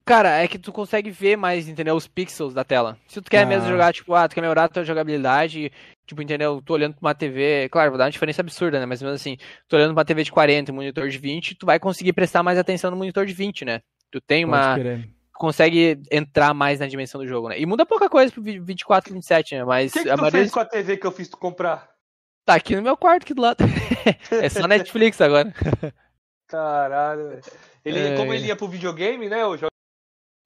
Cara, é que tu consegue ver mais, entendeu? Os pixels da tela. Se tu quer Ah. mesmo jogar, tipo, ah, tu quer melhorar a tua jogabilidade, tipo, entendeu? Tu olhando pra uma TV, claro, vai dar uma diferença absurda, né? Mas mesmo assim, tu olhando pra uma TV de 40 e um monitor de 20, tu vai conseguir prestar mais atenção no monitor de 20, né? Tu tem Pode uma. Tu consegue entrar mais na dimensão do jogo, né? E muda pouca coisa pro vi- 24 e 27, né? Mas O que, que a tu fez com a TV que eu fiz tu comprar? tá aqui no meu quarto, aqui do lado. *laughs* é só Netflix agora. *laughs* Caralho, velho. Ele, É. como ele ia pro videogame, né? Eu, já-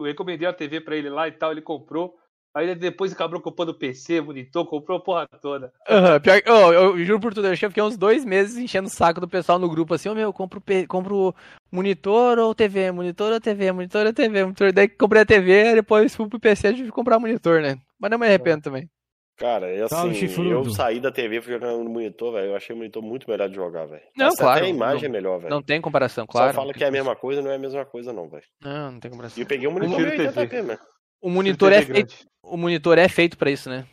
eu recomendei a TV pra ele lá e tal, ele comprou. Aí depois acabou comprando PC, monitor, comprou a porra toda. Aham, pior que- ô, eu juro por tudo, eu eu fiquei uns dois meses enchendo o saco do pessoal no grupo, assim, ô meu, compro, compro monitor ou TV, monitor ou TV, monitor ou TV, monitor. Daí que comprei a TV, depois fui pro PC e tive que comprar monitor, né? Mas não me arrependo também. Cara, é Salve, assim, chifrudo. eu saí da TV fui jogar no monitor, velho. Eu achei o monitor muito melhor de jogar, velho. Não, Até claro, a imagem não- é melhor, velho. Não tem comparação, claro. Só fala que é a mesma coisa, não é a mesma coisa, não, velho. Não, não tem comparação. E eu peguei um monitor Prefiro 1080p, TV. Né? O monitor é feito, o monitor é feito pra isso, né?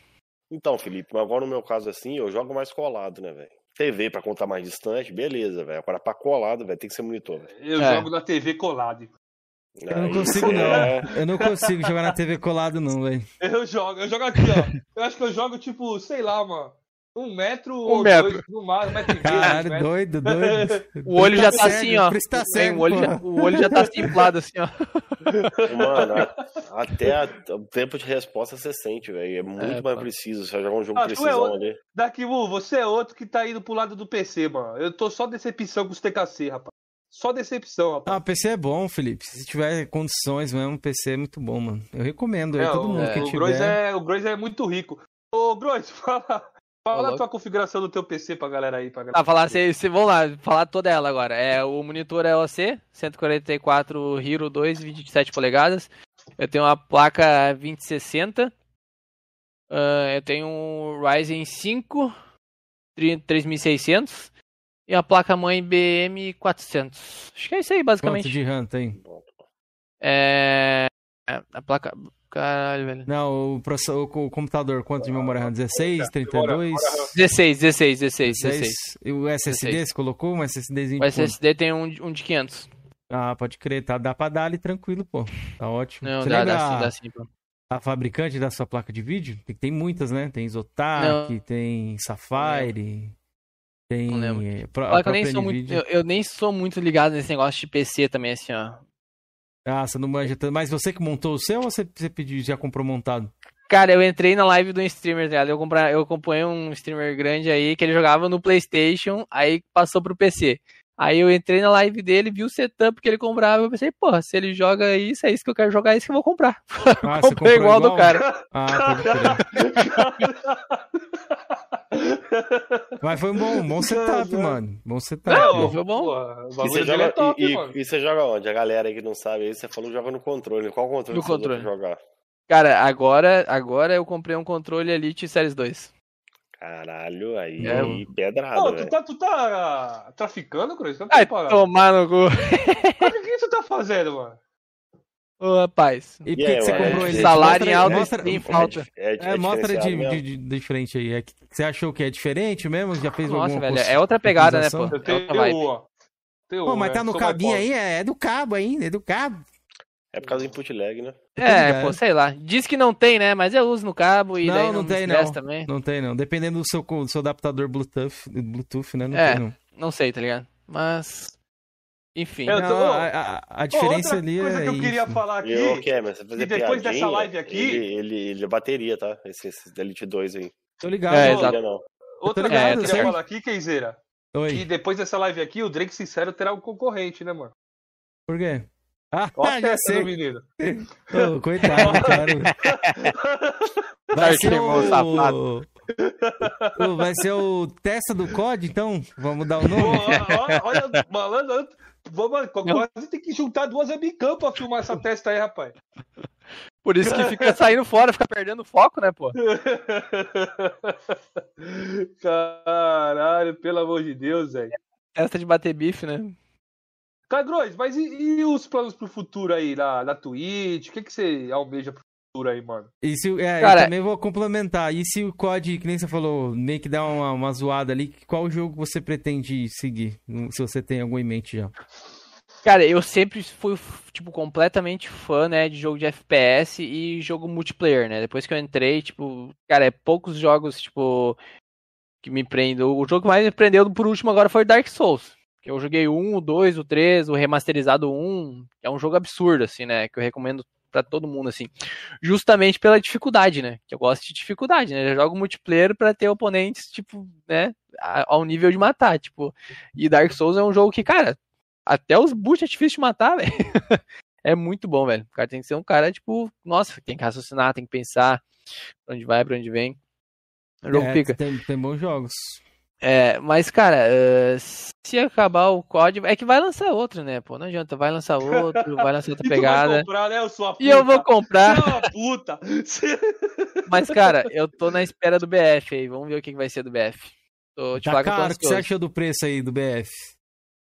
Então, Felipe, agora no meu caso assim, eu jogo mais colado, né, velho? TV pra contar mais distante, beleza, velho. Agora pra colado, velho, tem que ser monitor, velho. Eu É. jogo na TV colado. Eu não Aí, consigo, não. é, Eu não consigo jogar na TV colado, não, velho. Eu jogo, eu jogo aqui, ó. Eu acho que eu jogo, tipo, sei lá, mano. Um metro ou metro. dois, no máximo, um metro e meio, Caralho, metros. doido, *laughs* doido. O olho já Tá tá cego, assim, ó. tá cego, o, olho já, o olho já tá assim, inflado, assim, ó. Mano, a- até a- o tempo de resposta você sente, velho. É muito É, mais pô. preciso. Você jogar um jogo Ah, é precisão outro. ali. Dakimu, você é outro que tá indo pro lado do PC, mano. Eu tô só decepção com os TKC, rapaz. Só decepção, rapaz. Ah, PC é bom, Felipe. Se tiver condições mesmo, PC é muito bom, mano. Eu recomendo aí, É, todo o, mundo que o tiver. Grois é, o Grois é muito rico. Ô, Grois, *laughs* fala, fala a tua configuração do teu PC pra galera aí. Pra galera. Tá, falar, se, se, vamos lá, falar toda ela agora. É, o monitor é OC, 144 Hero 2, 27 polegadas. Eu tenho uma placa 2060. Ah, eu tenho um Ryzen 5 tri- 3600 e a placa mãe BM 400. Acho que é isso aí, Quanto basicamente. de RAM tem? É, a placa, caralho, velho. Não, o, proce- o, computador, quanto de memória RAM? 16, 32? 16, 16, 16, 16. 16. E o SSD, 16. você colocou um SSDzinho O? SSD tem um, de- um de 500. Ah, pode crer, tá, dá pra dar ali tranquilo, pô. Tá ótimo. Não, você dá, lembra dá sim, a, dá sim, pô. a fabricante da sua placa de vídeo? Tem, tem muitas, né? Tem Zotac, tem Sapphire, tem... Não lembro. pro- eu nem sou muito, eu, eu nem sou muito ligado nesse negócio de PC também, assim, ó. Ah, você não manja tanto. Mas você que montou o seu ou você, você pediu, já comprou montado? Cara, eu entrei na live do streamer, tá ligado? Eu, compra, eu acompanhei um streamer grande aí que ele jogava no PlayStation, aí passou pro PC. Aí eu entrei na live dele, vi o setup que ele comprava, eu pensei, porra, se ele joga isso, é isso que eu quero jogar, é isso que eu vou comprar. *laughs* Ah, você Comprei comprou igual, do cara. Ah, pode. *laughs* *laughs* Mas foi um bom, um bom setup, mano. Bom setup. Não, foi bom. O E você, dele joga, é top, e, e- mano. e você joga onde? A galera aí que não sabe aí, você falou que joga no controle. Qual controle No você controle. jogar? Cara, agora, agora eu comprei um controle Elite Series 2. Caralho, aí, É. aí pedrada, Ô, tu tá, tu tá traficando, Cruz? Tá Ai, tomar no cu. O que, que tu tá fazendo, mano? Ô, rapaz. E por que, você comprou é ele? salário Mostra- em alta mostra- nem falta. É, É, mostra de, de, de diferente aí. É que você achou que é diferente mesmo? Já fez Nossa, alguma velho, cons- é outra pegada, né, pô? customização? Eu É. Tenho Pô, mas né? tá no Sou mais cabinho aí? É, é do cabo ainda, é do cabo. É por causa do input lag, né? É, pô, sei lá. Diz que não tem, né? Mas eu uso no cabo e Não, daí não não, tem, não. também. Não tem, não. Dependendo do seu, do seu adaptador Bluetooth, Bluetooth né? Não É. tem, não. Não sei, tá ligado? Mas. Enfim. Eu Não, tô- a, a- a diferença outra ali coisa é que eu queria isso. falar aqui. E eu, Cameron, você fazer e depois dessa live aqui- Ele, ele, ele é bateria, tá? Esse, esse Elite 2 aí. Tô ligado. É, exato. Não. Outra coisa que eu queria certo? falar aqui, Kenzeira. E Oi, depois dessa live aqui, o Drake Sincero terá um concorrente, né, mano? por quê? Ah, Ó a *laughs* já testa do sei. menino. Ô, coitado, cara. Vai ser o o... o- Vai ser o testa do COD, então? Vamos dar o nome? ó, olha, malandro, olha, vamos, quase tem que juntar duas webcam pra filmar essa testa aí, rapaz. Por isso que fica *laughs* saindo fora, fica perdendo foco, né, pô? *laughs* Caralho, pelo amor de Deus, velho. Testa de bater bife, né? Cagrões, mas e, e os planos pro futuro aí, na, na Twitch? O que, que você almeja pro aí, mano? E se, é, Cara- eu também vou complementar. E se o COD, que nem você falou, meio que dá uma, uma zoada ali, qual jogo você pretende seguir? Se você tem algum em mente já. Cara, eu sempre fui, tipo, completamente fã, né, de jogo de FPS e jogo multiplayer, né? Depois que eu entrei, tipo, cara, é poucos jogos, tipo, que me prendem. O jogo que mais me prendeu por último agora foi Dark Souls. Que eu joguei 1, o 2, o 3, o remasterizado 1, que é um jogo absurdo, assim, né? Que eu recomendo pra todo mundo, assim. Justamente pela dificuldade, né? Que eu gosto de dificuldade, né? Eu jogo multiplayer pra ter oponentes, tipo, né? Ao nível de matar, tipo. E Dark Souls é um jogo que, cara, até os boots é difícil de matar, *laughs* velho. é muito bom, velho. O cara tem que ser um cara, tipo, nossa, tem que raciocinar, tem que pensar pra onde vai, pra onde vem. O jogo É, fica. Tem, tem bons jogos. É, mas, cara, uh, se acabar o código. É que vai lançar outro, né, pô? Não adianta, vai lançar outro, vai lançar outra *laughs* E tu vai pegada. comprar, né? E eu vou comprar. É. *laughs* Mas, cara, eu tô na espera do BF aí. Vamos ver o que vai ser do BF. Tô te Tá caro, o que você achou do preço aí do BF?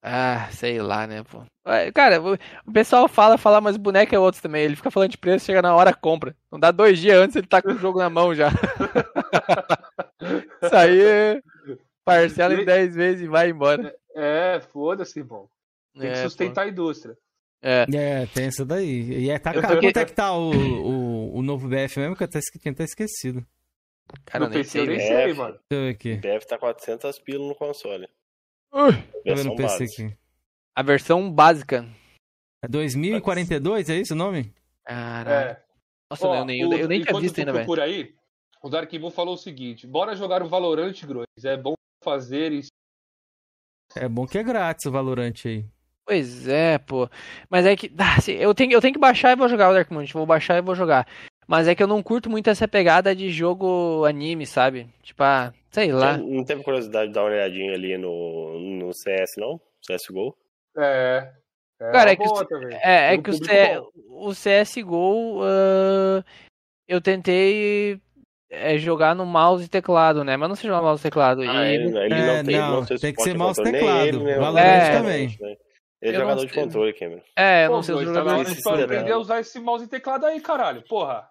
Ah, sei lá, né, pô. É, Cara, o o pessoal fala, fala, mas o boneco é outro também. Ele fica falando de preço, chega na hora, compra. Não dá dois dias antes, ele tá com o jogo na mão já. *laughs* Isso aí, parcela em 10 vezes e vai embora. É, foda-se, irmão. Tem que É, sustentar a indústria. pô. É. É, tem essa daí. E é, tá Eu fiquei- Quanto é que tá o, o, o novo BF mesmo? Que eu até tinha até esquecido. Cara, eu no nem PC eu sei, nem sei, É, mano. Deixa eu ver aqui. Deve estar 400 pilas no console. Eu ver Versão no PC aqui. A versão básica. É 2042, é isso o nome? Caralho. É. Nossa, Ó, eu nem, o- eu nem tinha visto ainda, velho. procura aí, o Dark Moon falou o seguinte: bora jogar o Valorant, Grois. É bom fazer isso. É bom que é grátis o Valorante aí. Pois é, pô. Mas é que. *laughs* ah, se- eu, tenho, eu tenho que baixar e vou jogar o Dark Moon. Vou baixar e vou jogar. Mas é que eu não curto muito essa pegada de jogo anime, sabe? Tipo, ah, sei lá. Você Não teve curiosidade de dar uma olhadinha ali no, no CS, não? CSGO? É. é Cara, é que boa o-. É, é que o, C... bom. o CSGO ah, eu tentei é, jogar no mouse e teclado, né? Mas não sei jogar no mouse e teclado. Ah, E- ele, ele É, não tem, não, não tem, tem que ser mouse controle, teclado. ele, Valorant É. também. né? Ele é jogador de controle, Cameron. É, eu não sei hora jogadores. de Esse aprender a usar esse mouse teclado aí, caralho. Porra.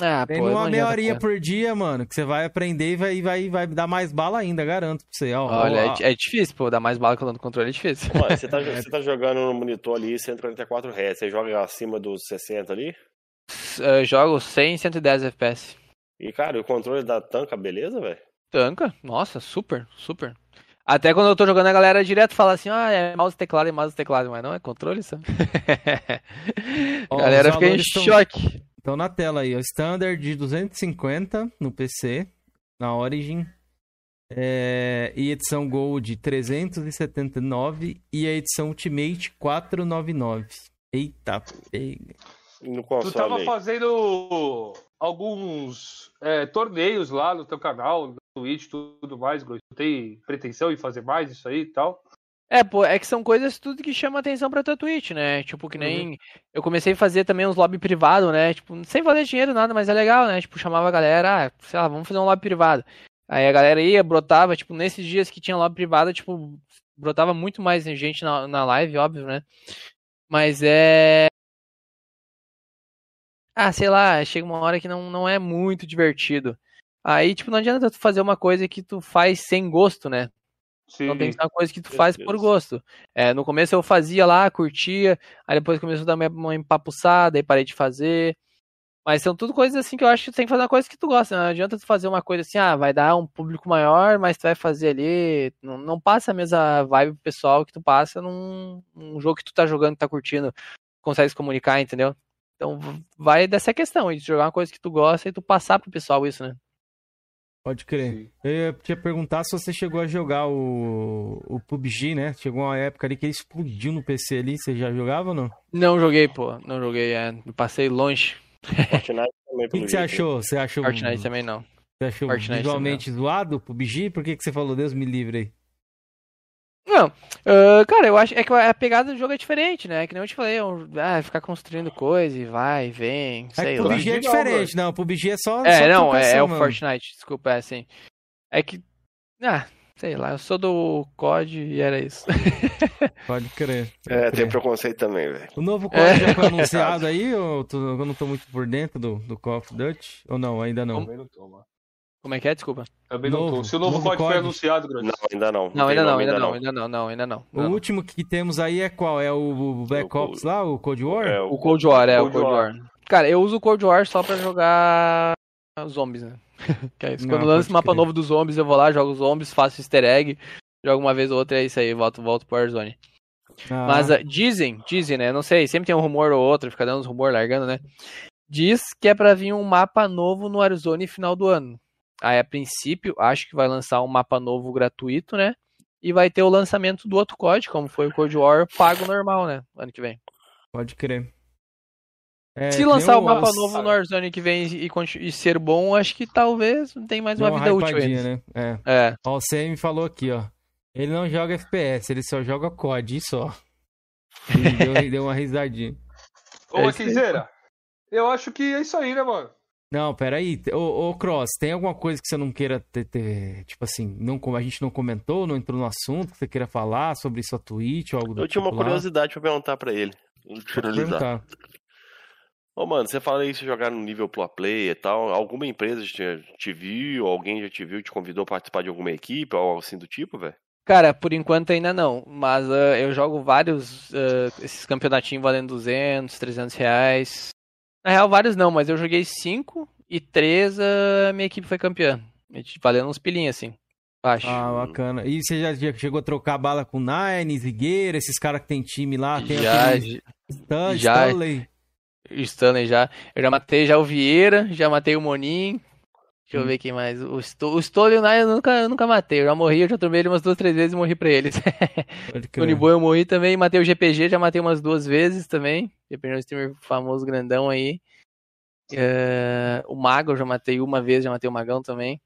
Ah, Tem pô, uma meia horinha por dia, mano, que você vai aprender e vai, vai, vai dar mais bala ainda, garanto pra você. Ó, Olha, ó, é, é difícil, pô, dar mais bala que eu dou no controle é difícil. Olha, você, tá, *laughs* você tá jogando no monitor ali 144 Hz, você joga acima dos 60 ali, Eu jogo 100 110 FPS. E cara, o controle da tanca, beleza, velho? Tanca? Nossa, super, super. Até quando eu tô jogando, a galera direto fala assim, ah, é mouse e teclado, é mouse teclado, mas não, é controle, sabe? *laughs* A galera fica em valores tão- choque. Então na tela aí, ó, Standard de 250 no PC, na Origin. É, e edição Gold 379 e a edição Ultimate 499. Eita, pega. No Tu tava aí? fazendo alguns é, torneios lá no teu canal, no Twitch e tudo mais, Grois. Tu tem pretensão em fazer mais isso aí e tal? É, pô, é que são coisas tudo que chama atenção pra tua Twitch, né? Tipo, que nem. Eu comecei a fazer também uns lobby privado, né? Tipo, sem valer dinheiro, nada, mas é legal, né? Tipo, chamava a galera, ah, sei lá, vamos fazer um lobby privado. Aí a galera ia, brotava, tipo, nesses dias que tinha lobby privado, tipo, brotava muito mais gente na, na live, óbvio, né? Mas é. Ah, sei lá, chega uma hora que não, não é muito divertido. Aí, tipo, não adianta tu fazer uma coisa que tu faz sem gosto, né? Sim. Então tem que ser uma coisa que tu faz por gosto. É, no começo eu fazia lá, curtia, aí depois começou a dar uma- empapuçada, aí parei de fazer. Mas são tudo coisas assim que eu acho que tu tem que fazer uma coisa que tu gosta. Não adianta tu fazer uma coisa assim, ah, vai dar um público maior, mas tu vai fazer ali. Não, não passa a mesma vibe pessoal que tu passa num, num jogo que tu tá jogando, que tá curtindo, consegue se comunicar, entendeu? Então vai dessa questão, de jogar uma coisa que tu gosta e tu passar pro pessoal isso, né? Pode crer. Sim. Eu ia te perguntar se você chegou a jogar o, o PUBG, né? Chegou uma época ali que ele explodiu no PC ali. Você já jogava ou não? Não joguei, pô. Não joguei, é. Passei longe. Fortnite também, O que, que você achou? Você achou, Fortnite também não. você achou Fortnite visualmente zoado o PUBG? Por que, que você falou Deus me livre aí? Não, ah, cara, eu acho é que a pegada do jogo é diferente, né? Que nem eu te falei, é um- ah, ficar construindo coisa e vai, vem, É sei o lá. PUBG é diferente, não. O PUBG é só. É, só não, é, é o. Fortnite, desculpa, é assim. É que, ah, sei lá, eu sou do COD e era isso. *laughs* Pode crer. pode É, crer. tem preconceito também, velho. O novo É. código já foi *laughs* anunciado aí? Ou tu- eu não tô muito por dentro do, do Call of Duty? Ou não, ainda não? Também não tô, mano. Como é que é? Desculpa. Também não Novo- tô. Se o novo, novo código foi anunciado, Grois. Não, ainda não. Não, ainda não, ainda não, ainda não, não, ainda não. O último que temos aí é qual? É o Black O Cold- Ops lá, o Cold War? É, O Cold War, é, o Cold Cold War. War. Cara, eu uso o Cold War só pra jogar zombies, né? *laughs* que é isso. Não, Quando lança o mapa crer. novo dos zombies, eu vou lá, jogo zombies, faço easter egg, jogo uma vez ou outra, é isso aí, volto, volto pro Warzone. Ah, Mas ah, dizem, dizem, né? Não sei, sempre tem um rumor ou outro, fica dando uns rumor largando, né? Diz que é pra vir um mapa novo no Warzone final do ano. Aí, a princípio, acho que vai lançar um mapa novo gratuito, né? E vai ter o lançamento do outro código, como foi o Cold War, pago normal, né? Ano que vem. Pode crer. É, Se lançar o um- mapa novo no Warzone que vem e, e ser bom, acho que talvez tem mais deu uma vida útil ainda. né? É. É. Ó, o CM falou aqui, ó. Ele não joga FPS, ele só joga COD, e só. Ele deu, deu uma risadinha. Ô, É isso. Maquizeira, eu acho que é isso aí, né, mano? Não, peraí. Ô, ô Cross, tem alguma coisa que você não queira ter, ter- tipo assim, não, a gente não comentou, não entrou no assunto, que você queira falar sobre sua Twitch ou algo do Eu tinha uma tipo lá? curiosidade pra perguntar pra ele. Perguntar. Ô, mano, você fala aí se jogar no nível pro play e tal. Alguma empresa te, te viu, alguém já te viu, te convidou a participar de alguma equipe ou algo assim do tipo, velho? Cara, por enquanto ainda não, mas ah, eu jogo vários, ah, esses campeonatinhos valendo 200, 300 reais. Na real, vários não, mas eu joguei 5 e 3 a minha equipe foi campeã. Valendo uns pilinhos assim, acho. Ah, bacana. E você já, já chegou a trocar bala com Nine, Zigueira, esses caras que tem time lá? Tem já, aquele Stan, já. Stanley. Stanley já. Eu já matei já o Vieira, já matei o Monin. Deixa eu Hum. ver quem mais. O, Sto, o e o Nai eu nunca, eu nunca matei. Eu já morri, eu já tomei ele umas duas, três vezes e morri pra eles. *laughs* O. Uniboy eu morri também, matei o GPG, já matei umas duas vezes também. GPG é um streamer famoso, grandão aí. É, o Mago eu já matei uma vez, já matei o Magão também.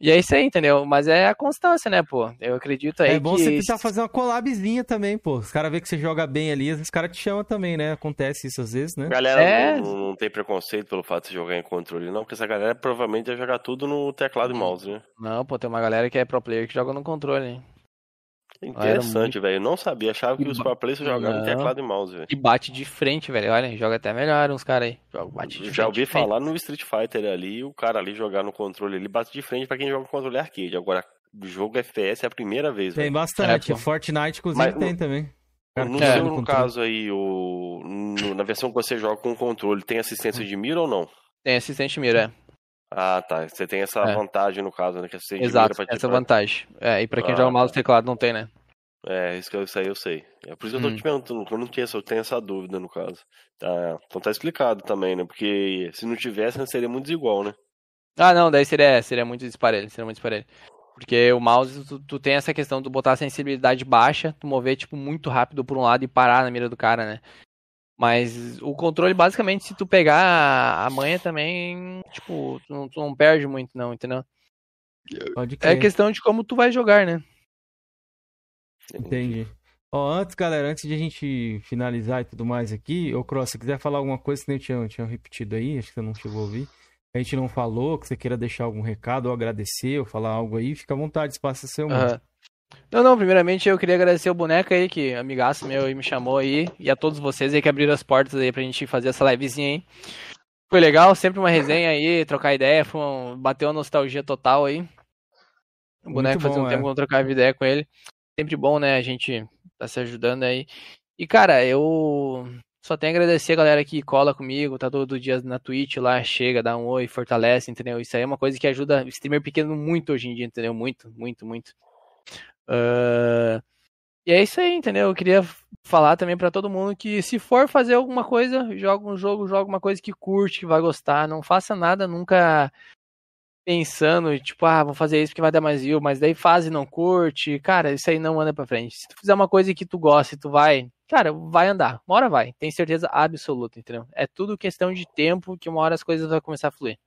E é isso aí, entendeu? Mas é a constância, né, pô? Eu acredito aí É bom que... você tentar fazer uma collabzinha também, pô. Os caras vê que você joga bem ali, os caras te chamam também, né? Acontece isso às vezes, né? Galera É. não, não tem preconceito pelo fato de jogar em controle, não, porque essa galera provavelmente vai jogar tudo no teclado e mouse, né? Não, pô, tem uma galera que é pro player que joga no controle, hein? Interessante, velho. Eu não sabia, achava que os pro players jogavam teclado e mouse, velho. E bate de frente, velho. Olha, joga até melhor uns caras aí. Joga, bate de Já frente, ouvi falar no Street Fighter ali, o cara ali jogar no controle, ele bate de frente pra quem joga no controle arcade. Agora, jogo FPS é a primeira vez, Tem bastante. É. Fortnite, inclusive, Mas tem no- também. No que É. seu, no caso aí, o, no- na versão que você joga com o controle, tem assistência de mira ou não? Tem assistente mira, Ah, tá. Você tem essa É. vantagem no caso, né? Que assistente é. Exato, pra essa pra- vantagem. É, e pra quem Ah, joga mouse e tá. teclado não tem, né? É, isso, que eu, isso aí eu sei. É por isso que eu tô Hum. te perguntando, eu não tinha eu tenho essa dúvida no caso. Tá, então tá explicado também, né? Porque se não tivesse, seria muito desigual, né? Ah, não, daí seria, seria muito disparelho, seria muito disparelho. Porque o mouse, tu, tu tem essa questão de botar a sensibilidade baixa, tu mover, tipo, muito rápido por um lado e parar na mira do cara, né? Mas o controle, basicamente, se tu pegar a manha também, tipo, tu não, tu não perde muito não, entendeu? É questão de como tu vai jogar, né? Entendi. Ó, antes, galera, antes de a gente finalizar e tudo mais aqui, ô Cross, se quiser falar alguma coisa que nem eu tinha, tinha repetido aí, acho que você não chegou a ouvir, a gente não falou, que você queira deixar algum recado ou agradecer ou falar algo aí, fica à vontade, espaço é seu, mano. Não, não, primeiramente eu queria agradecer o boneco aí, que amigaço meu aí me chamou aí, e a todos vocês aí que abriram as portas aí pra gente fazer essa livezinha aí. Foi legal, sempre uma resenha aí, trocar ideia, foi um, bateu uma nostalgia total aí. O boneco fazia um é. tempo que eu não trocava ideia com ele. Sempre bom, né, a gente tá se ajudando aí. E cara, eu só tenho a agradecer a galera que cola comigo, tá todo dia na Twitch lá, chega, dá um oi, fortalece, entendeu? Isso aí é uma coisa que ajuda o streamer pequeno muito hoje em dia, entendeu? Muito, muito, muito. Ah, e é isso aí, entendeu? Eu queria falar também pra todo mundo que se for fazer alguma coisa, joga um jogo, joga uma coisa que curte, que vai gostar, não faça nada nunca pensando, tipo, ah, vou fazer isso porque vai dar mais view, mas daí faz e não curte, cara, isso aí não anda pra frente. Se tu fizer uma coisa que tu gosta e tu vai, cara, vai andar, uma hora vai, tem certeza absoluta, entendeu? É tudo questão de tempo que uma hora as coisas vão começar a fluir.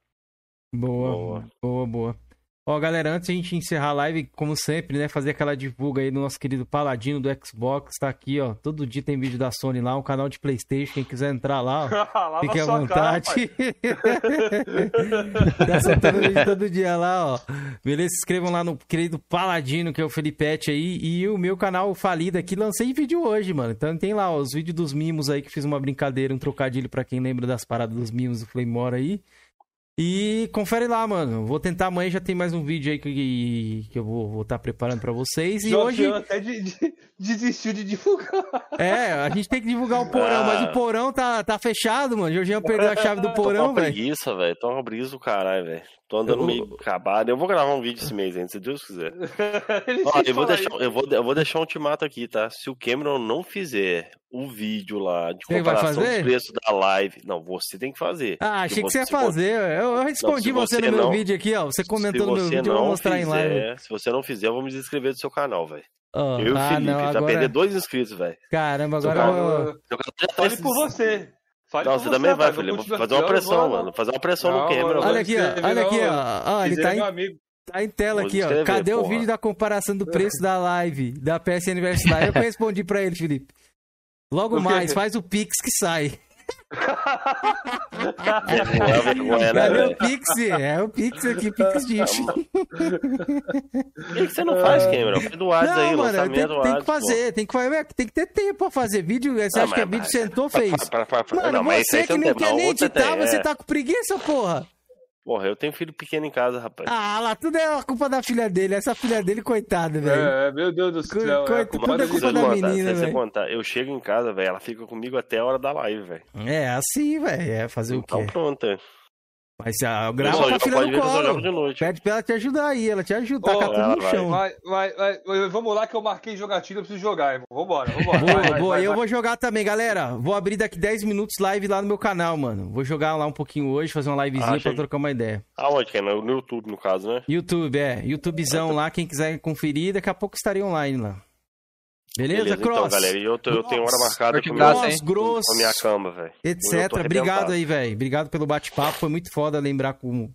Boa, Boa. boa, boa. Ó, galera, antes de a gente encerrar a live, como sempre, né, fazer aquela divulga aí do nosso querido Paladino do Xbox, tá aqui, ó, todo dia tem vídeo da Sony lá, um canal de Playstation, quem quiser entrar lá, ó, *laughs* Lava Fique à cara, vontade. pai. *laughs* tá soltando vídeo todo dia lá, ó. Beleza? Se inscrevam lá no querido Paladino, que é o Felipete aí. E o meu canal falido aqui, lancei vídeo hoje, mano. Então tem lá ó, os vídeos dos mimos aí, que fiz uma brincadeira, um trocadilho pra quem lembra das paradas dos mimos do Claymore aí. E confere lá, mano. Vou tentar amanhã, já tem mais um vídeo aí que, que eu vou estar preparando pra vocês. E hoje. Jorginho até de, de- desistiu de divulgar. É, a gente tem que divulgar o porão, Ah. mas o porão tá, tá fechado, mano. O Jorginho perdeu a chave do Tô com porão, velho. preguiça, velho. Tô com preguiça do caralho, velho. Tô andando Eu- meio acabado. Eu vou gravar um vídeo esse mês ainda, se Deus quiser. *laughs* Ó, eu vou, deixar, eu, vou, eu vou deixar um ultimato aqui, tá? Se o Cameron não fizer o vídeo lá de Você comparação dos preços da live. Não, você tem que fazer. Ah, achei que você ia fazer. Eu, eu respondi Não, se você, no você meu não- vídeo aqui, ó. Você comentou no meu você vídeo, eu vou mostrar em live. fizer, Se você não fizer, eu vou me descrever do seu canal, velho. Ó, Eu e o ah, Felipe. não, já agora... perder dois inscritos, velho. Caramba, Seu agora... canal- eu- Seu canal já tá por você. Fale Não, você também vai, Felipe. Fazer uma pressão, mano. Fazer uma pressão no Não, Cameron. Olha aqui, ó. Olha não, aqui, ó. ó ele tá em, tá em tela Vou aqui, ó. escrever, Cadê o vídeo da comparação do preço da live da PS Aniversário? Eu que respondi pra ele, Felipe. Logo *laughs* mais, faz o Pix que sai. Não é né, o Pix? É o Pix aqui, Pix dish. Por que você não faz, Cameron? WhatsApp aí, Não, mano, tem, tem que fazer, tem que fazer, é, tem que ter tempo pra fazer vídeo. Você Não, acha que é vídeo, sentou, fez. Mano, não, você que não quer não, nem editar, você é. tá com preguiça, porra. Porra, eu tenho filho pequeno em casa, rapaz. Ah, lá, tudo é a culpa da filha dele. Essa filha dele, coitada, velho. É, meu Deus do Co- céu. coi- é, tudo é culpa da contar, menina, velho. contar, eu chego em casa, velho, ela fica comigo até a hora da live, velho. É, assim, velho. É fazer o Então quê? pronto. É. Mas ah, Eu grava jogo- filha no colo. de noite. Pede pra ela te ajudar aí, ela te ajuda, Ô, taca tudo no vai. chão. Vai, vai, vai, vamos lá que eu marquei jogatina, eu preciso jogar, irmão. Vambora, vambora. Boa, Vai, boa. vai, eu vai. vou jogar também, galera. Vou abrir daqui 10 minutos live lá no meu canal, mano. Vou jogar lá um pouquinho hoje, fazer uma livezinha Ah, pra trocar uma ideia. Aonde, Cameron? No YouTube, no caso, né? YouTube, é. YouTubezão lá, quem quiser conferir, daqui a pouco estarei online lá. Beleza, Beleza, Cross? então, galera. E eu, tô- eu tenho hora Gross. marcada com, abraço, meu- grosso, com a minha cama, velho. Etc. Obrigado aí, velho. Obrigado pelo bate-papo. Foi muito foda lembrar com,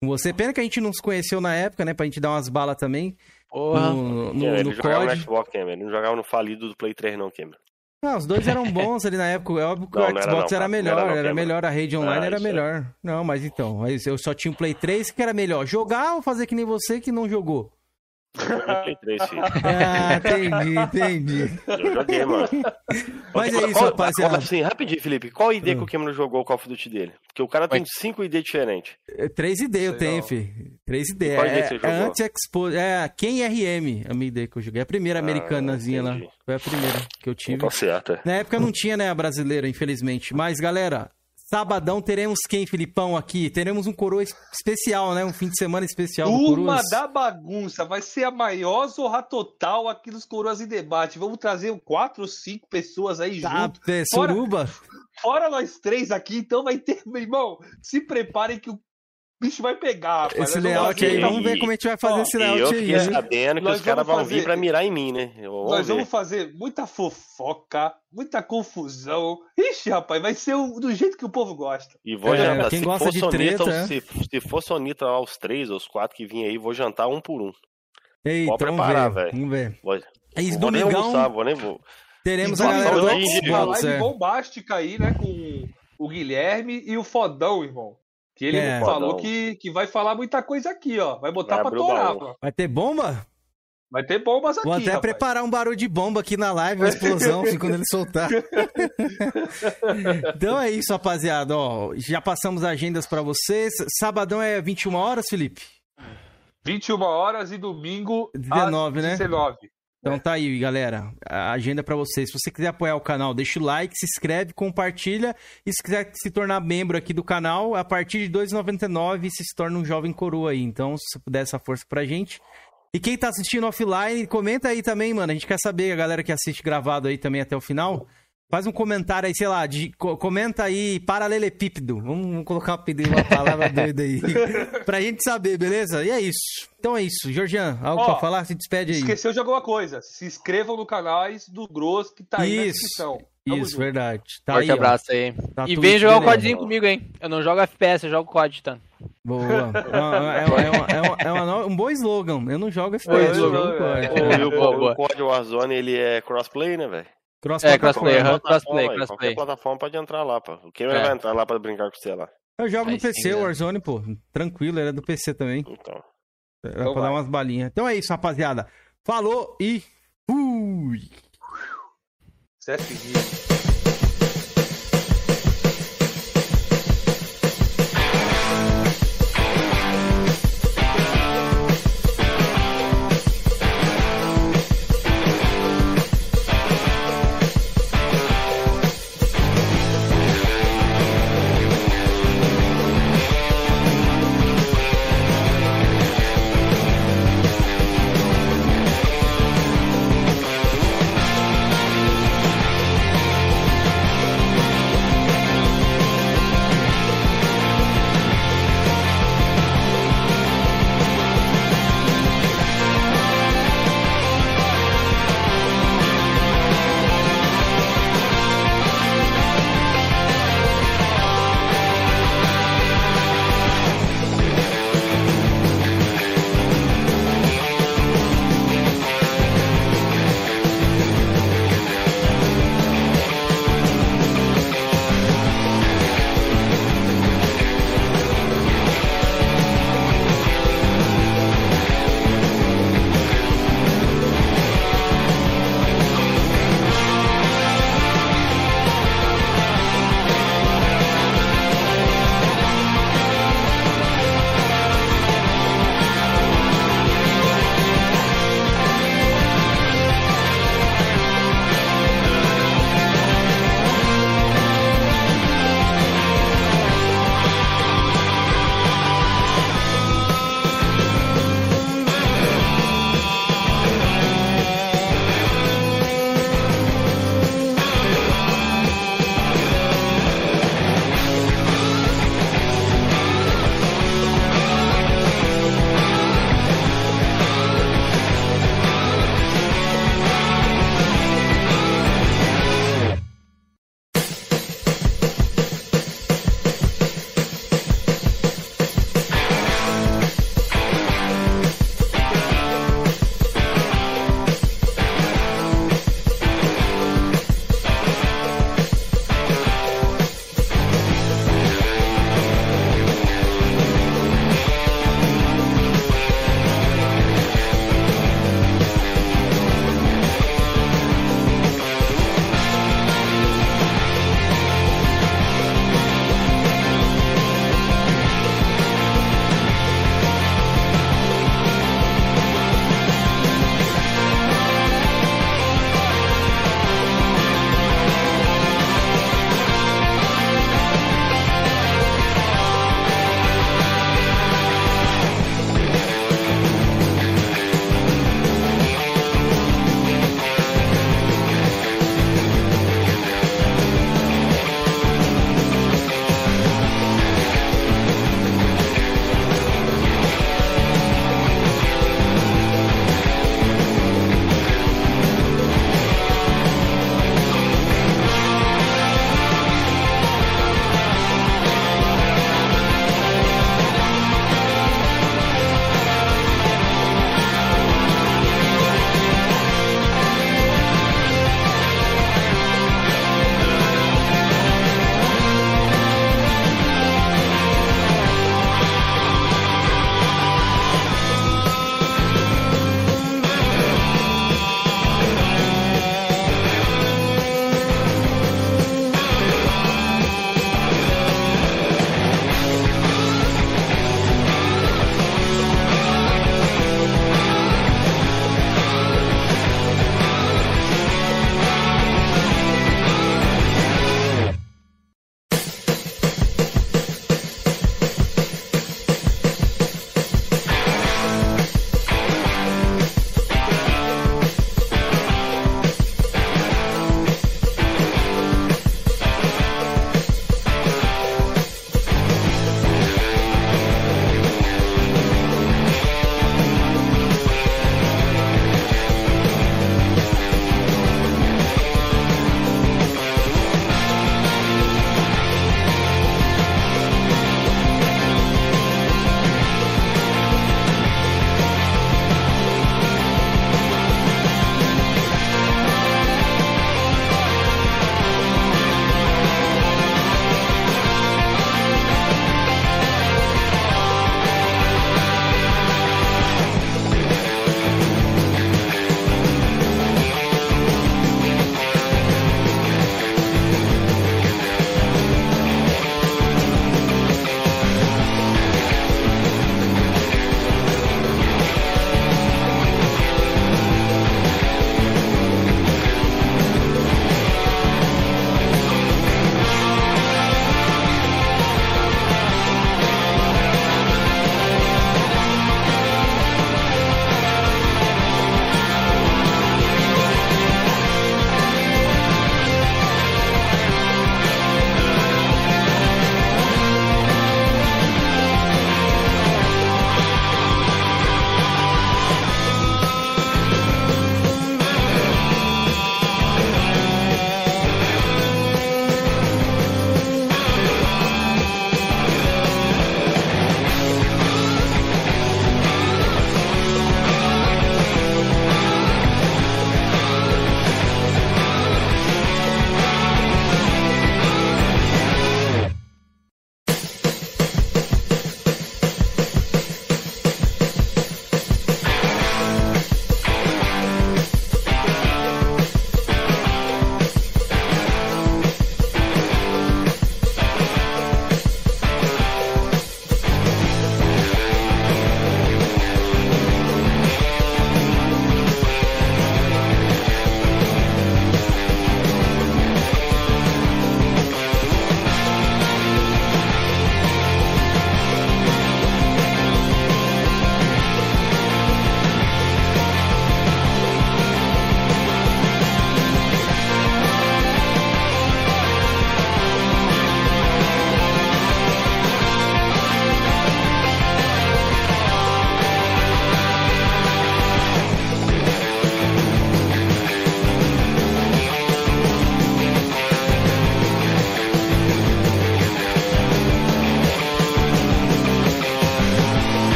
com você. Pena que a gente não se conheceu na época, né? Pra gente dar umas balas também. Porra. No, no, no ele jogava no. Xbox, Cameron. Ele não jogava no falido do Play 3, não, Cameron. Não, os dois eram bons ali na época. É óbvio que Não, o não era Xbox não, era, cara. melhor, Não era não, era melhor, a rede online Ah, era isso é. melhor. Não, mas então, mas eu só tinha um Play 3 que era melhor. Jogar ou fazer que nem você que não jogou? No Play 3, filho. Ah, entendi, entendi. Eu joguei, mano. Mas é Qual- isso, qual- rapaziada. Assim, rapidinho, Felipe. Qual ID Hum. que o Cameron jogou o Call of Duty dele? Porque o cara tem 5 ID diferentes. 3ID eu Sei tenho, não. fi. 3ID. qual ID É, que você é jogou? anti-expo. É, quem RM, a minha ID que eu joguei. A primeira Ah, americanazinha lá. entendi. Foi a primeira que eu tive. Tá certo, é. Na época não tinha, né, a brasileira, infelizmente. Mas, galera, sabadão teremos quem, Filipão, aqui? Teremos um coroa es- especial, né? Um fim de semana especial Turma da bagunça, vai ser a maior zorra total aqui dos Coroas em Debate. Vamos trazer quatro ou cinco pessoas aí Tá, junto. é, Fora- suruba. Fora nós três aqui, então vai ter, meu irmão, se preparem que o bicho vai pegar, rapaz. Esse layout aí, E- vamos ver como a gente vai fazer ó, esse E eu layout aí. fiquei né? sabendo que Nós os caras vão vir fazer- pra mirar em mim, né? Vamos Nós ver. vamos fazer muita fofoca, muita confusão. Ixi, rapaz, vai ser o- do jeito que o povo gosta. E vou É, jantar. quem se gosta for de Sonita, treta, é. se, se for Sonita aos três, aos quatro que vêm aí, vou jantar um por um. Eita, Pode vamos preparar, ver. velho. Vamos ver. Vou, É isso, vou nem almoçar, domingão, vou nem vou. teremos a galera do Xbox, uma live é. bombástica aí, né, com o Guilherme e o Fodão, irmão. Que ele É. falou que, que vai falar muita coisa aqui, ó. Vai botar Vai pra torar, pô. Vai ter bomba? Vai ter bombas aqui, Vou até rapaz. preparar um barulho de bomba aqui na live, uma explosão, assim, quando ele soltar. *laughs* então é isso, rapaziada. Ó, já passamos agendas pra vocês. Sabadão é 21 horas, Felipe? 21 horas e domingo 19, às né? 19. Então tá aí, galera. A agenda pra vocês. Se você quiser apoiar o canal, deixa o like, se inscreve, compartilha. E se quiser se tornar membro aqui do canal, a partir de R$ 2,99 se se torna um jovem coroa aí. Então, se você puder essa força pra gente. E quem tá assistindo offline, comenta aí também, mano. A gente quer saber, a galera que assiste gravado aí também até o final. Faz um comentário aí, sei lá, de, co- comenta aí paralelepípedo. Vamos, vamos colocar uma, palavra *laughs* doida aí. pra gente saber, beleza? E é isso. Então é isso. Georgian, algo Ó, pra falar? Se despede aí. Esqueceu de alguma coisa. Se inscrevam no canais do Grosso que tá aí na Isso, descrição. Tamo Isso, junto. verdade. Tá Forte aí, ó. abraço aí. Tá e vem jogar o beleza. CODzinho comigo, hein? Eu não jogo FPS, eu jogo COD, tá? Boa. *laughs* É, uma- é uma- é uma- é uma- é um bom slogan. Eu não jogo FPS, eu jogo é. COD. O, Boa, boa. o COD Warzone, ele é crossplay, né, velho? Cross É, crossplay. Qualquer crossplay, plataforma aí, crossplay. Qualquer plataforma pode entrar lá, pô. O Cameron É. vai entrar lá pra brincar com você lá. Eu jogo no Aí PC, sim, o né? Warzone, pô. Tranquilo, era do PC também. Então. Era Então pra dar vai. umas balinhas. Então é isso, rapaziada. Falou e fui! CSG.